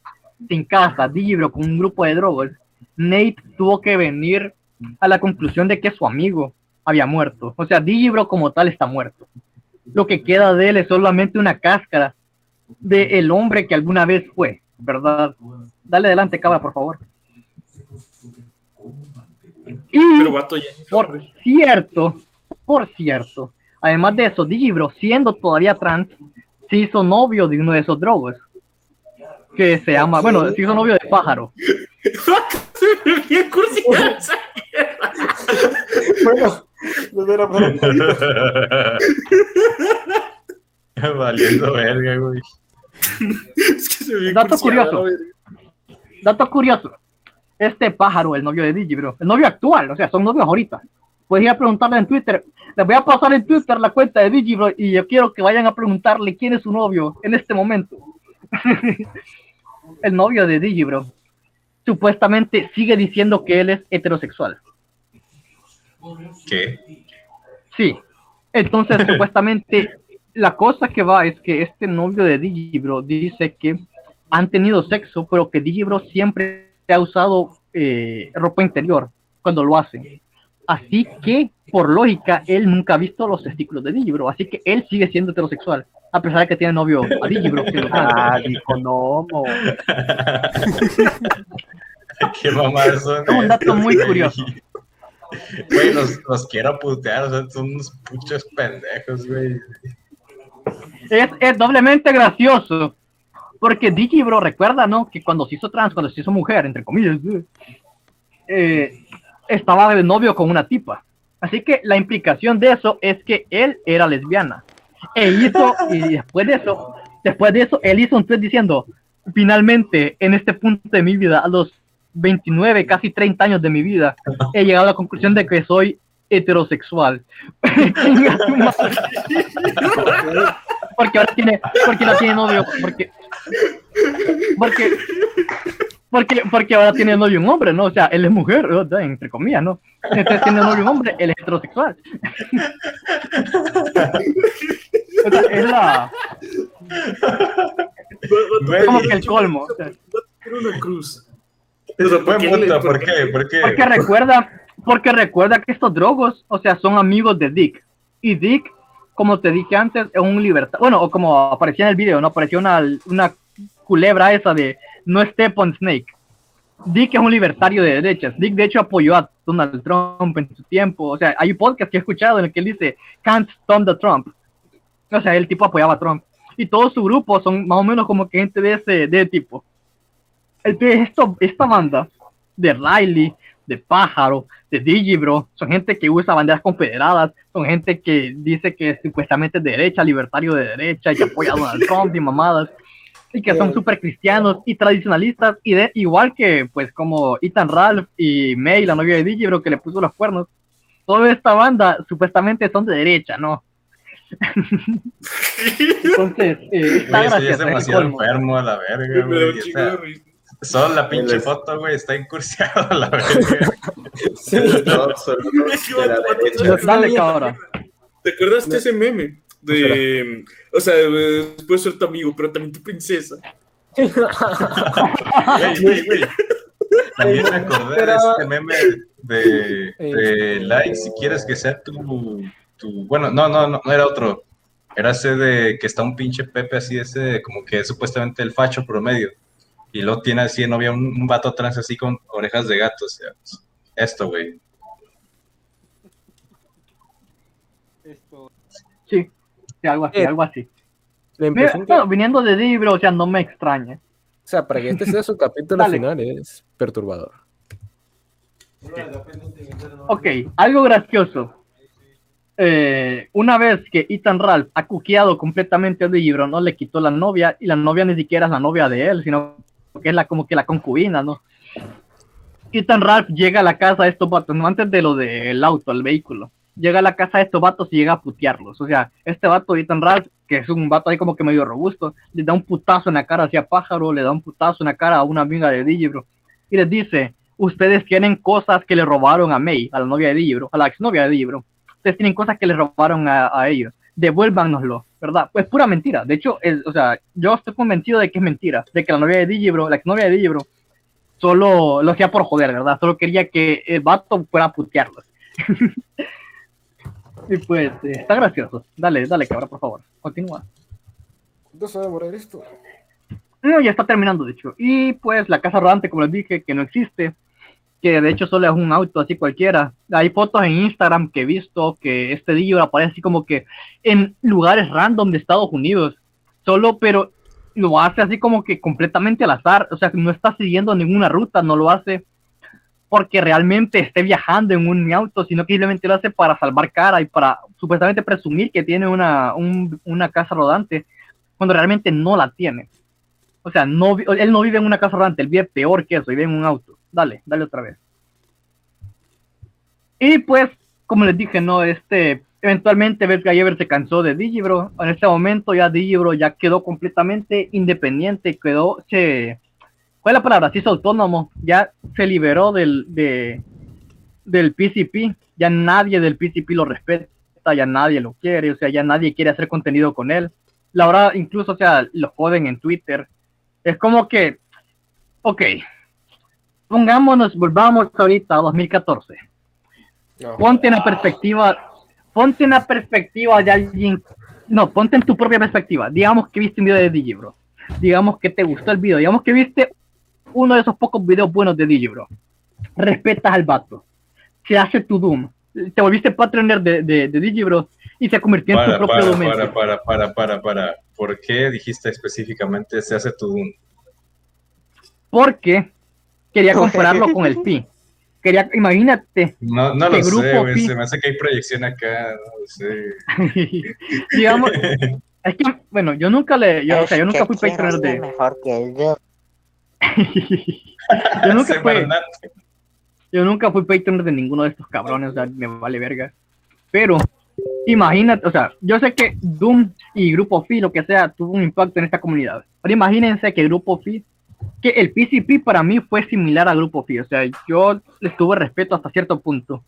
sin casa, Digibro con un grupo de drogos, Nate tuvo que venir a la conclusión de que su amigo había muerto. O sea, Digibro como tal está muerto. Lo que queda de él es solamente una cáscara de el hombre que alguna vez fue, ¿verdad? Dale adelante, cabra, por favor. Y por cierto, por cierto, además de eso, Digibro, siendo todavía trans, se hizo novio de uno de esos drogos. Que se llama, bueno, se hizo novio de pájaro. Bien cursi esa Bueno, no era para un poquito. Valiendo verga, güey. Es que se ve Dato curioso. Dato curioso. Este pájaro, el novio de Digibro, el novio actual, o sea, son novios ahorita. Puedes ir a preguntarle en Twitter. Les voy a pasar en Twitter la cuenta de Digibro y yo quiero que vayan a preguntarle quién es su novio en este momento. el novio de Digibro supuestamente sigue diciendo que él es heterosexual. ¿Qué? Sí. Entonces, supuestamente, la cosa que va es que este novio de Digibro dice que han tenido sexo, pero que Digibro siempre ha usado eh, ropa interior cuando lo hacen. Así que, por lógica, él nunca ha visto los testículos de Digibro, así que él sigue siendo heterosexual. a pesar de que tiene novio a Digibro. que lo Ah, dijo no, mo. Qué. Es un dato muy curioso. Güey, los, los quiero putear, o sea, son unos puchos pendejos, güey. es, es doblemente gracioso. Porque Digibro recuerda, ¿no? Que cuando se hizo trans, cuando se hizo mujer, entre comillas, eh, estaba de novio con una tipa. Así que la implicación de eso es que él era lesbiana. E hizo, y después de eso, después de eso, él hizo un tweet diciendo, finalmente, en este punto de mi vida, a los 29, casi 30 años de mi vida, he llegado a la conclusión de que soy heterosexual. Porque ahora tiene, porque no tiene novio, porque, porque, porque, porque ahora tiene novio un hombre, ¿no? O sea, él es mujer, entre comillas, ¿no? Entonces tiene novio un hombre, él es heterosexual. O sea, es la, como que el colmo. o sea. Una cruz. Eso fue ¿por qué le- puta, por ¿por qué? ¿Por qué? Porque recuerda, porque recuerda que estos drogos, o sea, son amigos de Dick. Y Dick, como te dije antes, es un libertad. Bueno, o como aparecía en el video, ¿no? Apareció una, una culebra esa de no step on snake. Dick es un libertario de derechas. Dick, de hecho, apoyó a Donald Trump en su tiempo. O sea, hay podcast que he escuchado en el que él dice, can't stop the Trump. O sea, el tipo apoyaba a Trump. Y todo su grupo son más o menos como que gente de ese de tipo. Entonces, esto, esta banda de Riley, de Pájaro, de Digibro, son gente que usa banderas confederadas, son gente que dice que supuestamente es de derecha, libertario de derecha, y que apoya a Donald Trump y mamadas, y que son súper cristianos y tradicionalistas, y de, igual que, pues, como Ethan Ralph y May, la novia de Digibro, que le puso los cuernos, toda esta banda supuestamente son de derecha, ¿no? Entonces, eh, está Güey, es el demasiado enfermo a la verga, güey. o sea. Solo la pinche foto, güey, está incursiado a la verga. No, absoluto de la derecha. Dale, cabra. ¿Te acuerdas de ese meme? De, o sea, eh, puedes ser tu amigo, pero también tu princesa. Güey, güey, güey. También me acordé de este meme de, de like si quieres que sea tu, tu- Bueno, no, no, no, no era otro. Era ese de que está un pinche Pepe así, ese como que es supuestamente el facho promedio. Y luego tiene así de novia un, un vato trans así con orejas de gato. O sea, esto, güey. Sí, sí, algo así, Eh, algo así. Mira, que- viniendo de libro, o sea, no me extraña. O sea, para que este sea su capítulo final es perturbador. Ok, algo gracioso. Eh, una vez que Ethan Ralph ha cuqueado completamente al libro, no le quitó la novia, y la novia ni siquiera es la novia de él, sino que es la, como que la concubina, ¿no? Ethan Ralph llega a la casa de estos vatos, no antes de lo del auto, el vehículo. Llega a la casa de estos vatos y llega a putearlos. O sea, este vato, Ethan Ralph, que es un vato ahí como que medio robusto, le da un putazo en la cara hacia Pájaro, le da un putazo en la cara a una amiga de Digibro y les dice, ustedes tienen cosas que le robaron a May, a la novia de Digibro, a la exnovia de Digibro. Ustedes tienen cosas que le robaron a, a ellos. Devuélvanoslo, ¿verdad? Pues pura mentira. De hecho, es, o sea, yo estoy convencido de que es mentira, de que la novia de Digibro, la exnovia de Digibro, solo lo hacía por joder, ¿verdad? Solo quería que el vato fuera a putearlos. y pues, eh, está gracioso. Dale, dale, cabra, por favor. Continúa. ¿Cuánto se va a demorar esto? No, ya está terminando, de hecho. Y pues la casa rodante, como les dije, que no existe, que de hecho solo es un auto así cualquiera. Hay fotos en Instagram que he visto que este día aparece así como que en lugares random de Estados Unidos, solo, pero lo hace así como que completamente al azar, o sea, no está siguiendo ninguna ruta, no lo hace porque realmente esté viajando en un auto, sino que simplemente lo hace para salvar cara y para supuestamente presumir que tiene una, un- una casa rodante, cuando realmente no la tiene. O sea, no, él no vive en una casa rodante, él vive peor que eso, vive en un auto. Dale, dale otra vez. Y pues, como les dije, no, este, eventualmente Beth Gayever se cansó de Digibro. En este momento ya Digibro ya quedó completamente independiente, quedó, se, ¿cuál es la palabra? Se hizo autónomo, ya se liberó del, de, del PCP, ya nadie del PCP lo respeta, ya nadie lo quiere, o sea, ya nadie quiere hacer contenido con él. La verdad, incluso, o sea, lo joden en Twitter. Es como que, ok, pongámonos, volvamos ahorita a 2014. Ponte en la perspectiva, ponte en la perspectiva de alguien no, ponte en tu propia perspectiva. Digamos que viste un video de Digibro. Digamos que te gustó el video. Digamos que viste uno de esos pocos videos buenos de Digibro. Respetas al vato. Se hace tu Doom. Te volviste patroner de, de, de Digibro y se convirtió en tu Para, propio para, Doom. para, para, para, para, para. ¿Por qué dijiste específicamente se hace tu Doom? Porque quería compararlo con el Pi. Quería, imagínate. No, no que lo sé, Grupo güey. Pi- Se me hace que hay proyección acá. No lo sé. digamos, es que, bueno, yo nunca le, yo, o sea, yo nunca fui patroner de, mejor que yo. Yo nunca fui, yo nunca fui patroner de ninguno de estos cabrones, o sea, me vale verga. Pero, imagínate, o sea, yo sé que Doom y Grupo Fi, lo que sea, tuvo un impacto en esta comunidad. Ahora imagínense que Grupo Fi, que el PCP para mí fue similar a Grupo Fi, o sea, yo les tuve respeto hasta cierto punto.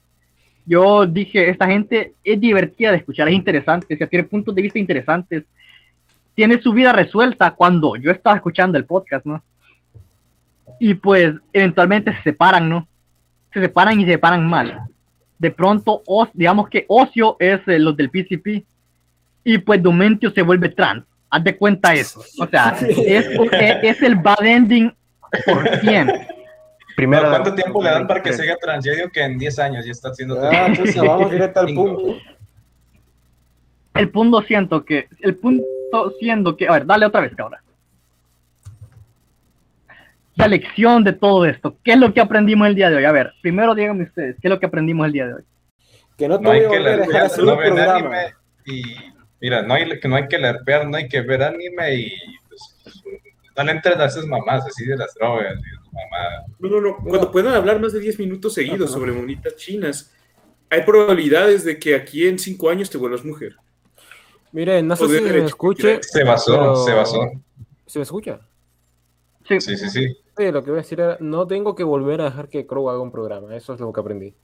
Yo dije, esta gente es divertida de escuchar, es interesante, o sea, tiene puntos de vista interesantes, tiene su vida resuelta cuando yo estaba escuchando el podcast, ¿no? Y pues eventualmente se separan, ¿no? Se separan y se separan mal. De pronto, os- digamos que Ocio es eh, los del PCP y pues Domentio se vuelve trans. Haz de cuenta eso. O sea, es, es, es el bad ending por siempre. Primero, ¿Cuánto tiempo le dan para que se haga trans? Yo digo que en 10 años ya está haciendo Ah, entonces vamos directo al punto. El punto siento que, el punto siendo que, a ver, dale otra vez, cabra. La lección de todo esto, ¿qué es lo que aprendimos el día de hoy? A ver, primero díganme ustedes, ¿qué es lo que aprendimos el día de hoy? Que no te No voy que a dejar lerpear, hacer no un programa. anime y mira, no hay que no hay que lerpear, no hay que ver anime y pues, no le entren a esas mamás así de las drogas y mamadas. No, no, no. Cuando puedan hablar más de 10 minutos seguidos sobre monitas chinas, hay probabilidades de que aquí en 5 años te vuelvas mujer. Miren, no sé si me escuche. Se basó, pero- se basó. ¿Se me escucha? Sí, Sí, sí, sí. Sí, lo que voy a decir era, no tengo que volver a dejar que Crow haga un programa, eso es lo que aprendí.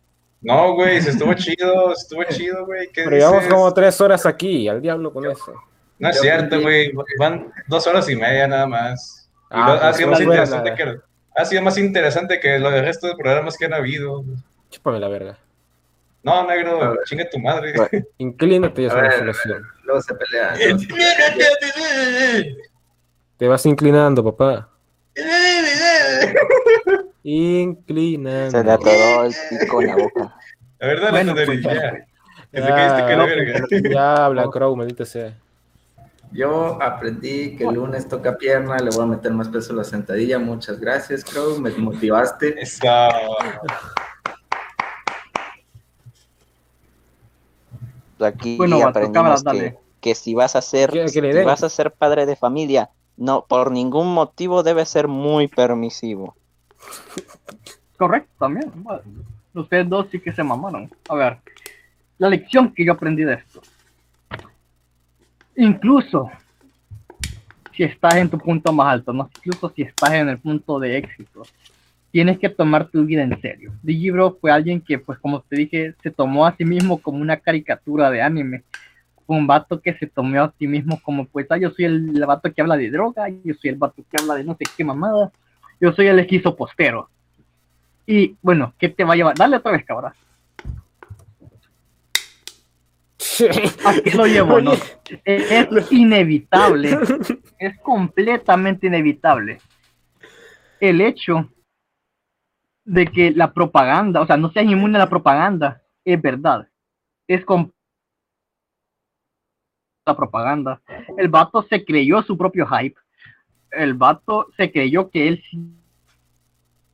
No, güey, se estuvo chido, estuvo chido, güey. ¿Qué Pero llevamos como tres horas aquí, al diablo con eso. No es cierto, güey. Van dos horas y media nada más. Y Ah, lo- ha pues sido más interesante que ha sido más interesante que los del resto de programas que han habido. Chúpame la verga. No, negro, chinga tu madre. Inclínate y A una solución. Luego se pelean. Te vas inclinando, papá. Inclinando. Se le atoró el pico en la boca. La verdad, Bueno, la pues, ya. Que te que la verga. Ya habla, Crow, maldita sea. Yo aprendí que el lunes toca pierna, le voy a meter más peso a la sentadilla. Muchas gracias, Crow, me motivaste. Está. Aquí Bueno, aprendimos que, que si vas a ser, ¿Quiere que si vas a ser padre de familia, no, por ningún motivo debe ser muy permisivo. Correcto, también. Ustedes dos sí que se mamaron. A ver, la lección que yo aprendí de esto. Incluso si estás en tu punto más alto, no incluso si estás en el punto de éxito, tienes que tomar tu vida en serio. Digibro fue alguien que, pues como te dije, se tomó a sí mismo como una caricatura de anime. Un vato que se tomó a sí mismo como, pues, ah, yo soy el, el vato que habla de droga, yo soy el vato que habla de no sé qué mamada, yo soy el esquizo postero. Y bueno, ¿qué te va a llevar? Dale otra vez, cabrón. ¿A qué lo llevo? No? Es, inevitable. Es completamente inevitable. El hecho de que la propaganda, o sea, no seas inmune a la propaganda, es verdad. Es con la propaganda. El vato se creyó su propio hype. El vato se creyó que él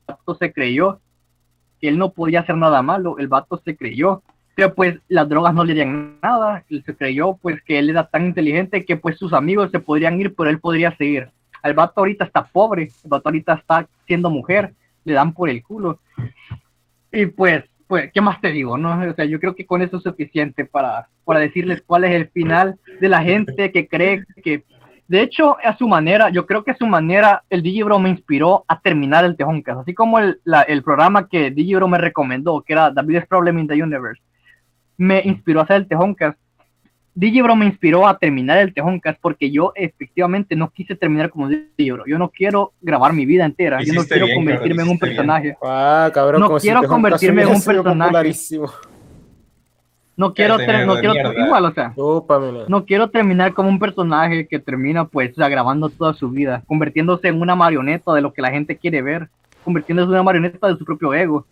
vato se creyó que él no podía hacer nada malo. El vato se creyó que pues las drogas no le harían nada. Él se creyó pues que él era tan inteligente que pues sus amigos se podrían ir, pero él podría seguir. El vato ahorita está pobre, el vato ahorita está siendo mujer, le dan por el culo. Y pues, pues, ¿qué más te digo? No? O sea, yo creo que con eso es suficiente para, para decirles cuál es el final de la gente que cree que, de hecho, a su manera, yo creo que a su manera, el Digibro me inspiró a terminar el Tejoncas, así como el, la- el programa que Digibro me recomendó, que era The Biggest Problem in the Universe, me inspiró a hacer el Tejoncas. Digibro me inspiró a terminar el Tejoncas porque yo efectivamente no quise terminar como Digibro. Yo no quiero grabar mi vida entera. Yo no quiero bien, convertirme en un personaje. Ah, cabrón, No si quiero Juan convertirme en un personaje. popularísimo. No quiero, ter- no quiero mierda. igual, o sea, Oh, Pamela. no quiero terminar como un personaje que termina pues agravando toda su vida, convirtiéndose en una marioneta de lo que la gente quiere ver, convirtiéndose en una marioneta de su propio ego.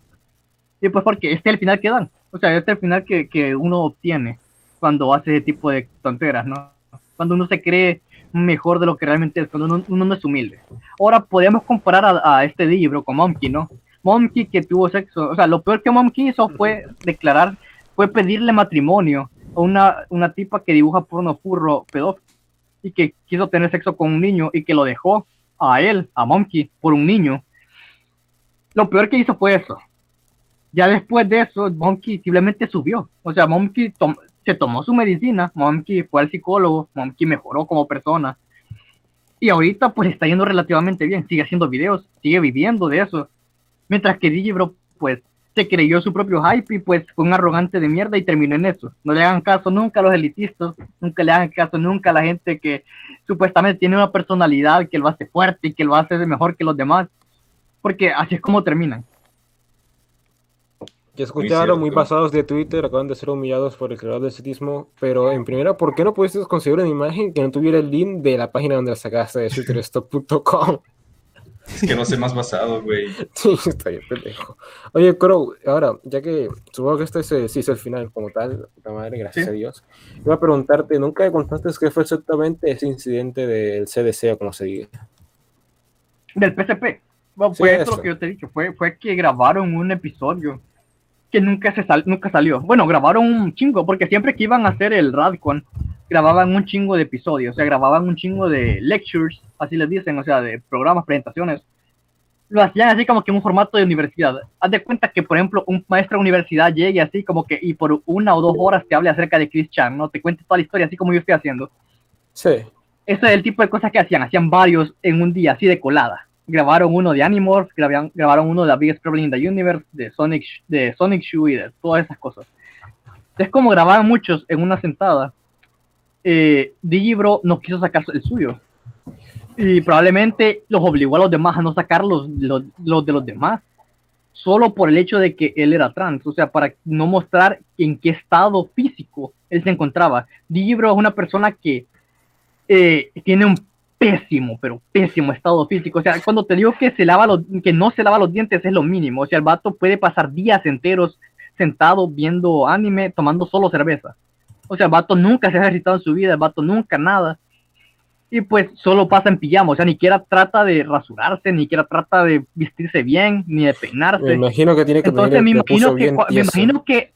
Y pues porque este es el final que dan, o sea, este es el final que, que uno obtiene cuando hace ese tipo de tonteras, ¿no? Cuando uno se cree mejor de lo que realmente es, cuando uno, uno no es humilde. Ahora podemos comparar a, a este libro con Monkey, ¿no? Monkey que tuvo sexo, o sea, lo peor que Monkey hizo fue declarar, fue pedirle matrimonio a una, una tipa que dibuja porno furro pedófilo y que quiso tener sexo con un niño y que lo dejó a él, a Monkey, por un niño. Lo peor que hizo fue eso. Ya después de eso, Monkey simplemente subió. O sea, Monkey se tomó su medicina, Monkey fue al psicólogo, Monkey mejoró como persona. Y ahorita pues está yendo relativamente bien, sigue haciendo videos, sigue viviendo de eso. Mientras que Digibro pues se creyó su propio hype y pues fue un arrogante de mierda y terminó en eso. No le hagan caso nunca a los elitistas, nunca le hagan caso nunca a la gente que supuestamente tiene una personalidad que lo hace fuerte y que lo hace mejor que los demás. Porque así es como terminan. Ya escucharon, muy pasados de Twitter, acaban de ser humillados por el creador del citismo, pero en primera, ¿por qué no pudiste conseguir una imagen que no tuviera el link de la página donde la sacaste de shooterstop.com? Es que no sé más basado, güey. Sí, está bien, pendejo. Oye, Crow, ahora, ya que supongo que este es, el- sí es el final como tal, puta madre, gracias Sí. a Dios, iba a preguntarte, ¿nunca me contaste qué fue exactamente ese incidente del CDC o como se diga? Del PSP. Bueno, Sí, fue eso eso. lo que yo te he dicho. Fue, fue que grabaron un episodio que nunca se sal- nunca salió. Bueno, grabaron un chingo, porque siempre que iban a hacer el Radcon, grababan un chingo de episodios, o sea, grababan un chingo de lectures, así les dicen, o sea, de programas, presentaciones. Lo hacían así como que en un formato de universidad. Haz de cuenta que, por ejemplo, un maestro de universidad llegue así como que y por una o dos horas te hable acerca de Chris Chan, ¿no? Te cuente toda la historia así como yo estoy haciendo. Sí. Ese es el tipo de cosas que hacían. Hacían varios en un día, así de colada. Grabaron uno de Animorphs, grabaron, grabaron uno de The Biggest Problem in the Universe, de Sonic, de Sonic Shoe y de todas esas cosas. Es como grababan muchos en una sentada. Eh, Digibro no quiso sacar el suyo. Y probablemente los obligó a los demás a no sacar los, los, los de los demás. Solo por el hecho de que él era trans. O sea, para no mostrar en qué estado físico él se encontraba. Digibro es una persona que eh, tiene un pésimo, pero pésimo estado físico. O sea, cuando te digo que se lava los, que no se lava los dientes es lo mínimo. O sea, el vato puede pasar días enteros sentado viendo anime, tomando solo cerveza. O sea, el vato nunca se ha ejercitado en su vida, el vato nunca nada. Y pues solo pasa en pijama, o sea, ni siquiera trata de rasurarse, ni siquiera trata de vestirse bien, ni de peinarse. Me imagino que tiene que Entonces me imagino que, me imagino que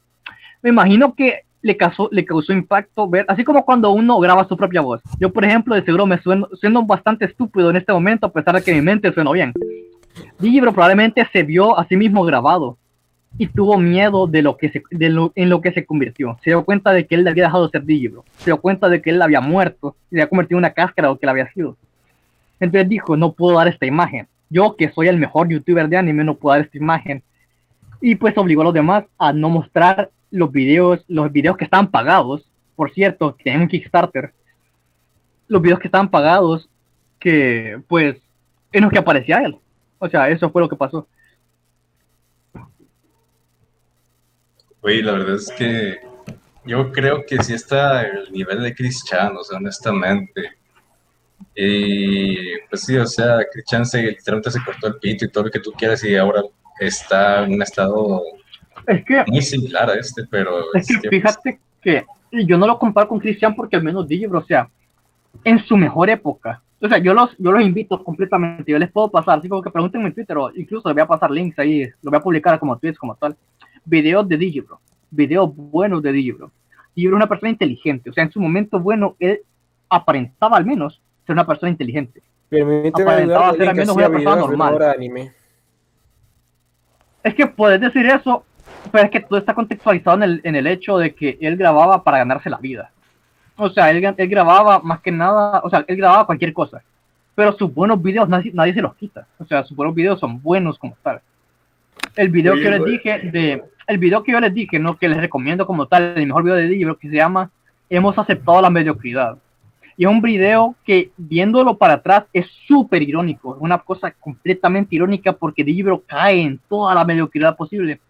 me imagino que le causó, le causó impacto ver, así como cuando uno graba su propia voz. Yo, por ejemplo, de seguro me sueno, sueno bastante estúpido en este momento, a pesar de que mi mente suena bien. Digibro probablemente se vio a sí mismo grabado y tuvo miedo de lo que se, de lo, en lo que se convirtió. Se dio cuenta de que él había dejado de ser Digibro. Se dio cuenta de que él había muerto y se había convertido en una cáscara o que él había sido. Entonces dijo, no puedo dar esta imagen. Yo, que soy el mejor youtuber de anime, no puedo dar esta imagen. Y pues obligó a los demás a no mostrar los videos, los videos que estaban pagados. Por cierto, tenían un Kickstarter. Los videos que estaban pagados, que pues en los que aparecía él. O sea, eso fue lo que pasó. Güey, la verdad es que yo creo que sí está el nivel de Chris o sea, honestamente. Y pues sí, o sea, Chris se, literalmente se cortó el pito y todo lo que tú quieras y ahora está en un estado Es que muy similar a este, pero Es que este, fíjate que yo no lo comparo con Cristian porque al menos Digibro, o sea, en su mejor época. O sea, yo los, yo los invito completamente. Yo les puedo pasar, así como que pregúntenme en Twitter o incluso les voy a pasar links ahí, lo voy a publicar como tweets, como tal. Videos de Digibro, videos buenos de Digibro. Digibro es una persona inteligente, o sea, en su momento bueno, él aparentaba al menos ser una persona inteligente. Permíteme Aparentaba ser al menos una persona normal. hora de anime. Es que puedes decir eso, pero es que todo está contextualizado en el, en el hecho de que él grababa para ganarse la vida. O sea, él, él grababa más que nada, o sea, él grababa cualquier cosa. Pero sus buenos videos nadie, nadie se los quita. O sea, sus buenos videos son buenos como tal. El video que yo les dije de, el video que yo les dije, no, que les recomiendo como tal, el mejor video de libro que se llama Hemos aceptado la mediocridad. Y es un video que viéndolo para atrás es súper irónico, es una cosa completamente irónica porque Digibro cae en toda la mediocridad posible.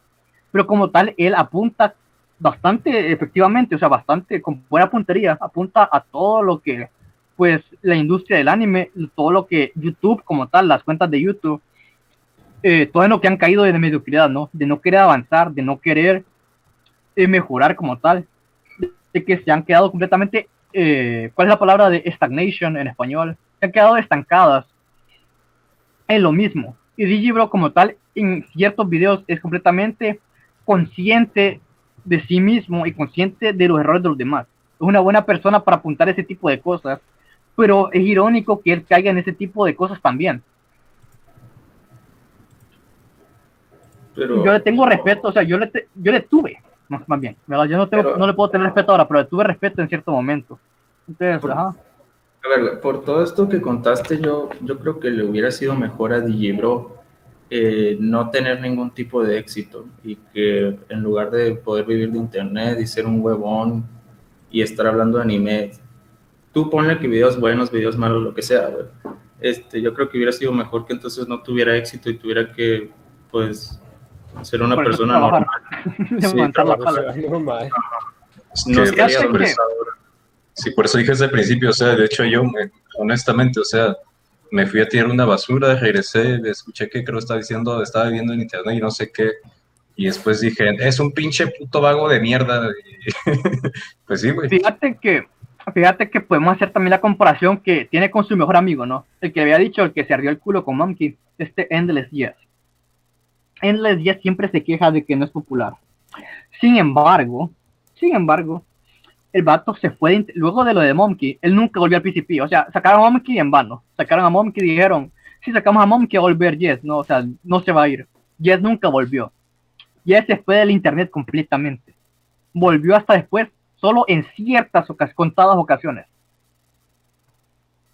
Pero como tal, él apunta bastante efectivamente, o sea, bastante con buena puntería, apunta a todo lo que, pues, la industria del anime, todo lo que YouTube como tal, las cuentas de YouTube, eh, todo lo que han caído de mediocridad, ¿no? De no querer avanzar, de no querer eh, mejorar como tal, de que se han quedado completamente, eh, ¿cuál es la palabra de stagnation en español? Se han quedado estancadas en lo mismo. Y Digibro como tal, en ciertos videos es completamente consciente de sí mismo y consciente de los errores de los demás. Es una buena persona para apuntar ese tipo de cosas, pero es irónico que él caiga en ese tipo de cosas también. Pero, Yo le tengo respeto, o sea, yo le, te- yo le tuve, más, más bien, ¿verdad? Yo no, tengo, Pero- no le puedo tener respeto ahora, pero le tuve respeto en cierto momento. Entonces, ajá. A ver, por todo esto que contaste, yo, yo creo que le hubiera sido mejor a Digibro eh, no tener ningún tipo de éxito y que en lugar de poder vivir de internet y ser un huevón y estar hablando de anime, tú ponle que videos buenos, videos malos, lo que sea, güey. Este, yo creo que hubiera sido mejor que entonces no tuviera éxito y tuviera que, pues, ser una Por persona trabajar. normal. Pala. Normal. No que estaría eso- Sí, por eso dije desde el principio, o sea, de hecho yo, me- honestamente, o sea, me fui a tirar una basura, regresé, escuché que creo estaba diciendo, estaba viendo en internet y no sé qué, y después dije, es un pinche puto vago de mierda, pues sí, güey. Fíjate que, fíjate que podemos hacer también la comparación que tiene con su mejor amigo, ¿no? El que había dicho, el que se ardió el culo con Monkey, este Endless Yes. Endless Yes siempre se queja de que no es popular. Sin embargo, sin embargo, el vato se fue, luego de lo de Monkey, él nunca volvió al PCP, o sea, sacaron a Monkey en vano, sacaron a Monkey y dijeron, si sacamos a va a volver Yes, no, o sea, no se va a ir. Yes nunca volvió. Yes se fue del internet completamente. Volvió hasta después, solo en ciertas ocas- contadas ocasiones.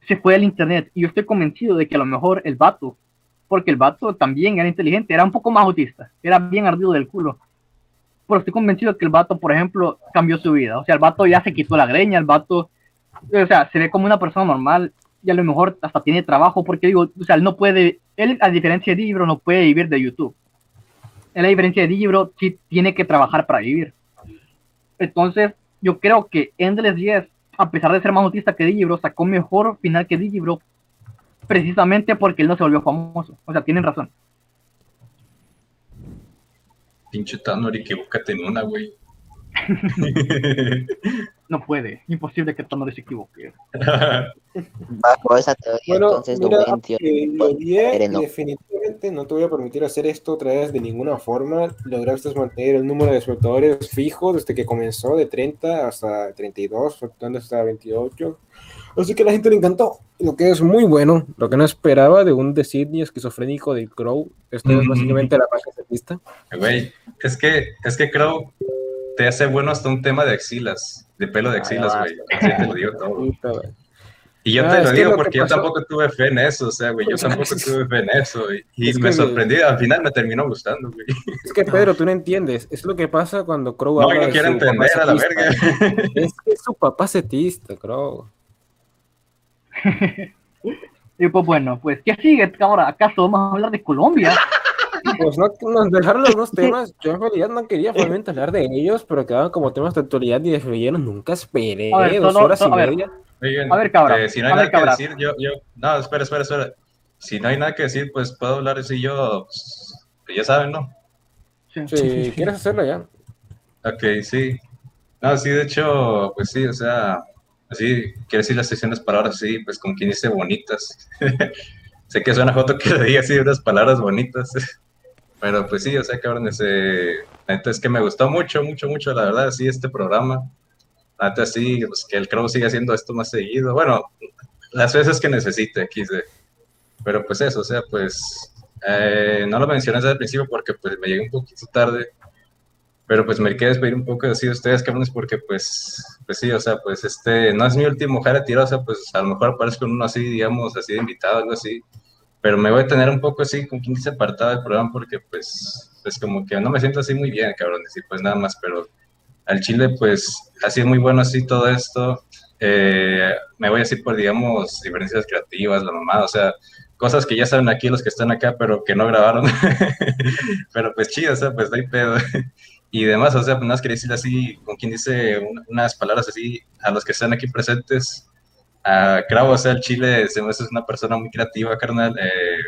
Se fue del internet y yo estoy convencido de que a lo mejor el vato, porque el vato también era inteligente, era un poco más autista, era bien ardido del culo. Pero estoy convencido que el vato, por ejemplo, cambió su vida. O sea, el vato ya se quitó la greña, el vato, o sea, se ve como una persona normal y a lo mejor hasta tiene trabajo, porque digo, o sea, él no puede, él a diferencia de Libro no puede vivir de YouTube. Él a diferencia de Libro sí tiene que trabajar para vivir. Entonces, yo creo que Endless 10, a pesar de ser más autista que Digibro, sacó mejor final que Digibro precisamente porque él no se volvió famoso. O sea, tienen razón. Pinche Tanori, equivócate en una, güey. No puede. Imposible que Tanori se equivoque. Bajo esa teoría, Bueno, entonces mira, Doventio aunque lo odié, no. definitivamente no te voy a permitir hacer esto otra vez de ninguna forma. Lograste mantener el número de espectadores fijo desde que comenzó, de 30 hasta 32, fluctuando hasta 28. Así que a la gente le encantó, lo que es muy bueno, lo que no esperaba de un designio esquizofrénico de Crow. Esto es Ujú. básicamente la magia setista. Güey, es que, es que creo te hace bueno hasta un tema de axilas, de pelo de axilas, güey. Así te lo digo todo. Güey. Y yo Ah, te es lo digo porque yo pasó- tampoco tuve fe en eso, o sea, güey, yo tampoco es- tuve fe en eso, y, y es me que- sorprendí, al final me terminó gustando, güey. Es que Pedro, tú no entiendes. Es lo que pasa cuando Crow No, habla yo de quiero entender a la setista. Es que es su papá setista, Crow. Y pues bueno, pues, ¿qué sigue ahora? ¿Acaso vamos a hablar de Colombia? Pues no, nos dejaron los dos temas. Yo en realidad no quería realmente hablar de ellos, pero quedaban como temas de actualidad y de relleno. Nunca esperé A ver, dos solo- horas so- y a media. Oigan, A ver, cabra, eh, si no hay a ver, nada que cabra. decir, yo, yo, no, espera, espera, espera. Si no hay nada que decir, pues puedo hablar así yo, pues, ya saben, ¿no? Si quieres hacerlo ya. Ok, sí. No, sí, de hecho, pues sí, o sea, así, quiero decir las sesiones palabras así, pues con quien dice bonitas. sé que suena foto que le diga así unas palabras bonitas, pero pues sí, o sea, cabrón, ese, la neta es que me gustó mucho, mucho, mucho, la verdad, sí, este programa. Neta sí, pues que el Crow siga haciendo esto más seguido. Bueno, las veces que necesite, quise. Pero pues eso, o sea, pues eh, no lo mencioné desde el principio porque pues me llegué un poquito tarde. Pero pues me quedé despedir un poco así de ustedes, cabrones, porque pues, pues sí, o sea, pues este, no es mi último jara tirado, o sea, pues a lo mejor aparezco uno así, digamos, así de invitado, algo así. Pero me voy a tener un poco así, con 15 apartado del programa, porque pues, pues como que no me siento así muy bien, cabrones, y pues nada más, pero al Chile, pues, ha sido muy bueno así todo esto. Eh, me voy así por, digamos, diferencias creativas, la mamada, o sea, cosas que ya saben aquí los que están acá, pero que no grabaron. pero pues chido, o sea, pues no hay pedo. Y demás, o sea, pues nada más quería decirle así, con quien dice un- unas palabras así a los que están aquí presentes. A Cravo, o sea, el Chile se me hace una persona muy creativa, carnal. Eh,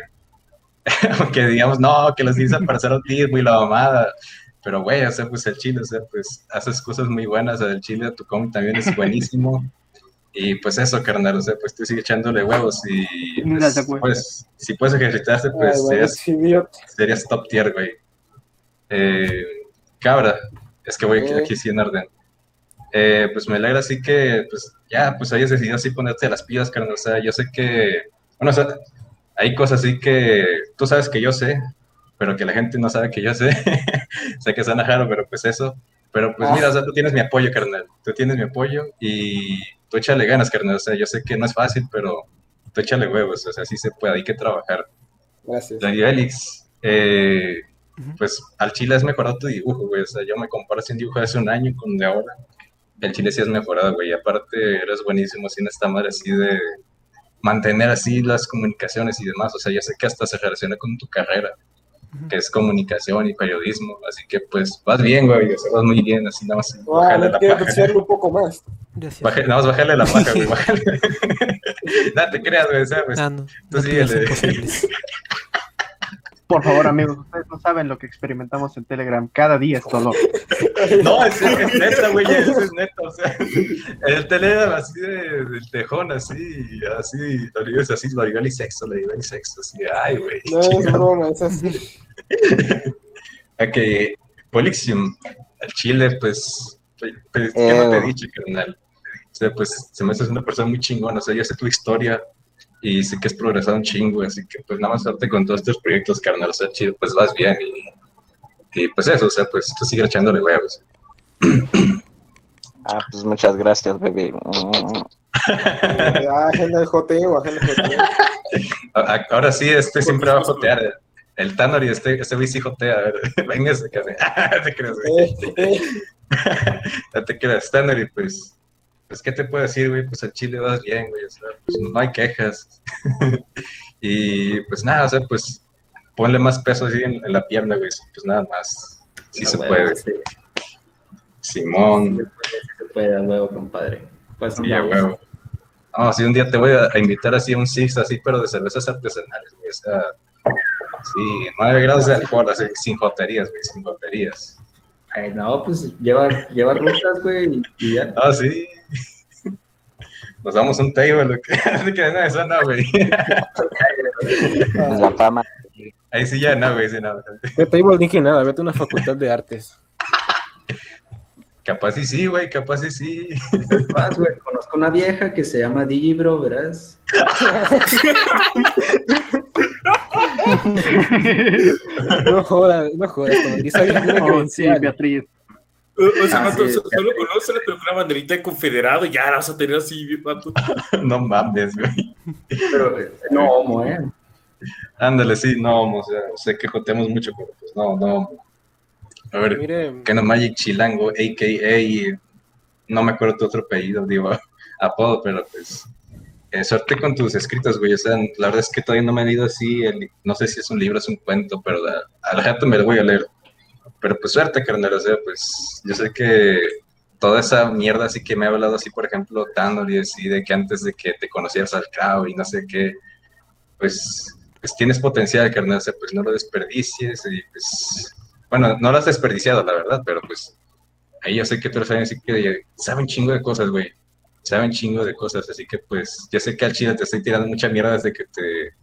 aunque digamos, no, que los dice parecer autismo y la mamada. Pero, güey, o sea, pues el Chile, o sea, pues haces cosas muy buenas. o sea, el Chile, tu cómic también es buenísimo. Y pues eso, carnal, o sea, pues tú sigue echándole huevos y pues, pues, si puedes ejercitarte, pues Ay, serías, serías top tier, güey. Eh, cabra, es que voy aquí, aquí sí en orden. Eh, pues me alegra así que, pues ya, pues hayas decidido así ponerte las pilas, carnal. O sea, yo sé que, bueno, o sea, hay cosas así que tú sabes que yo sé, pero que la gente no sabe que yo sé. sé que suena raro, pero pues eso. Pero pues mira, o sea, tú tienes mi apoyo, carnal. Tú tienes mi apoyo y tú échale ganas, carnal. O sea, yo sé que no es fácil, pero tú échale huevos. O sea, sí se puede, hay que trabajar. Gracias. Darío Elix, eh, pues al chile has mejorado tu dibujo, güey. O sea, yo me comparo sin dibujo de hace un año con de ahora. El chile sí has mejorado, güey. Y aparte, eres buenísimo sin esta madre así de mantener así las comunicaciones y demás. O sea, yo sé que hasta se relaciona con tu carrera, que es comunicación y periodismo. Así que, pues, vas bien, güey. O sea, vas muy bien, así nada más. Ah, Bájale no la quiero paja. apreciarlo un poco más. Baje- nada más bájale la paja, güey. Bájale. no te creas, güey. Sea, pues, Ah, no, tú no pidas síguele. Por favor, amigos, ustedes no saben lo que experimentamos en Telegram. Cada día es dolor. No, es, es neta, güey, eso es neta, o sea, el Telegram así de, del tejón, así, así, es así, lo digo y sexo, lo digo y sexo, así, ay, güey. No es broma, es así. Ok, Polixium, al Chile, pues, pues, pues, ¿qué no te he Eh. dicho, carnal? O sea, pues, se me hace una persona muy chingona, o sea, yo sé tu historia y sé que has progresado un chingo, así que, pues, nada más suerte con todos estos proyectos, carnal, o sea, chido, pues, vas bien y, y pues, eso, o sea, pues, tú sigue echándole huevos. Ah, pues muchas gracias, bebé. Agenda el joteo, agenda el joteo. Ahora sí, este siempre va a jotear. El Tanor y este, este güey sí jotea. A ver, véngase, que te creas, güey. No te creas, Tanor y pues, pues, ¿qué te puedo decir, güey? Pues al Chile vas bien, güey. O sea, pues no hay quejas. y pues nada, o sea, pues ponle más peso así en, en la pierna, güey. Pues nada más. Sí se puede. sí. Simón. Se puede, a huevo, compadre. Pues Sí, a vamos. huevo. No, sí, un día te voy a, a invitar así a un Six, así, pero de cervezas artesanales, güey. O sea, sí, 9 grados de alcohol, así, sin joterías, güey, sin joterías. Ay, no, pues lleva, lleva rutas, güey, y, ya. Ah, sí. Nos damos un table, lo que no, eso no, güey. La fama. Ahí sí ya no, güey, sí no. De table dije nada, vete a una facultad de artes. Capaz y sí, güey, capaz y sí. Más, güey, conozco una vieja que se llama Digibro, ¿verás? No jodas, no jodas, tiene Oh, sí. Beatriz. O sea, Ah, vato, sí, so- sí. solo conoce la película Banderita de Confederado y ya la vas a tener así, vato. No mames, güey. Pero eh, no homo, ¿eh? Ándale, sí, no, o sea, sé que joteamos mucho, pero pues no, no. A ver, Mire, que no Magic Chilango, a.k.a. No me acuerdo tu otro apellido, digo, apodo, pero pues. Eh, suerte con tus escritos, güey. O sea, la verdad es que todavía no me he leído así. no sé si es un libro, es un cuento, pero la- al rato me lo voy a leer. Pero pues suerte, carnal. O sea, pues yo sé que toda esa mierda así que me ha hablado así, por ejemplo, Tanor y así, de que antes de que te conocieras al Cao y no sé qué, pues, pues tienes potencial, carnal. O sea, pues no lo desperdicies y pues. Bueno, no lo has desperdiciado, la verdad, pero pues ahí yo sé que tú saben así que saben chingo de cosas, güey. Saben chingo de cosas, así que pues yo sé que al chile te estoy tirando mucha mierda desde que te,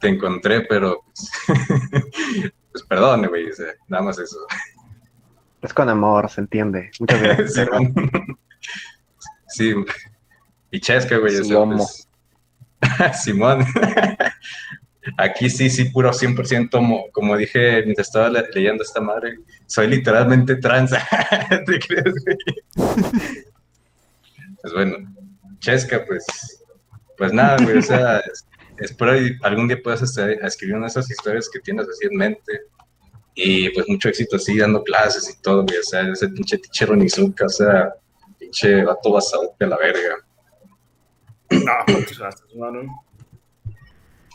te encontré, pero pues, pues perdón, güey, o sea, nada más eso. Es con amor, se entiende. Muchas gracias. Simón. Sí, y chesca, güey, Sí, pues, Simón. Aquí sí, sí, puro 100% homo. Como dije mientras estaba le- leyendo esta madre, soy literalmente trans. ¿Te crees, güey? Pues bueno, Chesca, pues, pues nada, güey, o sea, es- espero y algún día puedas este, escribir una de esas historias que tienes así en mente. Y pues mucho éxito así dando clases y todo, güey, o sea, ese pinche teacher Onizuka, o sea, pinche vato basado de la verga. No, muchas gracias, mano.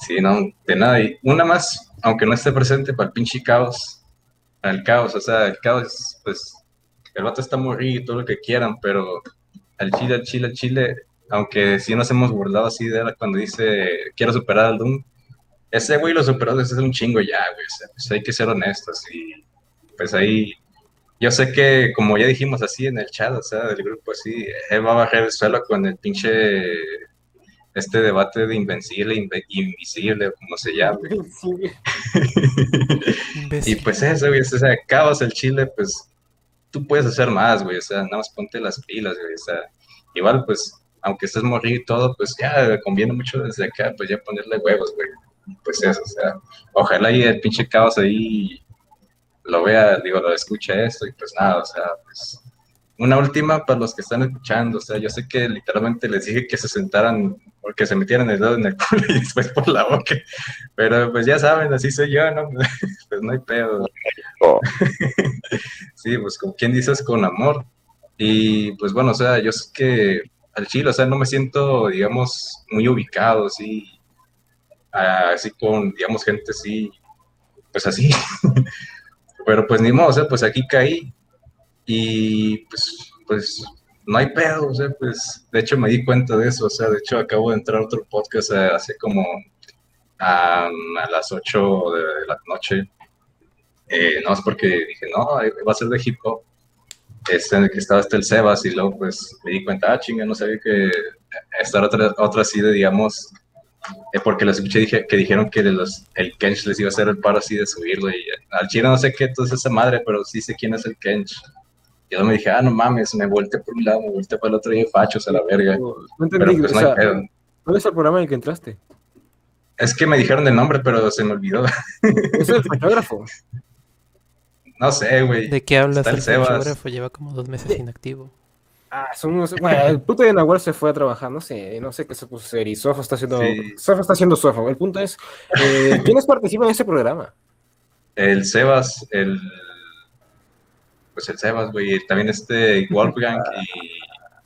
Sí, no, de nada. Y una más, aunque no esté presente para el pinche caos, al caos, o sea, el caos, pues, el vato está muy rico y todo lo que quieran, pero al chile, al chile, al chile, aunque sí nos hemos burlado así de él cuando dice, quiero superar al Doom, ese güey lo superó desde hace un chingo ya, güey, o sea, pues hay que ser honestos y pues ahí, yo sé que, como ya dijimos así en el chat, o sea, del grupo así, él va a bajar el suelo con el pinche, este debate de invencible, inve- invisible, como se llame. Y pues eso, güey, o sea, caos el chile, pues tú puedes hacer más, güey, o sea, nada más ponte las pilas, güey, o sea, igual, pues, aunque estés morrido y todo, pues ya conviene mucho desde acá, pues ya ponerle huevos, güey, pues eso, o sea, ojalá y el pinche caos ahí lo vea, digo, lo escuche esto y pues nada, o sea, pues una última para los que están escuchando, o sea, yo sé que literalmente les dije que se sentaran o que se metieran el dedo en el culo y después por la boca, pero pues ya saben, así soy yo, ¿no? Pues no hay pedo. Sí, pues con quien dices con amor. Y pues bueno, o sea, yo sé que al chile, o sea, no me siento, digamos, muy ubicado, así, así con, digamos, gente así, pues así. Pero pues ni modo, o sea, pues aquí caí y pues, pues no hay pedo, o sea, pues de hecho me di cuenta de eso, o sea, de hecho acabo de entrar a otro podcast eh, hace como ah, a las 8 de la noche. Eh, no, es porque dije, no, eh, va a ser de hip hop. Este, en el que estaba este el Sebas y luego pues me di cuenta, ah, chinga, no sabía que esta era otra, otra así de, digamos, eh, porque les escuché dije, que dijeron que los, el Kench les iba a hacer el paro así de subirlo y al chile no sé qué entonces esa madre, pero sí sé quién es el Kench. Y yo me dije, ah, no mames, me volteé por un lado, me volteé para el otro y fachos a la verga. No entendí, pues o no hay sea. ¿cuál es el programa en el que entraste? Es que me dijeron el nombre, pero se me olvidó. ¿Es el fotógrafo? No sé, güey. ¿De qué hablas? Está el El Sebas. fotógrafo lleva como dos meses inactivo. Ah, son unos... Bueno, el puto de Nahual se fue a trabajar, no sé, no sé qué se puso a hacer y Sofo está haciendo... Sí. Sofo está haciendo Sofo. El punto es, eh, ¿quiénes participan en ese programa? El Sebas, el. Pues el Sebas, güey. También este Wolfgang y.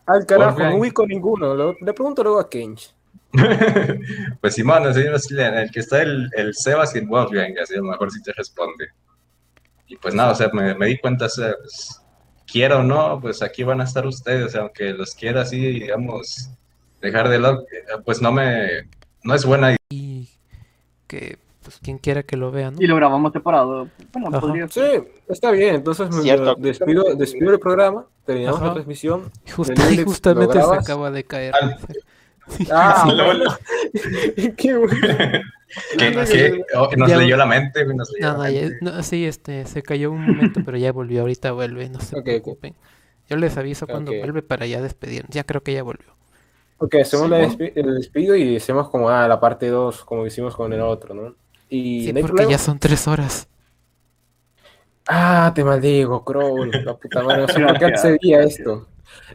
Al carajo, Wolfgang. no ubico ninguno. Lo- le pregunto luego a Kench. Pues Simón, así, en el que está el, el Sebas y el Wolfgang, así a lo mejor sí te responde. Y pues nada, o sea, me, me di cuenta, o sea, pues, quiera o no, pues aquí van a estar ustedes, aunque los quiera así, digamos, dejar de lado, eh, pues no me, no es buena idea. Y que, pues, quien quiera que lo vea, ¿no? Y lo grabamos separado. Bueno, podría Sí, está bien. Entonces me Cierto. despido, despido el programa, terminamos Ajá. la transmisión. Lo justamente se acaba de caer. Ah, Sí. bueno. Qué bueno. No, que- oh, nos ya- leyó la mente, nos leyó No, la no, ya- no, sí, este, se cayó un momento, pero ya volvió. Ahorita vuelve, no se preocupen. Yo les aviso cuando vuelve para ya despedir. Ya creo que ya volvió. Ok, hacemos la el despido y hacemos como ah, la parte 2, como hicimos con el otro, ¿no? Y Sí, no porque problema. ya son tres horas. Ah, te maldigo, Crow, la puta madre, no sé por qué accedí a esto.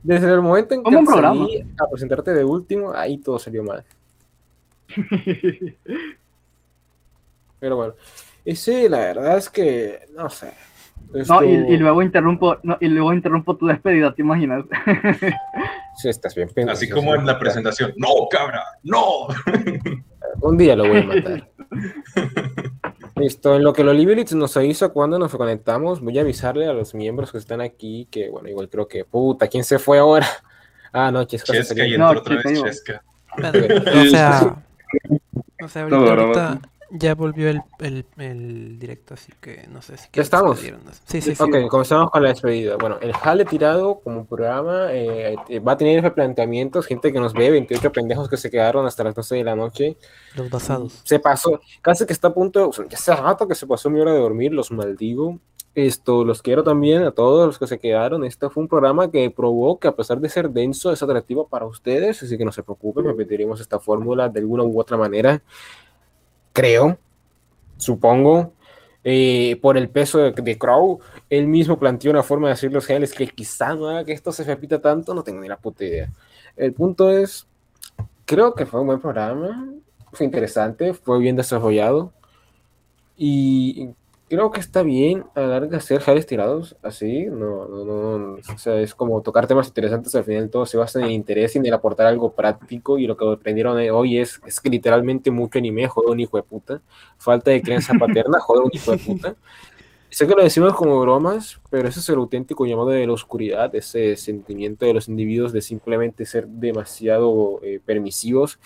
Desde el momento en que programa. accedí a presentarte de último, ahí todo salió mal. Pero bueno, y sí, la verdad es que, no sé. No, y, luego interrumpo, no, y luego interrumpo tu despedida, ¿te imaginas? Sí, estás bien pendejo, Así sí, como en la presentación, no, cabra, no. Un día lo voy a matar. Listo, en lo que los Liberits nos avisó cuando nos conectamos, voy a avisarle a los miembros que están aquí que, bueno, igual creo que, puta, ¿quién se fue ahora? Ah, no, Chesca se Chesca y entró otra vez Chesca. O sea, o sea, ahorita, No, no, ahorita no. Ya volvió el, el, el directo, así que no sé si ¿Ya estamos? Sí, sí, sí. Ok, comenzamos con la despedida. Bueno, el Jale Tirado como programa eh, eh, va a tener replanteamientos, gente que nos ve, 28 pendejos que se quedaron hasta las 12 de la noche. Los basados. Se pasó, casi que está a punto, o sea, ya hace rato que se pasó mi hora de dormir, los maldigo. Esto, los quiero también a todos los que se quedaron. Este fue un programa que probó que a pesar de ser denso, es atractivo para ustedes, así que no se preocupen, repetiremos esta fórmula de alguna u otra manera. Creo, supongo, eh, por el peso de, de Crow, él mismo planteó una forma de decir los genes que quizá no haga que esto se repita tanto, no tengo ni la puta idea. El punto es, creo que fue un buen programa, fue interesante, fue bien desarrollado y creo que está bien a la larga hacer jales tirados así, no, no, no, no, o sea, es como tocar temas interesantes, al final todo se basa en el interés y en el aportar algo práctico y lo que aprendieron hoy es, es que literalmente mucho anime, joder un hijo de puta, falta de crianza paterna, joder un hijo de puta. Sé que lo decimos como bromas, pero ese es el auténtico llamado de la oscuridad, ese sentimiento de los individuos de simplemente ser demasiado eh, permisivos.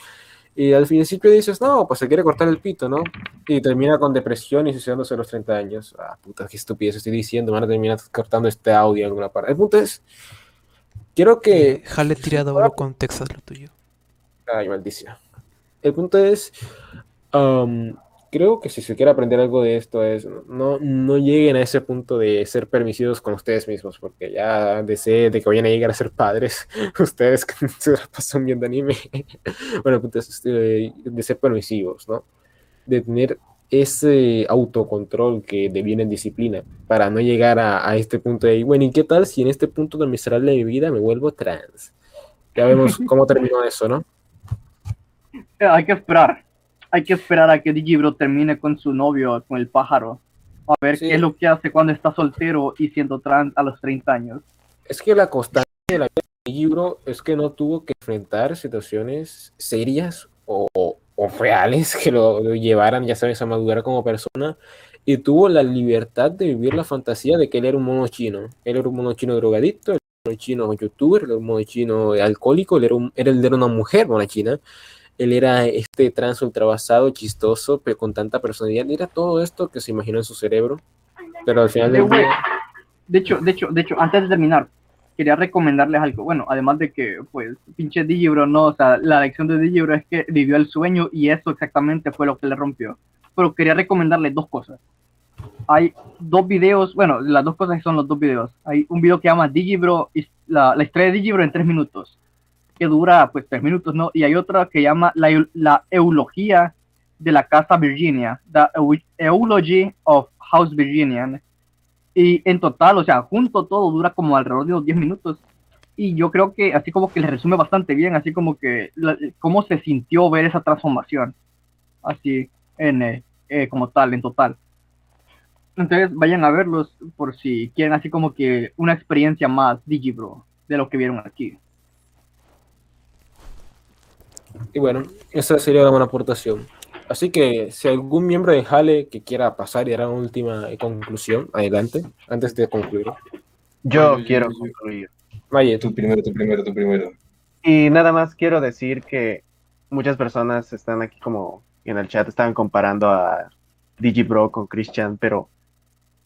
Y al principio dices, no, pues se quiere cortar el pito, ¿no? Y termina con depresión y suicidándose a los 30 años. Ah, puta, qué estupidez estoy diciendo, van a terminar cortando este audio en alguna parte. El punto es, quiero que... Jale tirado oro con Texas lo tuyo. Ay, maldición. El punto es, um, creo que si se quiere aprender algo de esto es, no, no lleguen a ese punto de ser permisivos con ustedes mismos, porque ya desee de que vayan a llegar a ser padres, ustedes que se la pasan viendo anime. bueno, el punto es este, de ser permisivos, ¿no? De tener ese autocontrol que deviene en disciplina para no llegar a, a este punto de, bueno, ¿y qué tal si en este punto tan miserable de mi vida me vuelvo trans? Ya vemos cómo terminó eso, ¿no? Hay que esperar. Hay que esperar a que Digibro termine con su novio, con el pájaro. A ver qué es lo que hace cuando está soltero y siendo trans a los 30 años. Es que la constante de la vida de libro es que no tuvo que enfrentar situaciones serias o, o reales que lo, lo llevaran, ya sabes, a madurar como persona. Y tuvo la libertad de vivir la fantasía de que él era un mono chino. Él era un mono chino drogadicto, él era un mono chino youtuber, él era un mono chino alcohólico, él era, un, él era una mujer mona china. Él era este trans ultrabasado, chistoso, pero con tanta personalidad. Era todo esto que se imaginó en su cerebro. Pero al final del día... De hecho, de hecho, de hecho, antes de terminar, quería recomendarles algo. Bueno, además de que, pues, pinche Digibro, no, o sea, la lección de Digibro es que vivió el sueño y eso exactamente fue lo que le rompió. Pero quería recomendarles dos cosas. Hay dos videos, bueno, las dos cosas son los dos videos. Hay un video que llama Digibro, la, la historia de Digibro en tres minutos, que dura, pues, tres minutos, ¿no? Y hay otra que llama la, la eulogía de la Casa Virginia, The Eulogy of House Virginian. Y en total, o sea, junto todo dura como alrededor de unos 10 minutos. Y yo creo que así como que le resume bastante bien, así como que cómo se sintió ver esa transformación. Así, en, eh, eh, como tal, en total. Entonces vayan a verlos por si quieren así como que una experiencia más Digibro de lo que vieron aquí. Y bueno, esa sería una buena aportación. Así que si algún miembro de Jale que quiera pasar y dar una última conclusión, adelante, antes de concluir. Yo quiero concluir. Vaya, tú primero, tú primero, tú primero. Y nada más quiero decir que muchas personas están aquí como en el chat, estaban comparando a Digibro con Christian, pero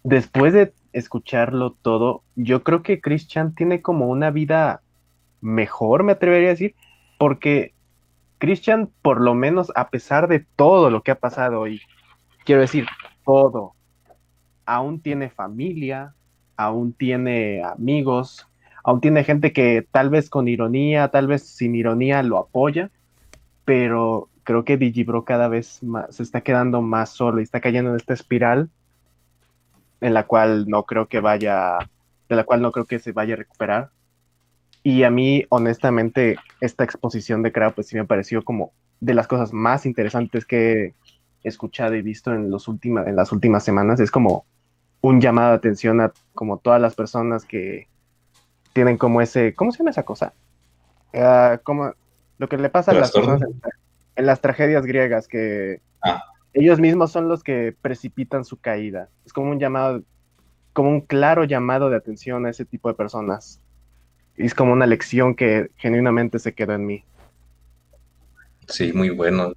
después de escucharlo todo, yo creo que Christian tiene como una vida mejor, me atrevería a decir, porque Christian, por lo menos a pesar de todo lo que ha pasado y quiero decir todo, aún tiene familia, aún tiene amigos, aún tiene gente que tal vez con ironía, tal vez sin ironía lo apoya, pero creo que Digibro cada vez más, se está quedando más solo y está cayendo en esta espiral en la cual no creo que vaya, de la cual no creo que se vaya a recuperar. Y a mí, honestamente, esta exposición de Krau, pues sí me pareció como de las cosas más interesantes que he escuchado y visto en, los última, en las últimas semanas. Es como un llamado de atención a como todas las personas que tienen como ese, ¿cómo se llama esa cosa? Uh, como lo que le pasa a las personas en, en, las tragedias griegas, que ah. ellos mismos son los que precipitan su caída. Es como un llamado, como un claro llamado de atención a ese tipo de personas es como una lección que genuinamente se quedó en mí. Sí, muy bueno.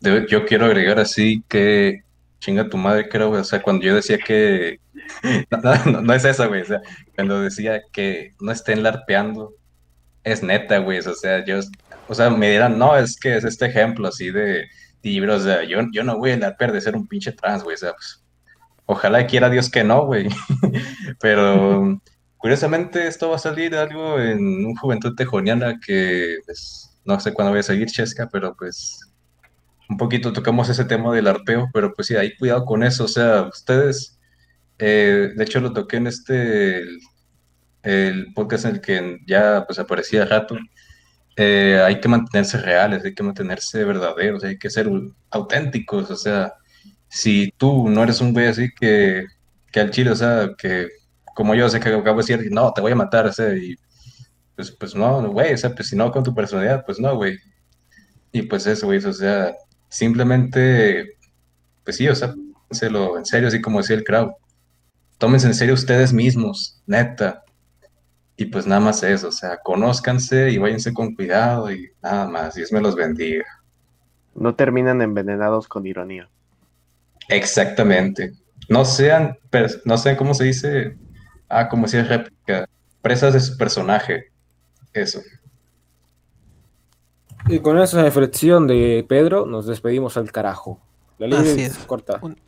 Yo quiero agregar así que chinga tu madre, creo, o sea, cuando yo decía que no, es eso, güey, o sea, cuando decía que no estén larpeando, es neta, güey, o sea, yo, o sea, me dirán, no, es que es este ejemplo así de libros, o sea, yo, yo no voy a larpear de ser un pinche trans, güey, o sea, pues, ojalá quiera Dios que no, güey, pero Curiosamente, esto va a salir algo en un Juventud Tejoniana que pues, no sé cuándo voy a seguir, Chesca, pero pues un poquito tocamos ese tema del arpeo, pero pues sí, ahí cuidado con eso. O sea, ustedes, eh, de hecho lo toqué en este, el, el, podcast en el que ya pues aparecía rato. Eh, hay que mantenerse reales, hay que mantenerse verdaderos, hay que ser auténticos. O sea, si tú no eres un güey así que, que al chile, o sea, que como yo sé que acabo de decir, no, te voy a matar, o sea, y pues, pues no, güey, o sea, pues si no con tu personalidad, pues no, güey. Y pues eso, güey, o sea, simplemente, pues sí, o sea, lo en serio, así como decía el crowd. tómense en serio ustedes mismos, neta. Y pues nada más eso, o sea, conózcanse y váyanse con cuidado y nada más, Dios me los bendiga. No terminan envenenados con ironía. Exactamente. No sean, no sean, ¿cómo se dice? Ah, como si es réplica, presas de su personaje. Eso. Y con esa reflexión de Pedro, nos despedimos al carajo. La ley Así es es. corta. Un-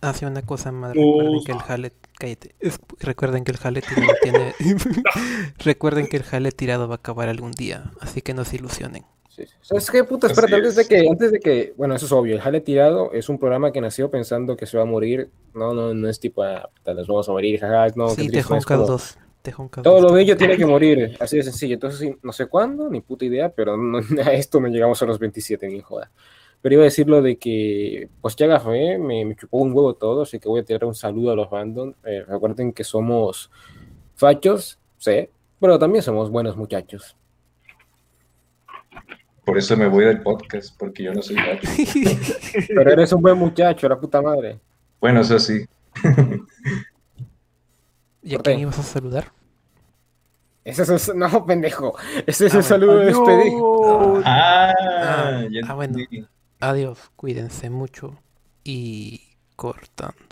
hace una cosa más. Recuerden que el jale. cállate. Es- Recuerden que el jale tirado tiene. Recuerden que el jale tirado va a acabar algún día. Así que no se ilusionen. ¿Sabes qué, puta? Espérate, Así antes de es. que, antes de que, bueno, eso es obvio, el Jale Tirado es un programa que nació pensando que se va a morir. No, no, no es tipo, ah, nos vamos a morir, jaja, no, sí, te es como- 2. Tejonca Todo 2. lo bello tiene que morir, así de sencillo. Entonces, sí, no sé cuándo, ni puta idea, pero no- a esto no llegamos a los 27, ni joda. Pero iba a decir lo de que, pues ya gafé, me, me chupó un huevo todo, así que voy a tirar un saludo a los random. Eh, recuerden que somos fachos, sí, pero también somos buenos muchachos. Por eso me voy del podcast, porque yo no soy gacho. Pero eres un buen muchacho, la puta madre. Bueno, eso sí. ¿Y a quién ibas a saludar? Ese es el, no, pendejo. Ese es el saludo de despedida. Ah, Ah, ah, bueno. Adiós, cuídense mucho y cortando.